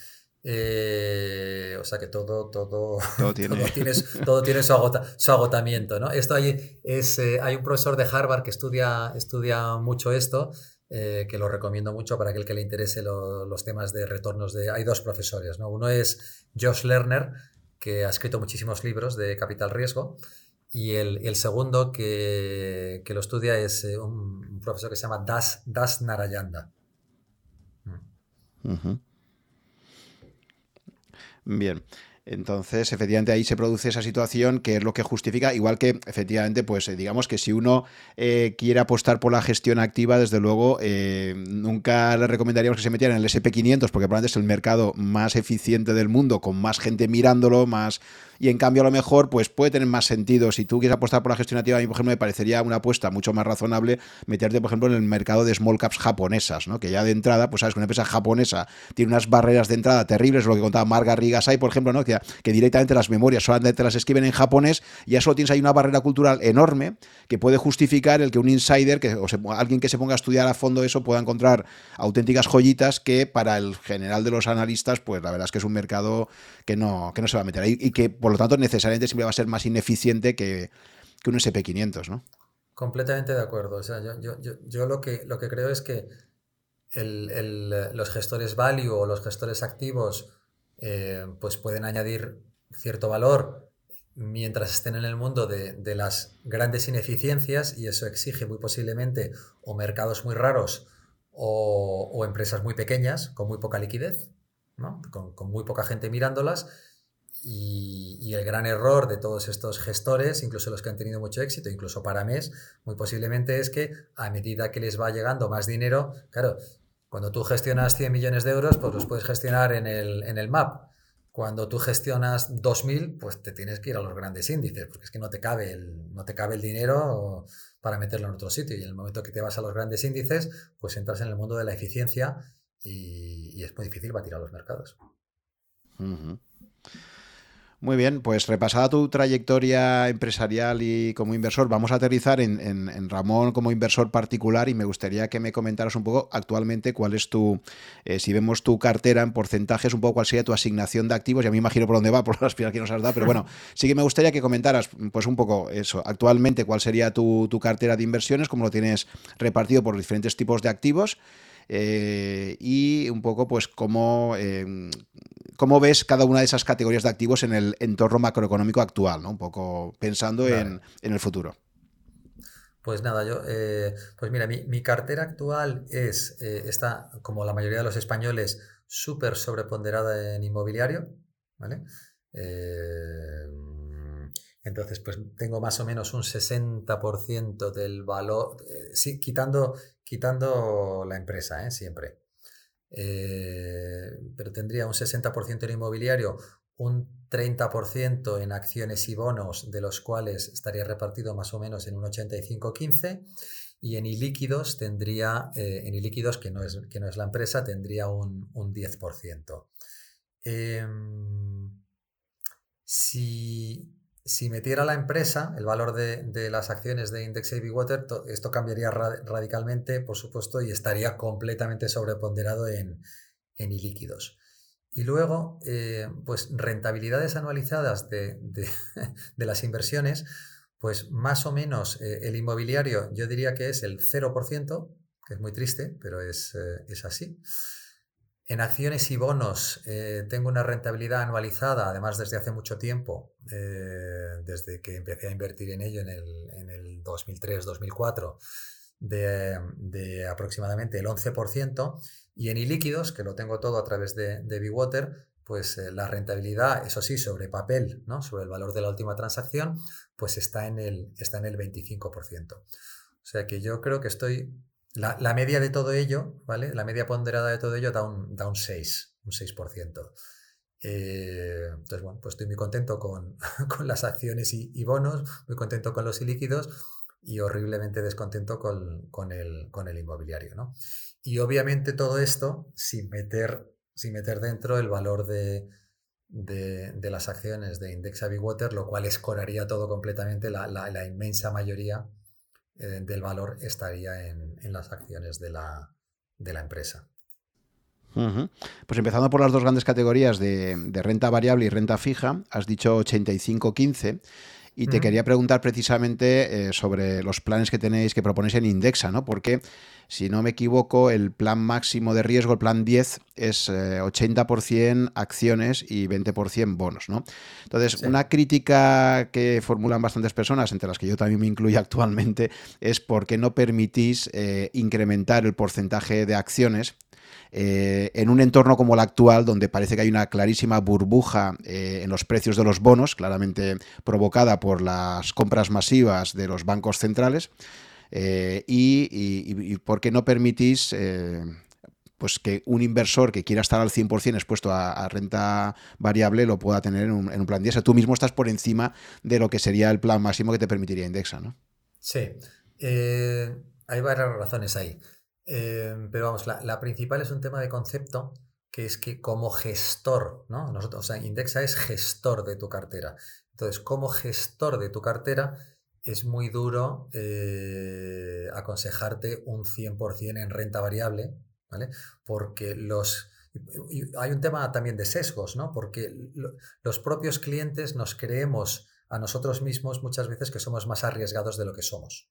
Eh, o sea que todo, todo, todo tiene, todo tiene, su, su, agotamiento. ¿no? Esto hay, es, eh, hay un profesor de Harvard que estudia, estudia mucho esto, eh, que lo recomiendo mucho para aquel que le interese los temas de retornos. De, hay dos profesores. ¿no? Uno es Josh Lerner, que ha escrito muchísimos libros de capital riesgo. Y el, el segundo que, que, lo estudia es un, profesor que se llama Das, das Narayanda. Uh Bien. Entonces, efectivamente, ahí se produce esa situación que es lo que justifica, igual que, efectivamente, pues eh, digamos que si uno eh, quiere apostar por la gestión activa, desde luego, eh, nunca le recomendaríamos que se metiera en el SP500, porque probablemente es el mercado más eficiente del mundo, con más gente mirándolo, más y en cambio a lo mejor pues puede tener más sentido. Si tú quieres apostar por la gestión activa, a mí por ejemplo me parecería una apuesta mucho más razonable meterte por ejemplo en el mercado de small caps japonesas, ¿no? que ya de entrada, pues sabes que una empresa japonesa tiene unas barreras de entrada terribles, lo que contaba Marga Rigasai, por ejemplo, ¿no? que, que directamente las memorias solamente las escriben en japonés y ya solo tienes ahí una barrera cultural enorme que puede justificar el que un insider, que, o alguien que se ponga a estudiar a fondo eso, pueda encontrar auténticas joyitas que para el general de los analistas, pues la verdad es que es un mercado que no, que no se va a meter ahí y que por lo tanto necesariamente siempre va a ser más ineficiente que, un SP500, ¿no? Completamente de acuerdo. O sea, yo, lo, que, lo que creo es que los gestores value o los gestores activos eh, pues pueden añadir cierto valor mientras estén en el mundo de, las grandes ineficiencias y eso exige muy posiblemente o mercados muy raros o, empresas muy pequeñas con muy poca liquidez, con, muy poca gente mirándolas. Y, el gran error de todos estos gestores, incluso los que han tenido mucho éxito, incluso para mes, muy posiblemente es que a medida que les va llegando más dinero, claro, cuando tú gestionas 100 millones de euros, pues los puedes gestionar en el, en el MAP cuando tú gestionas 2.000, pues te tienes que ir a los grandes índices, porque es que no te cabe el, no te cabe el dinero para meterlo en otro sitio. Y en el momento que te vas a los grandes índices, pues entras en el mundo de la eficiencia y, es muy difícil batir a los mercados. Muy bien, pues repasada tu trayectoria empresarial y como inversor, vamos a aterrizar en, Ramón como inversor particular y me gustaría que me comentaras un poco actualmente cuál es tu, eh, si vemos tu cartera en porcentajes, un poco cuál sería tu asignación de activos. Ya me imagino por dónde va, por las pistas que nos has dado, pero bueno, sí que me gustaría que comentaras pues un poco eso, actualmente cuál sería tu, tu cartera de inversiones, cómo lo tienes repartido por diferentes tipos de activos. Eh, y un poco pues cómo, em, cómo ves cada una de esas categorías de activos en el entorno macroeconómico actual, ¿no? Un poco pensando en, el futuro. Pues nada, yo, eh, pues mira, mi, cartera actual es, eh, está, como la mayoría de los españoles, súper sobreponderada en inmobiliario, ¿vale? entonces, pues tengo más o menos un 60% del valor, sí, quitando quitando la empresa, ¿eh? siempre. Eh, pero tendría un 60% en inmobiliario, un 30% en acciones y bonos, de los cuales estaría repartido más o menos en un 85-15, y en ilíquidos tendría, eh, en ilíquidos, que no, es, que no es la empresa, tendría un, un 10%. Em, si, si metiera la empresa, el valor de, las acciones de Index AB Water, esto cambiaría radicalmente, por supuesto, y estaría completamente sobreponderado en, en ilíquidos. Y luego, eh, pues rentabilidades anualizadas de, las inversiones, pues más o menos eh, el inmobiliario yo diría que es el 0%, que es muy triste, pero es, eh, es así. En acciones y bonos eh, tengo una rentabilidad anualizada, además desde hace mucho tiempo, eh, desde que empecé a invertir en ello en el, 2003-2004, de, aproximadamente el 11%. Y en ilíquidos, que lo tengo todo a través de, de Bwater, pues eh, la rentabilidad, eso sí, sobre papel, ¿no? sobre el valor de la última transacción, pues está en el, está en el 25%. O sea que yo creo que estoy la, media de todo ello, ¿vale? La media ponderada de todo ello da un, da un 6, un 6%. Eh, entonces, bueno, pues estoy muy contento con, las acciones y, bonos, muy contento con los ilíquidos y horriblemente descontento con, el, con el inmobiliario, ¿no? Y obviamente todo esto sin meter, sin meter dentro el valor de, de, las acciones de Index Water, lo cual escoraría todo completamente la, la inmensa mayoría eh, del valor estaría en, las acciones de la, empresa. Pues empezando por las dos grandes categorías de, renta variable y renta fija, has dicho 85-15. Y te quería preguntar precisamente eh, sobre los planes que tenéis, que proponéis en Indexa, ¿no? Porque si no me equivoco, el plan máximo de riesgo, el plan 10, es 80% eh, acciones y 20% bonos, ¿no? Entonces, una crítica que formulan bastantes personas, entre las que yo también me incluyo actualmente, es por qué no permitís eh, incrementar el porcentaje de acciones eh, en un entorno como el actual, donde parece que hay una clarísima burbuja en los precios de los bonos, claramente provocada por las compras masivas de los bancos centrales, eh, y, por qué no permitís eh, pues que un inversor que quiera estar al 100% expuesto a, renta variable lo pueda tener en un, plan 10. tú mismo estás por encima de lo que sería el plan máximo que te permitiría Indexa, ¿no? Sí, eh, hay varias razones ahí. pero vamos, la, principal es un tema de concepto, que es que como gestor, ¿no? Nosotros, o sea, Indexa es gestor de tu cartera. Entonces, como gestor de tu cartera, es muy duro eh, aconsejarte un 100% en renta variable, ¿vale? Porque los... hay un tema también de sesgos, ¿no? Porque los propios clientes nos creemos a nosotros mismos muchas veces que somos más arriesgados de lo que somos,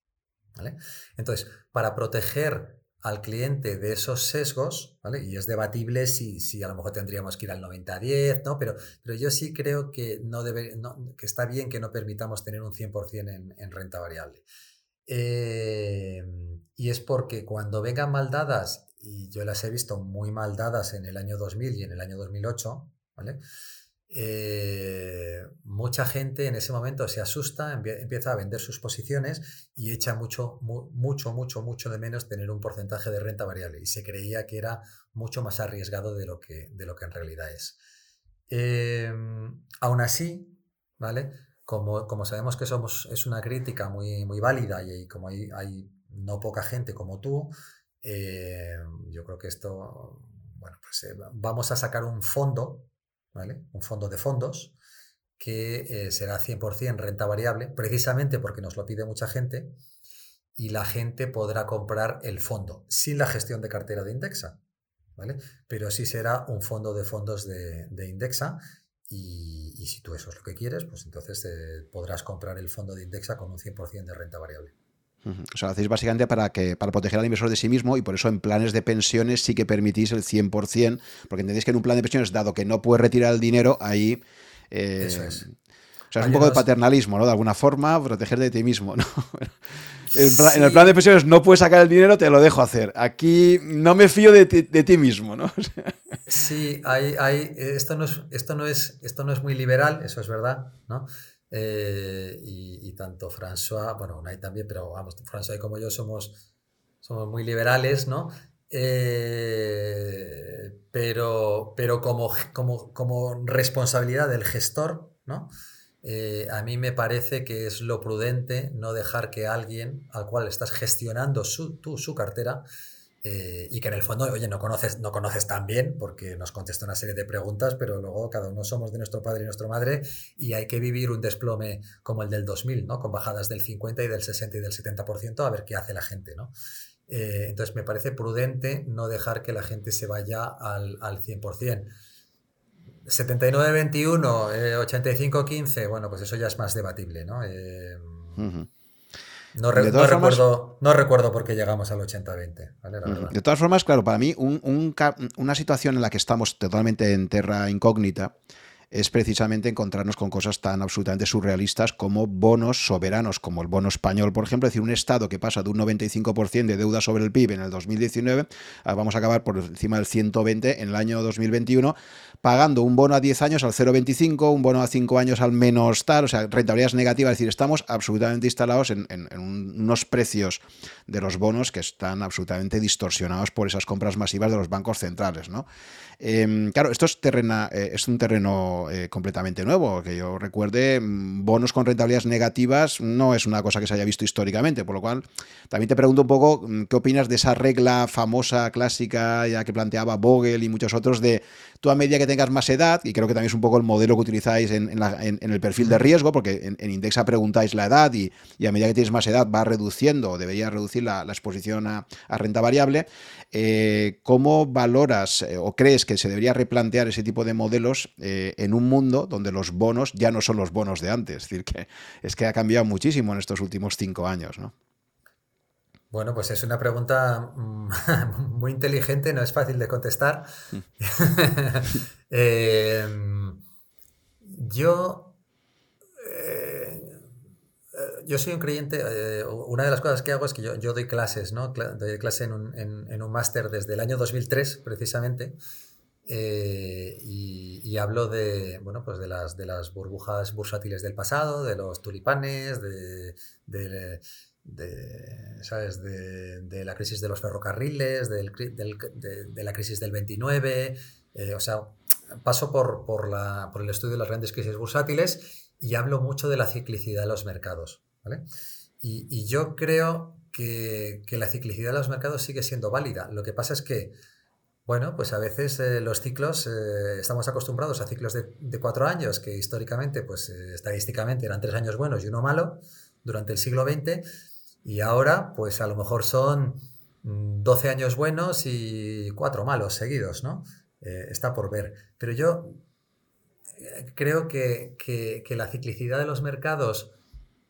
¿vale? Entonces, para proteger al cliente de esos sesgos, ¿vale? Y es debatible si, si a lo mejor tendríamos que ir al 90-10, ¿no? Pero, pero yo sí creo que, no debe, que está bien que no permitamos tener un 100% en, en renta variable. Eh, y es porque cuando vengan mal dadas, y yo las he visto muy mal dadas en el año 2000 y en el año 2008, ¿vale? Eh, mucha gente en ese momento se asusta, empieza a vender sus posiciones y echa mucho, mucho, mucho, mucho de menos tener un porcentaje de renta variable y se creía que era mucho más arriesgado de lo que, de lo que en realidad es. Em, aún así, ¿vale? Como, como, sabemos que somos, es una crítica muy, muy válida y, como hay, no poca gente como tú, eh, yo creo que esto, bueno, pues eh, vamos a sacar un fondo un fondo de fondos que eh, será 100% renta variable, precisamente porque nos lo pide mucha gente y la gente podrá comprar el fondo sin la gestión de cartera de Indexa, ¿vale? Pero sí será un fondo de fondos de, Indexa y, si tú eso es lo que quieres, pues entonces eh, podrás comprar el fondo de Indexa con un 100% de renta variable. O sea, lo hacéis básicamente para, que, para proteger al inversor de sí mismo y por eso en planes de pensiones sí que permitís el 100%, porque entendéis que en un plan de pensiones, dado que no puedes retirar el dinero, ahí... Eh, eso es. O sea, es un poco de paternalismo, ¿no? De alguna forma, proteger de ti mismo, ¿no? En, el plan de pensiones no puedes sacar el dinero, te lo dejo hacer. Aquí no me fío de ti, de ti mismo, ¿no? sí, hay, hay, esto, no es, esto, no es, esto no es muy liberal, eso es verdad, ¿no? Eh, y, tanto François, bueno, Unai también, pero vamos, François y como yo somos, somos muy liberales, ¿no? Eh, pero pero como, como, como, responsabilidad del gestor, ¿no? Eh, a mí me parece que es lo prudente no dejar que alguien al cual estás gestionando su, tú, su cartera eh, y que en el fondo, oye, no conoces, no conoces tan bien porque nos contesta una serie de preguntas, pero luego cada uno somos de nuestro padre y nuestra madre y hay que vivir un desplome como el del 2000, ¿no? Con bajadas del 50 y del 60 y del 70% a ver qué hace la gente, ¿no? Eh, entonces me parece prudente no dejar que la gente se vaya al, al 100%. 79-21, 85-15, bueno, pues eso ya es más debatible, ¿no? Eh, no, recuerdo, no recuerdo por qué llegamos al 80-20. De todas formas, claro, para mí una situación en la que estamos totalmente en terra incógnita es precisamente encontrarnos con cosas tan absolutamente surrealistas como bonos soberanos, como el bono español, por ejemplo, es decir, un Estado que pasa de un 95% de deuda sobre el PIB en el 2019, vamos a acabar por encima del 120 en el año 2021, pagando un bono a 10 años al 0,25, un bono a 5 años al menos tal, o sea, rentabilidades negativas, es decir, estamos absolutamente instalados en, unos precios de los bonos que están absolutamente distorsionados por esas compras masivas de los bancos centrales, ¿no? Em, claro, esto es, terrena, eh, es un terreno eh, completamente nuevo. Que yo recuerde, mm, bonos con rentabilidades negativas no es una cosa que se haya visto históricamente, por lo cual también te pregunto un poco mm, qué opinas de esa regla famosa, clásica, ya que planteaba Vogel y muchos otros, de tú a medida que tengas más edad, y creo que también es un poco el modelo que utilizáis en, el perfil de riesgo, porque en, Indexa preguntáis la edad y, a medida que tienes más edad va reduciendo o debería reducir la, exposición a, renta variable. Eh, ¿Cómo valoras o crees que se debería replantear ese tipo de modelos eh, en un mundo donde los bonos ya no son los bonos de antes. Es decir, que es que ha cambiado muchísimo en estos últimos cinco años, ¿no? Bueno, pues es una pregunta mm, muy inteligente, no es fácil de contestar. Em, yo, eh, yo soy un creyente, eh, una de las cosas que hago es que yo, doy clases, ¿no? Doy clase en un, en un máster desde el año 2003, precisamente, eh, y, hablo de, bueno, pues de, las, de las burbujas bursátiles del pasado, de los tulipanes, de, de, ¿sabes? de, la crisis de los ferrocarriles, del, de, la crisis del 29. Eh, o sea, paso por, por, la, por, el estudio de las grandes crisis bursátiles y hablo mucho de la ciclicidad de los mercados. ¿vale? Y, y, yo creo que, que la ciclicidad de los mercados sigue siendo válida. Lo que pasa es que bueno, pues a veces eh, los ciclos, eh, estamos acostumbrados a ciclos de, cuatro años, que históricamente, pues estadísticamente eran tres años buenos y uno malo durante el siglo XX, y ahora, pues a lo mejor son 12 mm, años buenos y cuatro malos seguidos, ¿no? está por ver. Pero yo creo que, que, la ciclicidad de los mercados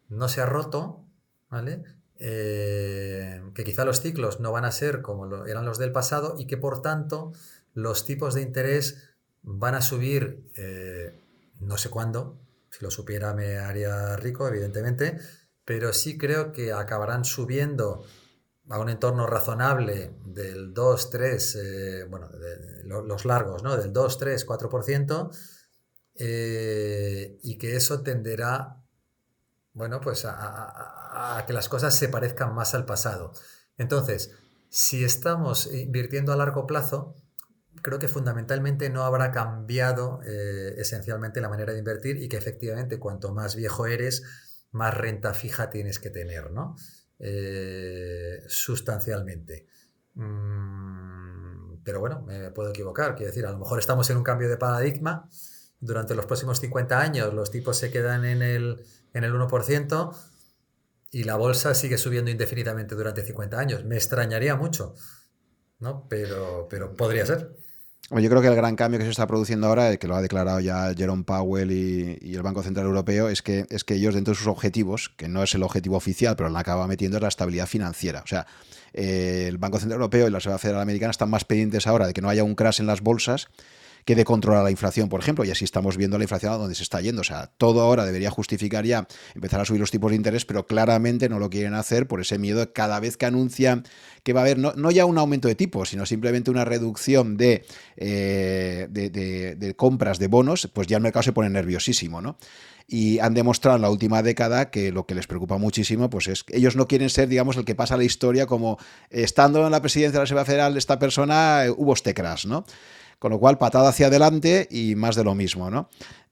no se ha roto, ¿vale? eh, que quizá los ciclos no van a ser como eran los del pasado y que por tanto los tipos de interés van a subir eh, no sé cuándo, si lo supiera me haría rico, evidentemente, pero sí creo que acabarán subiendo a un entorno razonable del 2, 3, eh, bueno, los largos, ¿no? Del 2, 3, 4%, y que eso tenderá, bueno, pues a, que las cosas se parezcan más al pasado. Entonces, si estamos invirtiendo a largo plazo, creo que fundamentalmente no habrá cambiado eh, esencialmente la manera de invertir y que efectivamente cuanto más viejo eres, más renta fija tienes que tener, ¿no? Eh, sustancialmente. Mm, pero bueno, me puedo equivocar. Quiero decir, a lo mejor estamos en un cambio de paradigma. Durante los próximos 50 años los tipos se quedan en el, en el 1% y la bolsa sigue subiendo indefinidamente durante 50 años. Me extrañaría mucho, ¿no? Pero, pero podría ser. Yo creo que el gran cambio que se está produciendo ahora, que lo ha declarado ya Jerome Powell y, el Banco Central Europeo, es que, es que ellos dentro de sus objetivos, que no es el objetivo oficial, pero lo acaba metiendo es la estabilidad financiera. O sea, eh, el Banco Central Europeo y la Reserva Federal Americana están más pendientes ahora de que no haya un crash en las bolsas que de controlar la inflación, por ejemplo, y así estamos viendo la inflación a donde se está yendo. O sea, todo ahora debería justificar ya empezar a subir los tipos de interés, pero claramente no lo quieren hacer por ese miedo cada vez que anuncian que va a haber no, ya un aumento de tipos, sino simplemente una reducción de, eh, de, compras de bonos, pues ya el mercado se pone nerviosísimo, ¿no? y han demostrado en la última década que lo que les preocupa muchísimo pues es que ellos no quieren ser, digamos, el que pasa la historia como estando en la presidencia de la Reserva Federal esta persona eh, hubo este crash, ¿no? Con lo cual, patada hacia adelante y más de lo mismo, ¿no?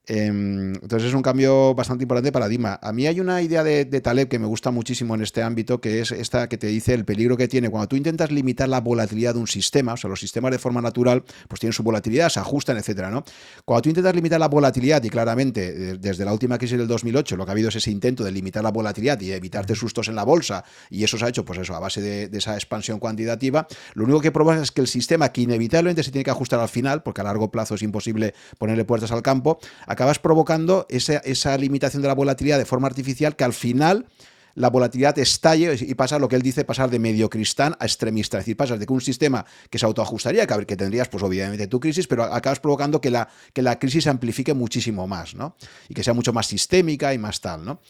Em, entonces es un cambio bastante importante de paradigma. A mí hay una idea de, Taleb que me gusta muchísimo en este ámbito, que es esta que te dice el peligro que tiene cuando tú intentas limitar la volatilidad de un sistema, o sea, los sistemas de forma natural pues tienen su volatilidad, se ajustan, etcétera, ¿no? Cuando tú intentas limitar la volatilidad, y claramente desde la última crisis del 2008 lo que ha habido es ese intento de limitar la volatilidad y evitarte sustos en la bolsa, y eso se ha hecho, pues eso, a base de, esa expansión cuantitativa, lo único que provoca es que el sistema, que inevitablemente se tiene que ajustar al final, porque a largo plazo es imposible ponerle puertas al campo, acabas provocando esa, esa limitación de la volatilidad de forma artificial que al final la volatilidad estalle y pasa lo que él dice, pasar de medio cristán a extremista. Es decir, pasas de que un sistema que se autoajustaría, que, que tendrías, pues obviamente tu crisis, pero acabas provocando que la, que la crisis se amplifique muchísimo más, ¿no? Y que sea mucho más sistémica y más tal, ¿no?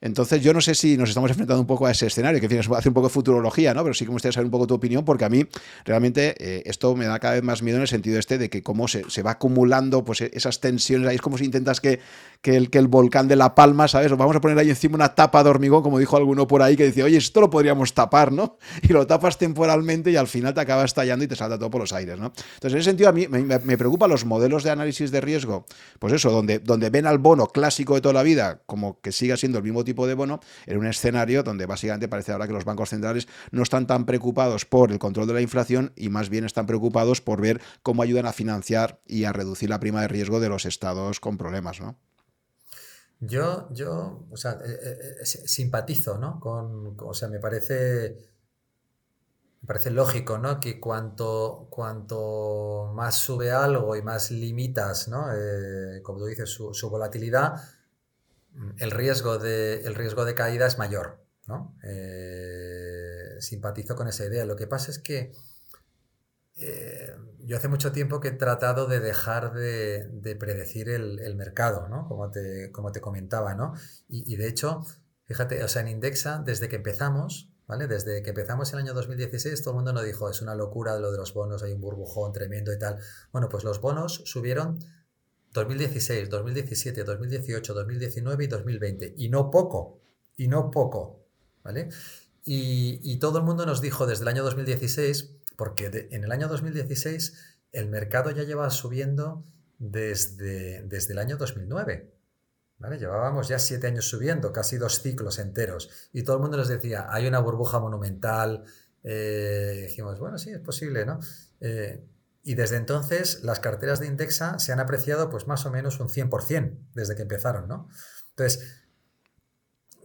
Entonces, yo no sé si nos estamos enfrentando un poco a ese escenario, que en fin, hace un poco de futurología, ¿no? Pero sí que me gustaría saber un poco tu opinión, porque a mí realmente eh, esto me da cada vez más miedo en el sentido este de que cómo se, se va acumulando pues, esas tensiones, ahí es como si intentas que, que, el, que el volcán de La Palma, ¿sabes? Vamos a poner ahí encima una tapa de hormigón, como dijo alguno por ahí, que decía, oye, esto lo podríamos tapar, ¿no? Y lo tapas temporalmente y al final te acaba estallando y te salta todo por los aires, ¿no? Entonces, en ese sentido, a mí me, me preocupan los modelos de análisis de riesgo, pues eso, donde, donde ven al bono clásico de toda la vida como que siga siendo el mismo tipo de bono, en un escenario donde básicamente parece ahora que los bancos centrales no están tan preocupados por el control de la inflación y más bien están preocupados por ver cómo ayudan a financiar y a reducir la prima de riesgo de los estados con problemas, ¿no? Yo, yo, eh, eh, eh, simpatizo, ¿no? Con, o sea, me parece, me parece lógico, ¿no? Que cuanto, cuanto más sube algo y más limitas, ¿no? como tú dices, su volatilidad, el riesgo de, el riesgo de caída es mayor. ¿no? Eh, simpatizo con esa idea. Lo que pasa es que eh, yo hace mucho tiempo que he tratado de dejar de, predecir el, mercado, ¿no? como, te, como te comentaba. ¿no? Y, de hecho, fíjate, o sea, en Indexa, desde que empezamos, ¿vale? Desde que empezamos el año 2016, todo el mundo nos dijo, es una locura lo de los bonos, hay un burbujón tremendo y tal. Bueno, pues los bonos subieron 2016, 2017, 2018, 2019 y 2020. Y no poco, y no poco, ¿vale? Y, todo el mundo nos dijo desde el año 2016, porque en el año 2016 el mercado ya lleva subiendo desde, desde el año 2009. ¿Vale? Llevábamos ya siete años subiendo, casi dos ciclos enteros. Y todo el mundo nos decía, hay una burbuja monumental. Eh, dijimos, bueno, sí, es posible, ¿no? Eh, y desde entonces las carteras de Indexa se han apreciado pues más o menos un 100% desde que empezaron, ¿no? Entonces,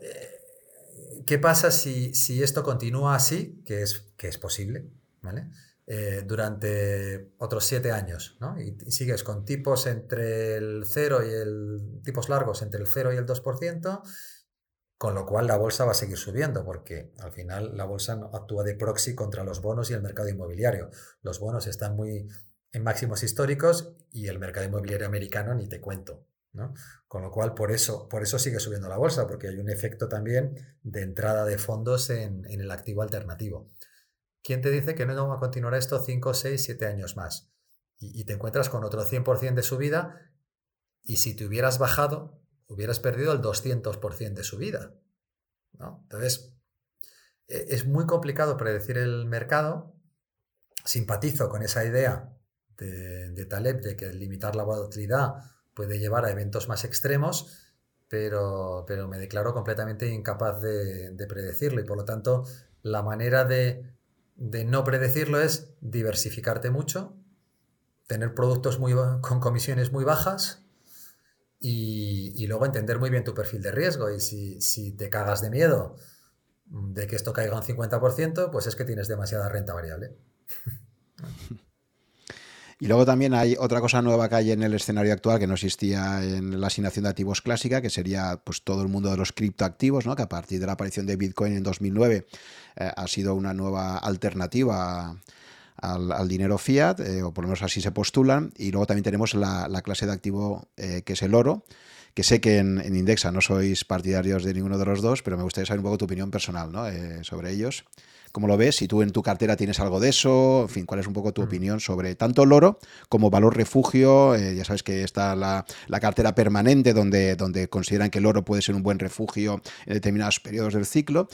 eh, ¿qué pasa si, esto continúa así, que es, que es posible, ¿vale? Eh, durante otros siete años, ¿no? Y, sigues con tipos entre el 0 y el tipos largos entre el 0 y el 2%, con lo cual la bolsa va a seguir subiendo, porque al final la bolsa actúa de proxy contra los bonos y el mercado inmobiliario. Los bonos están muy en máximos históricos y el mercado inmobiliario americano ni te cuento. ¿no? Con lo cual, por eso, por eso sigue subiendo la bolsa, porque hay un efecto también de entrada de fondos en, el activo alternativo. ¿Quién te dice que no va a continuar esto 5, 6, 7 años más? Y, y te encuentras con otro 100% de subida y si te hubieras bajado, hubieras perdido el 200% de su vida. ¿no? Entonces, e, es muy complicado predecir el mercado. Simpatizo con esa idea de, Taleb de que limitar la volatilidad puede llevar a eventos más extremos, pero, pero me declaro completamente incapaz de, predecirlo y por lo tanto la manera de, de no predecirlo es diversificarte mucho, tener productos muy, con comisiones muy bajas y, luego entender muy bien tu perfil de riesgo. Y si, te cagas de miedo de que esto caiga un 50%, pues es que tienes demasiada renta variable. Y luego también hay otra cosa nueva que hay en el escenario actual que no existía en la asignación de activos clásica, que sería pues todo el mundo de los criptoactivos, ¿no? que a partir de la aparición de Bitcoin en 2009 eh, ha sido una nueva alternativa al, dinero fiat, eh, o por lo menos así se postulan. Y luego también tenemos la, clase de activo eh, que es el oro, que sé que en, Indexa no sois partidarios de ninguno de los dos, pero me gustaría saber un poco tu opinión personal ¿no? Eh, sobre ellos. ¿Cómo lo ves? Si tú en tu cartera tienes algo de eso, en fin, ¿cuál es un poco tu mm. opinión sobre tanto el oro como valor refugio? ya sabes que está la, la, cartera permanente donde, donde consideran que el oro puede ser un buen refugio en determinados periodos del ciclo.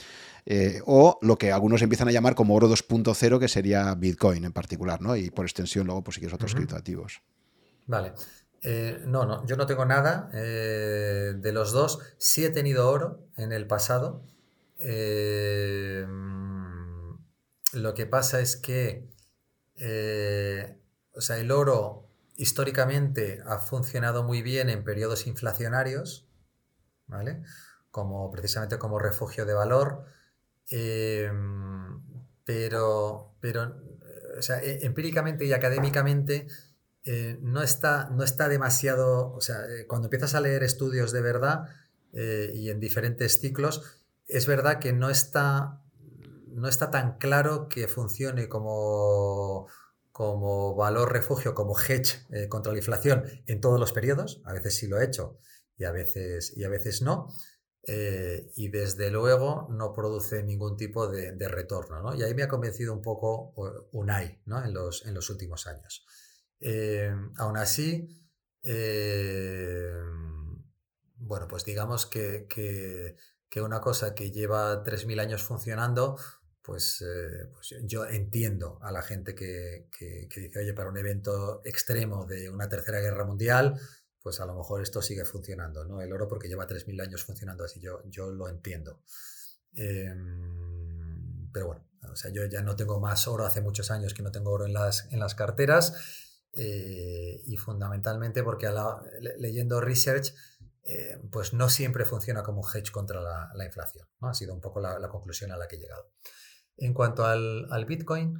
Eh, o lo que algunos empiezan a llamar como oro 2.0, que sería Bitcoin en particular, ¿no? Y por extensión luego, pues si quieres otros criptoactivos. Vale. Eh, no, no, yo no tengo nada eh, de los dos. Sí he tenido oro en el pasado. Lo que pasa es que, o sea, el oro históricamente ha funcionado muy bien en periodos inflacionarios, ¿vale? Como precisamente como refugio de valor. Em, pero, pero e, empíricamente y académicamente eh, no, está, no está demasiado, o sea, eh, cuando empiezas a leer estudios de verdad eh, y en diferentes ciclos, es verdad que no está, no está tan claro que funcione como, como valor refugio, como hedge contra la inflación en todos los periodos. A veces sí lo he hecho y a veces, y a veces no. Eh, y desde luego no produce ningún tipo de, retorno. ¿no? Y ahí me ha convencido un poco UNAI ¿no? en, los, en los últimos años. Eh, aún así, eh, bueno, pues digamos que, que, una cosa que lleva 3.000 años funcionando, pues, pues, yo entiendo a la gente que, que, dice, oye, para un evento extremo de una tercera guerra mundial, pues a lo mejor esto sigue funcionando, ¿no? El oro porque lleva 3.000 años funcionando así, yo, yo lo entiendo. Em, pero bueno, o sea, yo ya no tengo más oro, hace muchos años que no tengo oro en las, en las carteras eh, y fundamentalmente porque leyendo research, eh, pues no siempre funciona como hedge contra la, inflación, ¿no? Ha sido un poco la, conclusión a la que he llegado. En cuanto al, al Bitcoin,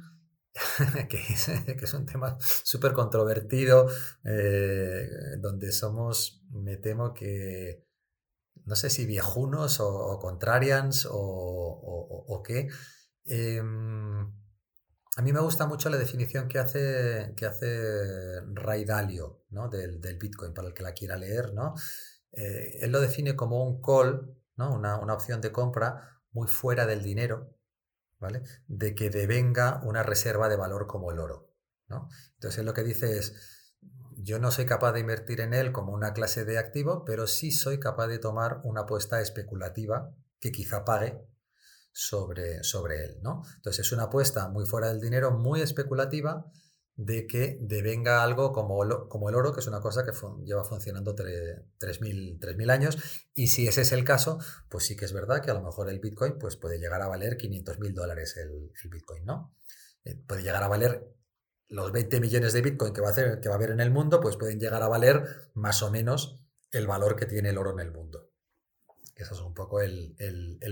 que, es, un tema súper controvertido, eh, donde somos, me temo que, no sé si viejunos o, contrarians o, qué. Em, a mí me gusta mucho la definición que hace, que hace Ray Dalio ¿no? del, Bitcoin, para el que la quiera leer. ¿no? Eh, él lo define como un call, ¿no? una, una opción de compra muy fuera del dinero, de que devenga una reserva de valor como el oro, ¿no? Entonces lo que dice es, yo no soy capaz de invertir en él como una clase de activo, pero sí soy capaz de tomar una apuesta especulativa que quizá pague sobre, sobre él, ¿no? Entonces es una apuesta muy fuera del dinero, muy especulativa, de que devenga algo como, como el oro, que es una cosa que lleva funcionando 3.000 años. Y si ese es el caso, pues sí que es verdad que a lo mejor el Bitcoin pues puede llegar a valer 500.000 dólares el, Bitcoin, ¿no? Eh, puede llegar a valer los 20 millones de Bitcoin que va, a hacer, que va a haber en el mundo, pues pueden llegar a valer más o menos el valor que tiene el oro en el mundo. Eso es un poco el,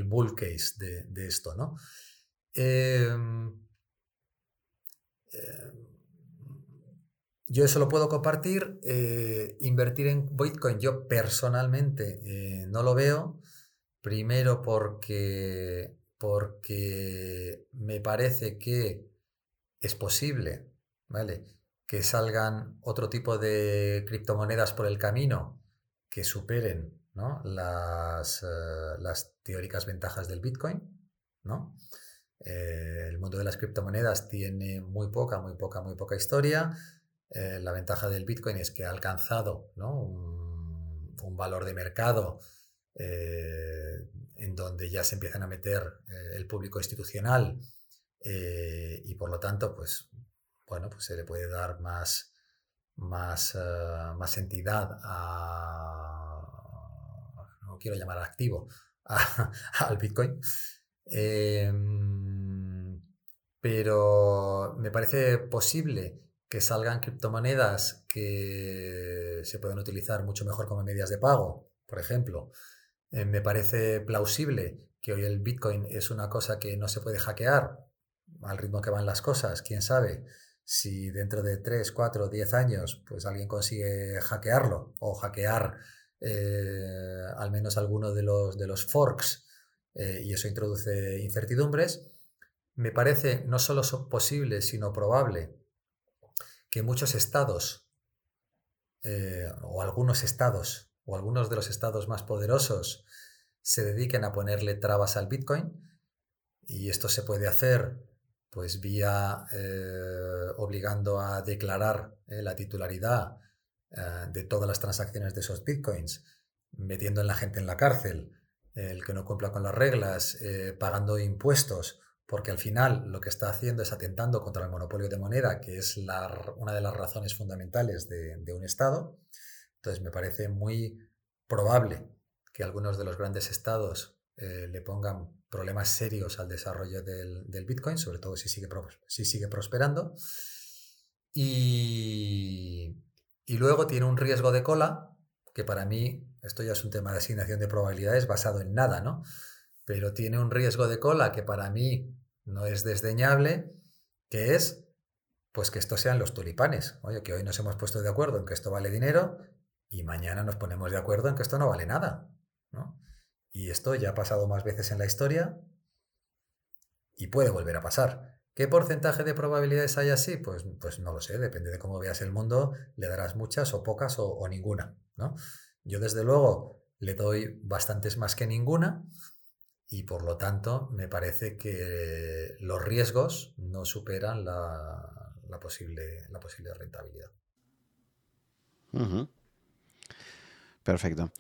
bull case de, esto, ¿no? Eh, yo eso lo puedo compartir. Eh, invertir en Bitcoin, yo personalmente eh, no lo veo. Primero porque, porque me parece que es posible, ¿vale? Que salgan otro tipo de criptomonedas por el camino que superen las, eh, las teóricas ventajas del Bitcoin, ¿no? El mundo de las criptomonedas tiene muy poca, muy poca, muy poca historia. Eh, la ventaja del Bitcoin es que ha alcanzado un, valor de mercado en donde ya se empiezan a meter el público institucional y por lo tanto, pues, bueno, pues se le puede dar más, más, más entidad a, no quiero llamar activo, al Bitcoin. Em, pero me parece posible que salgan criptomonedas que se puedan utilizar mucho mejor como medidas de pago, por ejemplo. Eh, me parece plausible que hoy el Bitcoin es una cosa que no se puede hackear al ritmo que van las cosas, quién sabe. Si dentro de 3, 4, 10 años pues alguien consigue hackearlo o hackear eh, al menos alguno de los, de los forks eh, y eso introduce incertidumbres, me parece no solo posible, sino probable que muchos estados, eh, o algunos estados, o algunos de los estados más poderosos, se dediquen a ponerle trabas al Bitcoin. Y esto se puede hacer pues vía eh, obligando a declarar la titularidad de todas las transacciones de esos bitcoins, metiendo a la gente en la cárcel, el que no cumpla con las reglas, eh, pagando impuestos, porque al final lo que está haciendo es atentando contra el monopolio de moneda, que es una de las razones fundamentales de, un Estado. Entonces me parece muy probable que algunos de los grandes estados eh, le pongan problemas serios al desarrollo del, Bitcoin, sobre todo si sigue, si sigue prosperando. Y, y luego tiene un riesgo de cola que para mí esto ya es un tema de asignación de probabilidades basado en nada, ¿no? Pero tiene un riesgo de cola que para mí no es desdeñable, que es pues que estos sean los tulipanes. Oye, que hoy nos hemos puesto de acuerdo en que esto vale dinero y mañana nos ponemos de acuerdo en que esto no vale nada, ¿no? Y esto ya ha pasado más veces en la historia y puede volver a pasar. ¿Qué porcentaje de probabilidades hay así? Pues, pues no lo sé, depende de cómo veas el mundo, le darás muchas o pocas o, o ninguna, ¿no? Yo desde luego le doy bastantes más que ninguna y por lo tanto me parece que los riesgos no superan la, posible, la posible rentabilidad. Perfecto.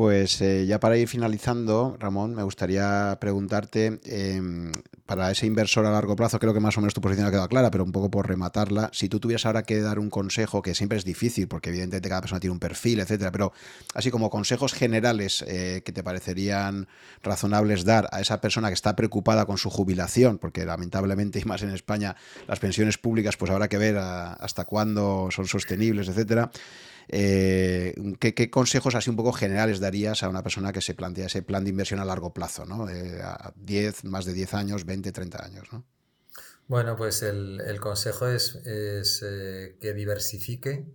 Pues eh, ya para ir finalizando, Ramón, me gustaría preguntarte, em, para ese inversor a largo plazo, creo que más o menos tu posición ha quedado clara, pero un poco por rematarla, si tú tuvieras ahora que dar un consejo, que siempre es difícil, porque evidentemente cada persona tiene un perfil, etcétera, pero así como consejos generales eh, que te parecerían razonables dar a esa persona que está preocupada con su jubilación, porque lamentablemente, y más en España, las pensiones públicas, pues habrá que ver hasta cuándo son sostenibles, etcétera. Eh, ¿qué, consejos así un poco generales darías a una persona que se plantea ese plan de inversión a largo plazo, ¿no? a 10, más de 10 años, 20, 30 años, ¿no? Bueno, pues el, consejo es, eh, que diversifique,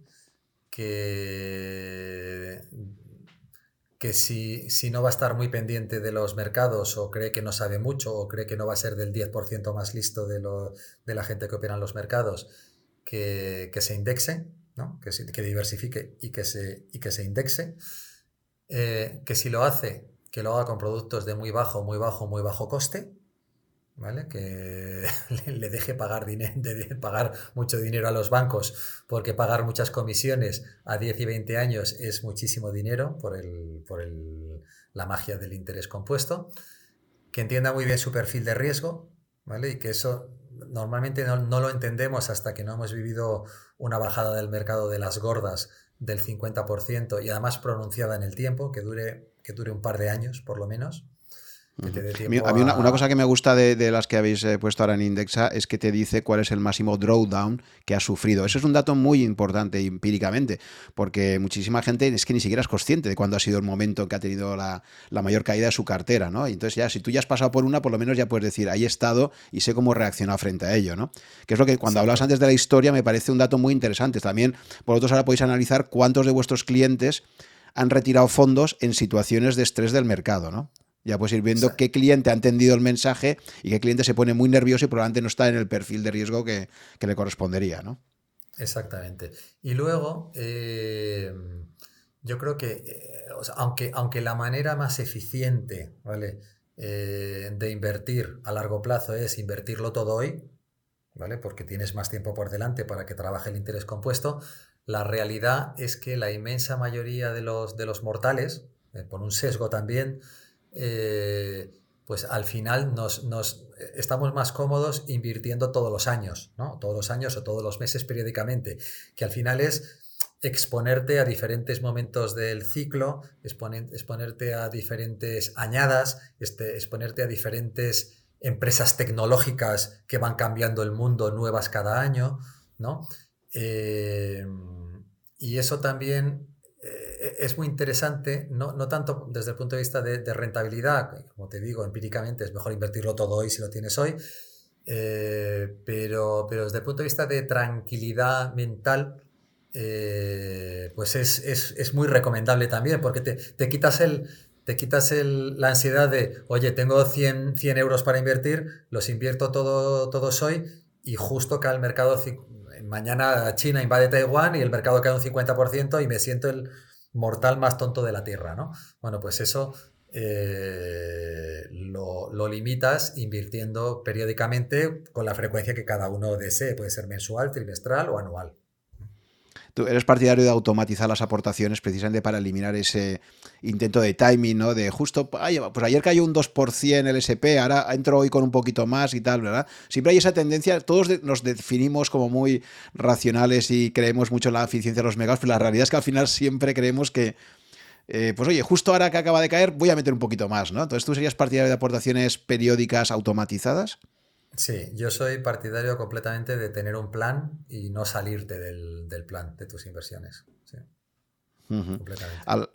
que, que si, si, no va a estar muy pendiente de los mercados o cree que no sabe mucho o cree que no va a ser del 10% más listo de, lo, de la gente que opera en los mercados, que, que se indexe, que, que, diversifique y que se, y que se indexe, eh, que si lo hace, que lo haga con productos de muy bajo, muy bajo, muy bajo coste, ¿vale? que le deje pagar, de pagar mucho dinero a los bancos, porque pagar muchas comisiones a 10 y 20 años es muchísimo dinero por, el, por el, la magia del interés compuesto, que entienda muy bien su perfil de riesgo, ¿vale? y que eso normalmente no, lo entendemos hasta que no hemos vivido una bajada del mercado de las gordas del 50% y además pronunciada en el tiempo, que dure, que dure un par de años por lo menos. A mí una, cosa que me gusta de, las que habéis eh, puesto ahora en Indexa es que te dice cuál es el máximo drawdown que ha sufrido. Eso es un dato muy importante empíricamente, porque muchísima gente es que ni siquiera es consciente de cuándo ha sido el momento en que ha tenido la, mayor caída de su cartera, ¿no? Y entonces ya, si tú ya has pasado por una, por lo menos ya puedes decir, ahí he estado y sé cómo reaccionar frente a ello, ¿no? Que es lo que cuando hablas antes de la historia me parece un dato muy interesante. También, por otros, ahora podéis analizar cuántos de vuestros clientes han retirado fondos en situaciones de estrés del mercado, ¿no? Ya puedes ir viendo qué cliente ha entendido el mensaje y qué cliente se pone muy nervioso y probablemente no está en el perfil de riesgo que, le correspondería, ¿no? Exactamente. Y luego, eh, yo creo que, eh, aunque, aunque la manera más eficiente, ¿vale? Eh, de invertir a largo plazo es invertirlo todo hoy, ¿vale? Porque tienes más tiempo por delante para que trabaje el interés compuesto. La realidad es que la inmensa mayoría de los, de los mortales, por un sesgo también, eh, pues al final nos, estamos más cómodos invirtiendo todos los años, ¿no? Todos los años o todos los meses periódicamente, que al final es exponerte a diferentes momentos del ciclo, exponerte a diferentes añadas, este, exponerte a diferentes empresas tecnológicas que van cambiando el mundo, nuevas cada año, ¿no? Eh, y eso también es muy interesante, no, tanto desde el punto de vista de, rentabilidad, como te digo, empíricamente es mejor invertirlo todo hoy si lo tienes hoy, eh, pero, pero desde el punto de vista de tranquilidad mental, eh, pues es, muy recomendable también, porque te, quitas el, te quitas la ansiedad de, oye, tengo 100, 100 euros para invertir, los invierto todo, todos hoy y justo cae el mercado, mañana China invade Taiwán y el mercado cae un 50% y me siento el, mortal más tonto de la Tierra, ¿no? Bueno, pues eso eh, lo, limitas invirtiendo periódicamente con la frecuencia que cada uno desee, puede ser mensual, trimestral o anual. Tú eres partidario de automatizar las aportaciones precisamente para eliminar ese intento de timing, ¿no? De justo, pues ayer cayó un 2% el SP, ahora entro hoy con un poquito más y tal, ¿verdad? Siempre hay esa tendencia, todos nos definimos como muy racionales y creemos mucho en la eficiencia de los megas, pero la realidad es que al final siempre creemos que, eh, pues oye, justo ahora que acaba de caer, voy a meter un poquito más, ¿no? Entonces, ¿tú serías partidario de aportaciones periódicas automatizadas? Sí, yo soy partidario completamente de tener un plan y no salirte del, plan de tus inversiones.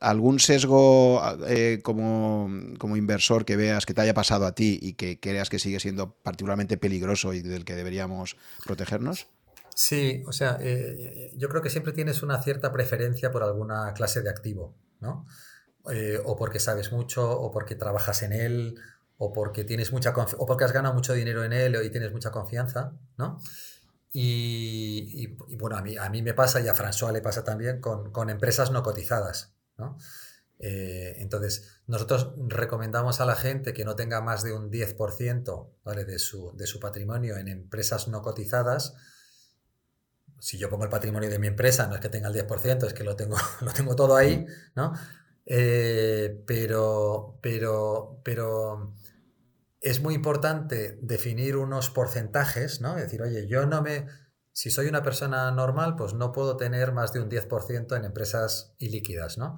¿Algún sesgo eh, como, inversor que veas que te haya pasado a ti y que creas que sigue siendo particularmente peligroso y del que deberíamos protegernos? Sí, o sea, eh, yo creo que siempre tienes una cierta preferencia por alguna clase de activo, ¿no? Eh, o porque sabes mucho, o porque trabajas en él, o porque tienes mucha o porque has ganado mucho dinero en él y tienes mucha confianza, ¿no? Y, bueno, a mí, a mí me pasa y a François le pasa también con, empresas no cotizadas, ¿no? Eh, entonces, nosotros recomendamos a la gente que no tenga más de un 10% ¿vale? de, su, de su patrimonio en empresas no cotizadas. Si yo pongo el patrimonio de mi empresa, no es que tenga el 10%, es que lo tengo, lo tengo todo ahí, ¿no? Eh, pero, pero, pero es muy importante definir unos porcentajes, ¿no? Es decir, oye, yo no me... Si soy una persona normal, pues no puedo tener más de un 10% en empresas ilíquidas, ¿no?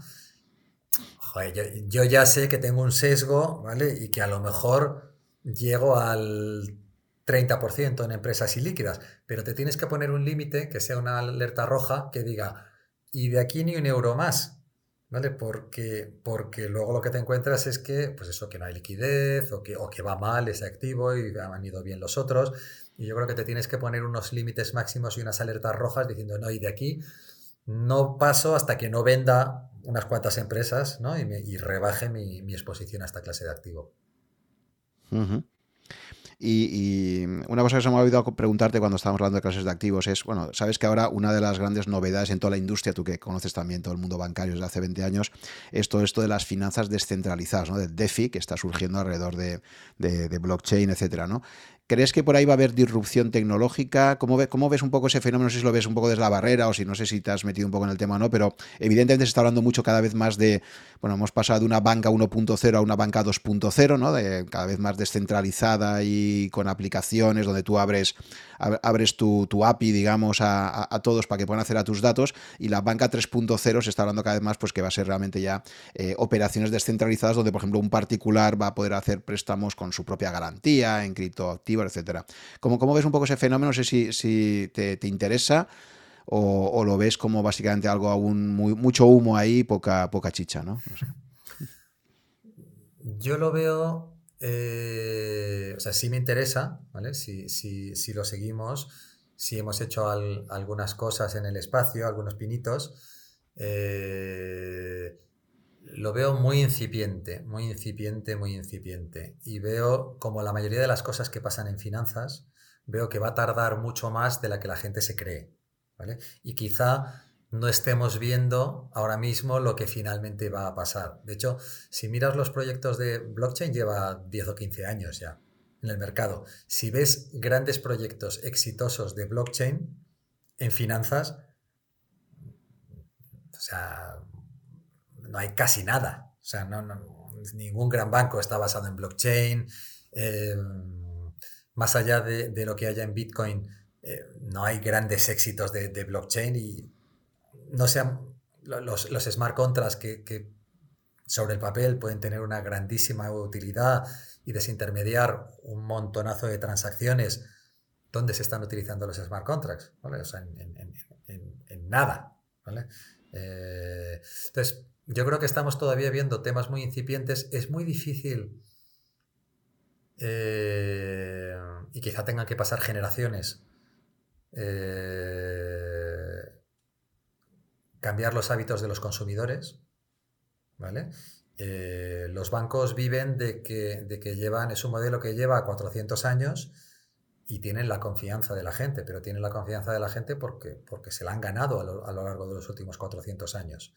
Joder, yo, ya sé que tengo un sesgo, ¿vale? Y que a lo mejor llego al 30% en empresas ilíquidas, pero te tienes que poner un límite que sea una alerta roja que diga, y de aquí ni un euro más, ¿vale? Porque, porque luego lo que te encuentras es que, pues eso, que no hay liquidez o que, o que va mal ese activo y han ido bien los otros. Y yo creo que te tienes que poner unos límites máximos y unas alertas rojas diciendo, no, y de aquí no paso hasta que no venda unas cuantas empresas ¿no? y, me, y rebaje mi, mi, exposición a esta clase de activo. Y, una cosa que se me ha olvidado preguntarte cuando estábamos hablando de clases de activos es, bueno, sabes que ahora una de las grandes novedades en toda la industria, tú que conoces también todo el mundo bancario desde hace 20 años, es todo esto de las finanzas descentralizadas, ¿no? Del DeFi que está surgiendo alrededor de, de, de blockchain, etcétera, ¿no? ¿Crees que por ahí va a haber disrupción tecnológica? ¿Cómo, ¿Cómo, ves un poco ese fenómeno? No sé si lo ves un poco desde la barrera o si no sé si te has metido un poco en el tema o no, pero evidentemente se está hablando mucho cada vez más de, bueno, hemos pasado de una banca 1.0 a una banca 2.0, ¿no? De cada vez más descentralizada y con aplicaciones donde tú abres, abres tu, API, digamos, a, todos para que puedan hacer a tus datos y la banca 3.0 se está hablando cada vez más pues que va a ser realmente ya eh, operaciones descentralizadas donde, por ejemplo, un particular va a poder hacer préstamos con su propia garantía en criptoactivos etcétera. ¿Cómo, ¿Cómo, ves un poco ese fenómeno? No sé si, te, interesa o, lo ves como básicamente algo aún muy, mucho humo ahí, poca, poca chicha, ¿no? Yo lo veo, eh, o sea, sí me interesa, ¿vale? Si, si, lo seguimos, si hemos hecho algunas cosas en el espacio, algunos pinitos. Eh, lo veo muy incipiente, muy incipiente, muy incipiente. Y veo, como la mayoría de las cosas que pasan en finanzas, veo que va a tardar mucho más de la que la gente se cree. ¿vale? Y quizá no estemos viendo ahora mismo lo que finalmente va a pasar. De hecho, si miras los proyectos de blockchain, lleva 10 o 15 años ya en el mercado. Si ves grandes proyectos exitosos de blockchain en finanzas, o sea, no hay casi nada. O sea, ningún gran banco está basado en blockchain. Eh, más allá de, lo que haya en Bitcoin, eh, no hay grandes éxitos de, blockchain y no sean los, smart contracts que, sobre el papel pueden tener una grandísima utilidad y desintermediar un montonazo de transacciones. ¿Dónde se están utilizando los smart contracts? O sea, en, nada. Eh, entonces, yo creo que estamos todavía viendo temas muy incipientes. Es muy difícil eh, y quizá tengan que pasar generaciones. Eh, cambiar los hábitos de los consumidores. ¿Vale? Eh, los bancos viven de que, de que llevan, es un modelo que lleva 400 años y tienen la confianza de la gente, pero tienen la confianza de la gente porque, porque se la han ganado a lo, a lo largo de los últimos 400 años.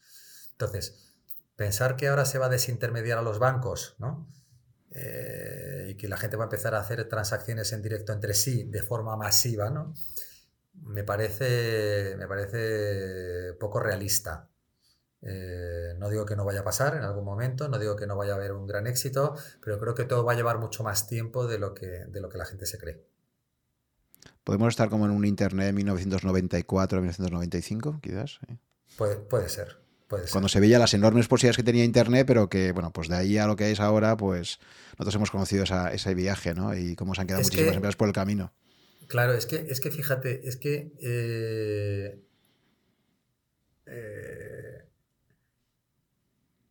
Entonces, pensar que ahora se va a desintermediar a los bancos, ¿no? Eh, y que la gente va a empezar a hacer transacciones en directo entre sí de forma masiva, ¿no? Me parece, me parece poco realista. Eh, no digo que no vaya a pasar en algún momento, no digo que no vaya a haber un gran éxito, pero creo que todo va a llevar mucho más tiempo de lo que, de lo que la gente se cree. ¿Podemos estar como en un Internet 1994-1995, quizás? Puede, puede ser. Cuando se veía las enormes posibilidades que tenía Internet, pero que, bueno, pues de ahí a lo que es ahora, pues nosotros hemos conocido ese viaje, ¿no? Y cómo se han quedado muchísimas empresas por el camino. Claro, es que, es que fíjate, es que eh, eh,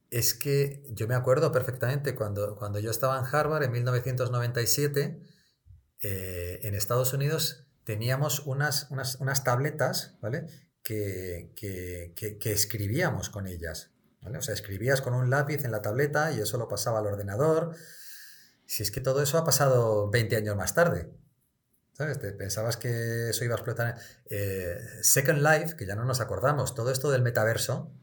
es que yo me acuerdo perfectamente cuando, cuando yo estaba en Harvard en 1997, eh, en Estados Unidos teníamos unas, unas, unas tabletas, ¿vale? Que, escribíamos con ellas. O sea, escribías con un lápiz en la tableta y eso lo pasaba al ordenador. Si es que todo eso ha pasado 20 años más tarde. ¿Sabes? pensabas que eso iba a explotar. Eh, Second Life, que ya no nos acordamos, todo esto del metaverso,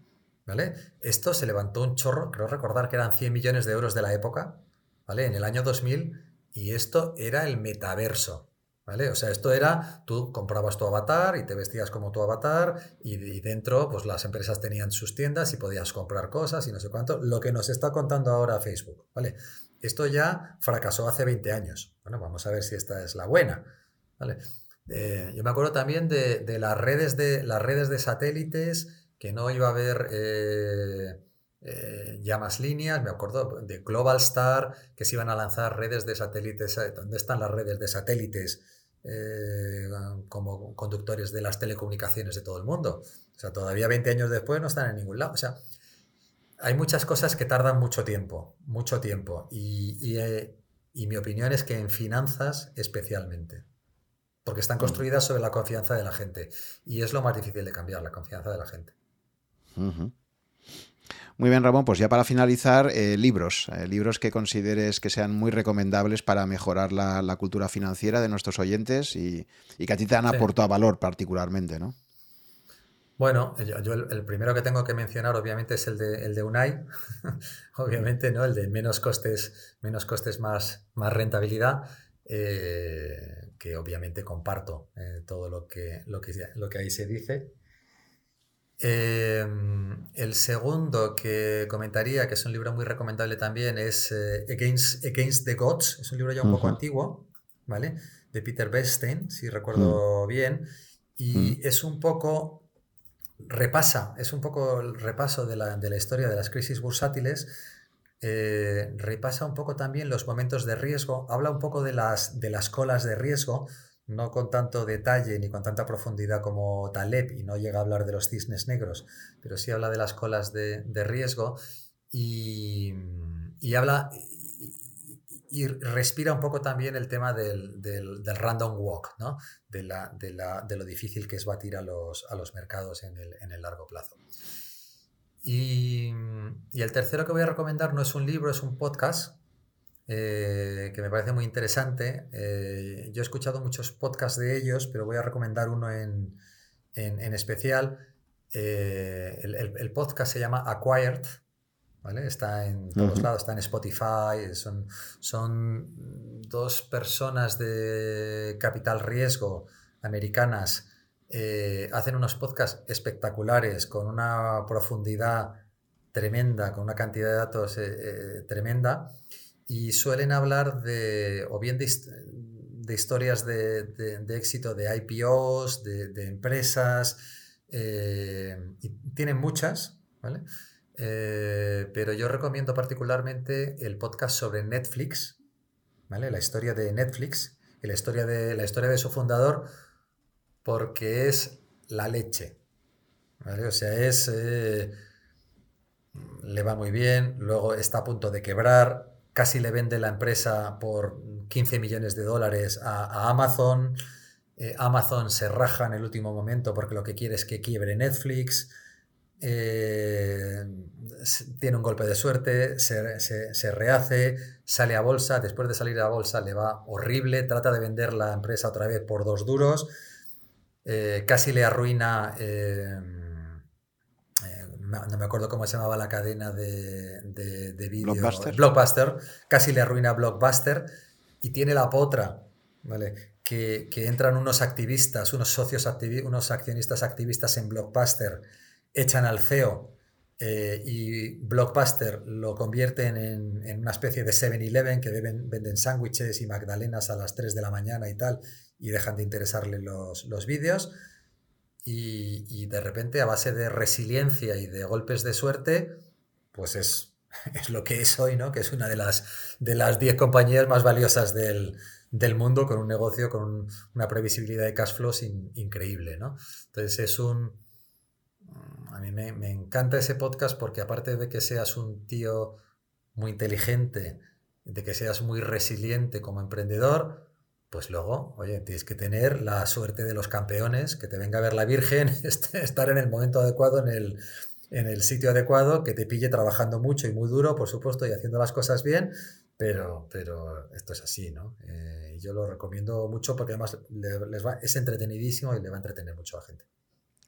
¿vale? Esto se levantó un chorro, creo recordar que eran 100 millones de euros de la época, ¿vale? En el año 2000, y esto era el metaverso. ¿Vale? O sea, esto era, tú comprabas tu avatar y te vestías como tu avatar y, dentro pues las empresas tenían sus tiendas y podías comprar cosas y no sé cuánto, lo que nos está contando ahora Facebook, ¿vale? Esto ya fracasó hace 20 años. Bueno, vamos a ver si esta es la buena, ¿vale? Eh, yo me acuerdo también de, las, redes de las redes de satélites, que no iba a haber... Eh, eh, ya más líneas, me acuerdo de Global Star, que se iban a lanzar redes de satélites. ¿Dónde están las redes de satélites eh, como conductores de las telecomunicaciones de todo el mundo? O sea, todavía 20 años después no están en ningún lado. O sea, hay muchas cosas que tardan mucho tiempo, mucho tiempo. Y, eh, y mi opinión es que en finanzas especialmente. Porque están mm. construidas sobre la confianza de la gente. Y es lo más difícil de cambiar, la confianza de la gente. Muy bien, Ramón, pues ya para finalizar, eh, libros, eh, libros que consideres que sean muy recomendables para mejorar la, cultura financiera de nuestros oyentes y, que a ti te han aportado valor particularmente, ¿no? Bueno, yo, el, primero que tengo que mencionar obviamente es el de, el de UNAI, obviamente, ¿no? El de menos costes, menos costes más, más rentabilidad, eh, que obviamente comparto todo lo que, lo, que, lo que ahí se dice. Em, el segundo que comentaría, que es un libro muy recomendable también, es eh, Against, Against, the Gods. Es un libro ya un poco antiguo, ¿vale? De Peter Bernstein, si recuerdo mm. bien. Y mm. es un poco, repasa, es un poco el repaso de la, de la historia de las crisis bursátiles. Eh, repasa un poco también los momentos de riesgo, habla un poco de las, de las colas de riesgo, no con tanto detalle ni con tanta profundidad como Taleb y no llega a hablar de los cisnes negros, pero sí habla de las colas de, riesgo y, habla y, respira un poco también el tema del, random walk, ¿no? de, lo difícil que es batir a los, a los mercados en el, largo plazo. Y, el tercero que voy a recomendar no es un libro, es un podcast eh, que me parece muy interesante. Eh, yo he escuchado muchos podcasts de ellos, pero voy a recomendar uno en, especial. Eh, el, podcast se llama Acquired, ¿vale? Está en todos lados, está en Spotify. Son, son dos personas de capital riesgo americanas hacen unos podcasts espectaculares con una profundidad tremenda, con una cantidad de datos tremenda y suelen hablar de, o bien de, historias de, éxito de IPOs, de, empresas, y tienen muchas, ¿vale? pero yo recomiendo particularmente el podcast sobre Netflix, ¿vale? La historia de Netflix, y la historia de, la historia de su fundador, porque es la leche. O sea, es... Eh, le va muy bien, luego está a punto de quebrar, casi le vende la empresa por 15 millones de dólares a, Amazon. Eh, Amazon se raja en el último momento porque lo que quiere es que quiebre Netflix. Eh, tiene un golpe de suerte, se, rehace, sale a bolsa, después de salir a bolsa le va horrible, trata de vender la empresa otra vez por dos duros eh, casi le arruina, no me acuerdo cómo se llamaba la cadena de, de, vídeo. Blockbuster. Casi le arruina Blockbuster y tiene la potra, ¿vale? Que, entran unos activistas, unos socios, unos accionistas activistas en Blockbuster, echan al CEO eh, y Blockbuster lo convierten en, una especie de 7-Eleven que venden sándwiches y magdalenas a las 3 de la mañana y tal, y dejan de interesarle los, vídeos. Y, de repente, a base de resiliencia y de golpes de suerte, pues es, es lo que es hoy, ¿no? Que es una de las, de las 10 compañías más valiosas del, mundo con un negocio con una previsibilidad de cash flows increíble, ¿no? Entonces es un... A mí me, me, encanta ese podcast porque aparte de que seas un tío muy inteligente, de que seas muy resiliente como emprendedor, pues luego, oye, tienes que tener la suerte de los campeones, que te venga a ver la Virgen, este, estar en el momento adecuado, en el, en el sitio adecuado, que te pille trabajando mucho y muy duro, por supuesto, y haciendo las cosas bien, pero, pero esto es así, ¿no? Eh, yo lo recomiendo mucho porque además les va, es entretenidísimo y le va a entretener mucho a la gente.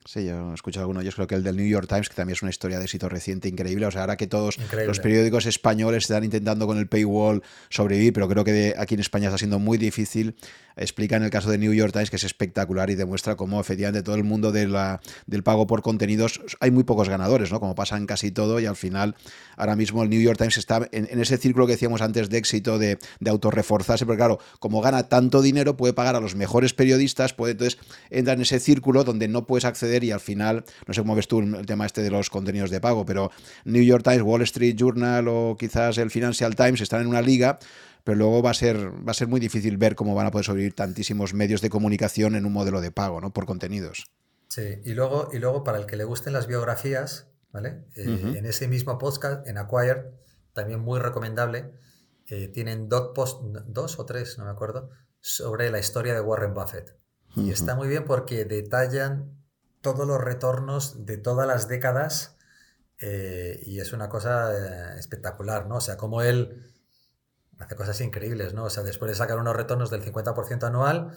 Sí, yo he escuchado algunos. Yo creo que el del New York Times, que también es una historia de éxito reciente increíble. O sea, ahora que todos los periódicos españoles están intentando con el paywall sobrevivir, pero creo que aquí en España está siendo muy difícil explica en el caso de New York Times que es espectacular y demuestra cómo efectivamente todo el mundo de la, del pago por contenidos hay muy pocos ganadores, ¿no? Como pasa en casi todo y al final ahora mismo el New York Times está en, ese círculo que decíamos antes de éxito de, de autorreforzarse, pero claro, como gana tanto dinero puede pagar a los mejores periodistas, puede entonces entra en ese círculo donde no puedes acceder y al final, no sé cómo ves tú el tema este de los contenidos de pago, pero New York Times, Wall Street Journal o quizás el Financial Times están en una liga pero luego va a ser, va a ser muy difícil ver cómo van a poder sobrevivir tantísimos medios de comunicación en un modelo de pago, ¿no? Por contenidos. Sí, y luego, y luego para el que le gusten las biografías, ¿vale? Eh, en ese mismo podcast, en Acquire, también muy recomendable, eh, tienen dos, post, dos o tres, no me acuerdo, sobre la historia de Warren Buffett. Y está muy bien porque detallan todos los retornos de todas las décadas eh, y es una cosa espectacular, ¿no? O sea, como él hace cosas increíbles, ¿no? O sea, después de sacar unos retornos del 50% anual,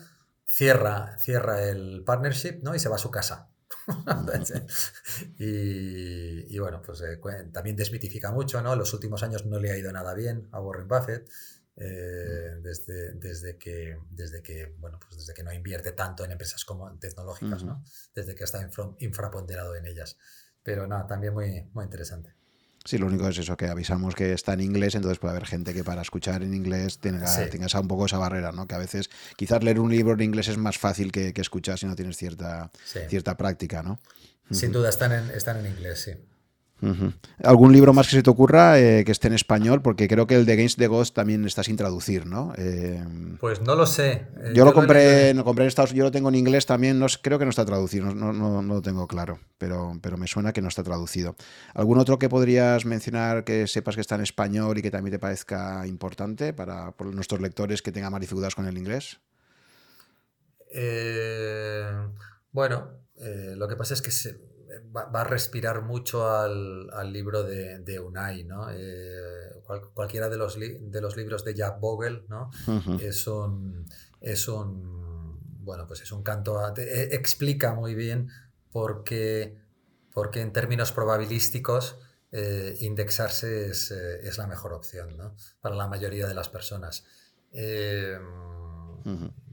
cierra, cierra el partnership, ¿no? Y se va a su casa. y, bueno, pues eh, también desmitifica mucho, ¿no? Los últimos años no le ha ido nada bien a Warren Buffett. Eh, desde, desde, que, desde, que, bueno, pues desde que no invierte tanto en empresas como tecnológicas, ¿no? desde que está infraponderado en ellas. Pero nada, también muy, muy interesante. Sí, lo único es eso, que avisamos que está en inglés, entonces puede haber gente que para escuchar en inglés tenga, tenga un poco esa barrera, ¿no? Que a veces quizás leer un libro en inglés es más fácil que, escuchar si no tienes cierta, cierta práctica, ¿no? Sin duda están en, están en inglés, sí. ¿Algún libro más que se te ocurra eh, que esté en español? Porque creo que el de Games the Ghost también está sin traducir, ¿no? Eh, pues no lo sé. Eh, yo, lo compré, lo compré en Estados Unidos, yo lo tengo en inglés también, no, creo que no está traducido, no, no, lo tengo claro, pero, pero me suena que no está traducido. ¿Algún otro que podrías mencionar que sepas que está en español y que también te parezca importante para nuestros lectores que tengan más dificultades con el inglés? bueno, lo que pasa es que se, va, a respirar mucho al, libro de, Unai, ¿no? cualquiera de los, de los libros de Jack Bogle, ¿no? es, un, es un, bueno, pues es un canto, explica muy bien por qué, porque en términos probabilísticos indexarse es, es, la mejor opción ¿no? para la mayoría de las personas. Eh,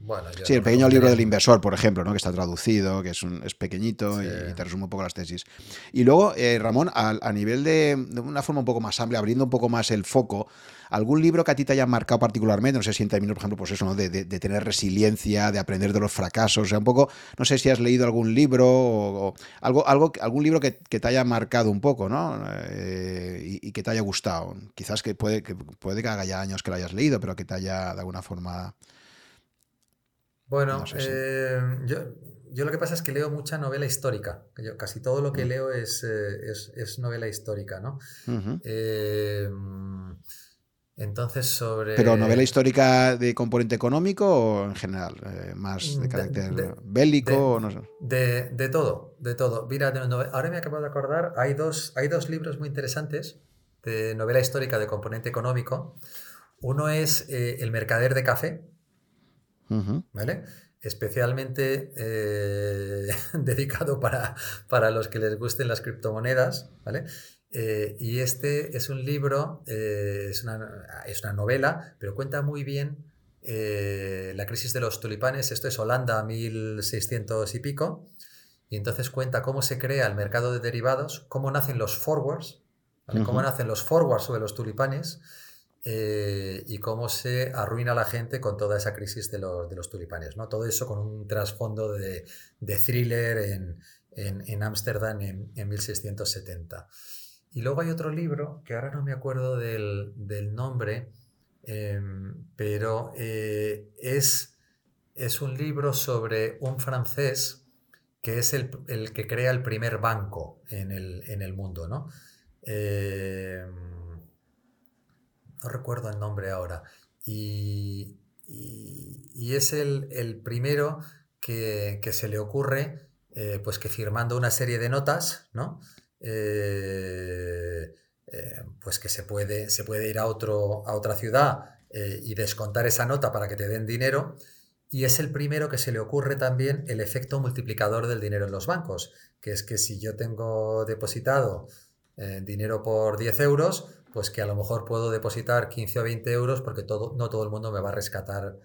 bueno, sí, el pequeño libro del inversor, por ejemplo, ¿no? que está traducido, que es, un, es pequeñito y, te resume un poco las tesis. Y luego, eh, Ramón, a, nivel de, de, una forma un poco más amplia, abriendo un poco más el foco, ¿algún libro que a ti te haya marcado particularmente? No sé si en términos, por ejemplo, pues eso, ¿no? de, de, tener resiliencia, de aprender de los fracasos, o sea, un poco, no sé si has leído algún libro o, algo, algo, algún libro que, que, te haya marcado un poco, ¿no? Eh, y, y, que te haya gustado. Quizás que puede, que puede que haga ya años que lo hayas leído, pero que te haya de alguna forma bueno, eh, yo, yo, lo que pasa es que leo mucha novela histórica. Yo, casi todo lo que mm. leo es, eh, es, es, novela histórica, ¿no? Eh, entonces, sobre. ¿Pero novela histórica de componente económico o en general? ¿Más de carácter bélico? De, o no sé? de, de, todo, de todo. Mira, ahora me acabo de acordar, hay dos, hay dos libros muy interesantes de novela histórica de componente económico. Uno es El mercader de café ¿vale? Especialmente eh, dedicado para, para, los que les gusten las criptomonedas, ¿vale? Eh, y este es un libro, eh, es, una, es, una, novela, pero cuenta muy bien la crisis de los tulipanes. Esto es Holanda, 1600 y pico. Y entonces cuenta cómo se crea el mercado de derivados, cómo nacen los forwards, cómo nacen los forwards sobre los tulipanes eh, y cómo se arruina la gente con toda esa crisis de los, de los tulipanes. ¿no? Todo eso con un trasfondo de, de, thriller en Ámsterdam en, en, 1670. Y luego hay otro libro, que ahora no me acuerdo del, del nombre, em, pero eh, es, es un libro sobre un francés que es el, el que crea el primer banco en el, en el mundo. ¿no? Eh, no recuerdo el nombre ahora, y, es el, primero que, se le ocurre, eh, pues que firmando una serie de notas, ¿no? Eh, eh, pues que se puede, se puede ir a, otro, a otra ciudad y descontar esa nota para que te den dinero. Y es el primero que se le ocurre también el efecto multiplicador del dinero en los bancos, que es que si yo tengo depositado dinero por 10 euros, pues que a lo mejor puedo depositar 15 o 20 euros porque todo, no todo el mundo me va a rescatar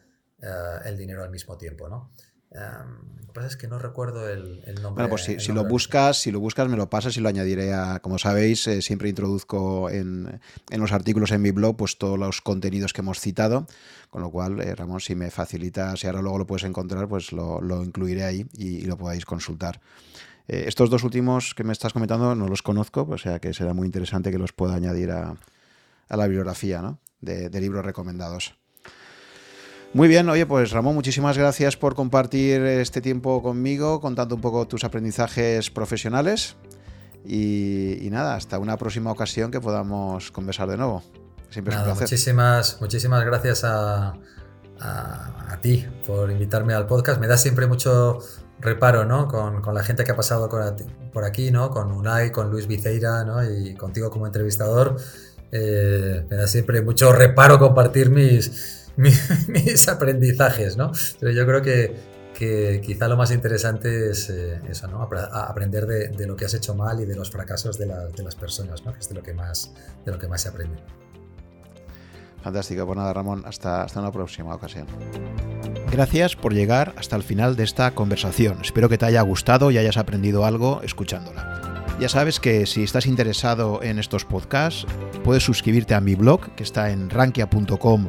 eh, el dinero al mismo tiempo, ¿no? Em, lo que pasa es que no recuerdo el, nombre. Bueno, pues si, lo buscas, si lo buscas, me lo pasas y lo añadiré a. Como sabéis, eh, siempre introduzco en, los artículos en mi blog, pues todos los contenidos que hemos citado. Con lo cual, eh, Ramón, si me facilitas, si ahora luego lo puedes encontrar, pues lo, incluiré ahí y, lo podáis consultar. Eh, estos dos últimos que me estás comentando no los conozco, o sea que será muy interesante que los pueda añadir a, la bibliografía de, libros recomendados. Muy bien, oye, pues Ramón, muchísimas gracias por compartir este tiempo conmigo, contando un poco tus aprendizajes profesionales. Y, nada, hasta una próxima ocasión que podamos conversar de nuevo. Siempre es un placer. Muchísimas, muchísimas gracias a, a, ti por invitarme al podcast. Me da siempre mucho, reparo, ¿no? Con, con, la gente que ha pasado por aquí, ¿no? Con Unai, con Luis Viceira, ¿no? Y contigo como entrevistador. Eh, me da siempre mucho reparo compartir mis, mis, aprendizajes, ¿no? Pero yo creo que, que quizá lo más interesante es eh, eso, ¿no? aprender de, de, lo que has hecho mal y de los fracasos de, de las personas, ¿no? Que es de lo que más, de lo que más se aprende. Fantástico, pues nada, Ramón, hasta, hasta una próxima ocasión. Gracias por llegar hasta el final de esta conversación. Espero que te haya gustado y hayas aprendido algo escuchándola. Ya sabes que si estás interesado en estos podcasts, puedes suscribirte a mi blog, que está en rankia.com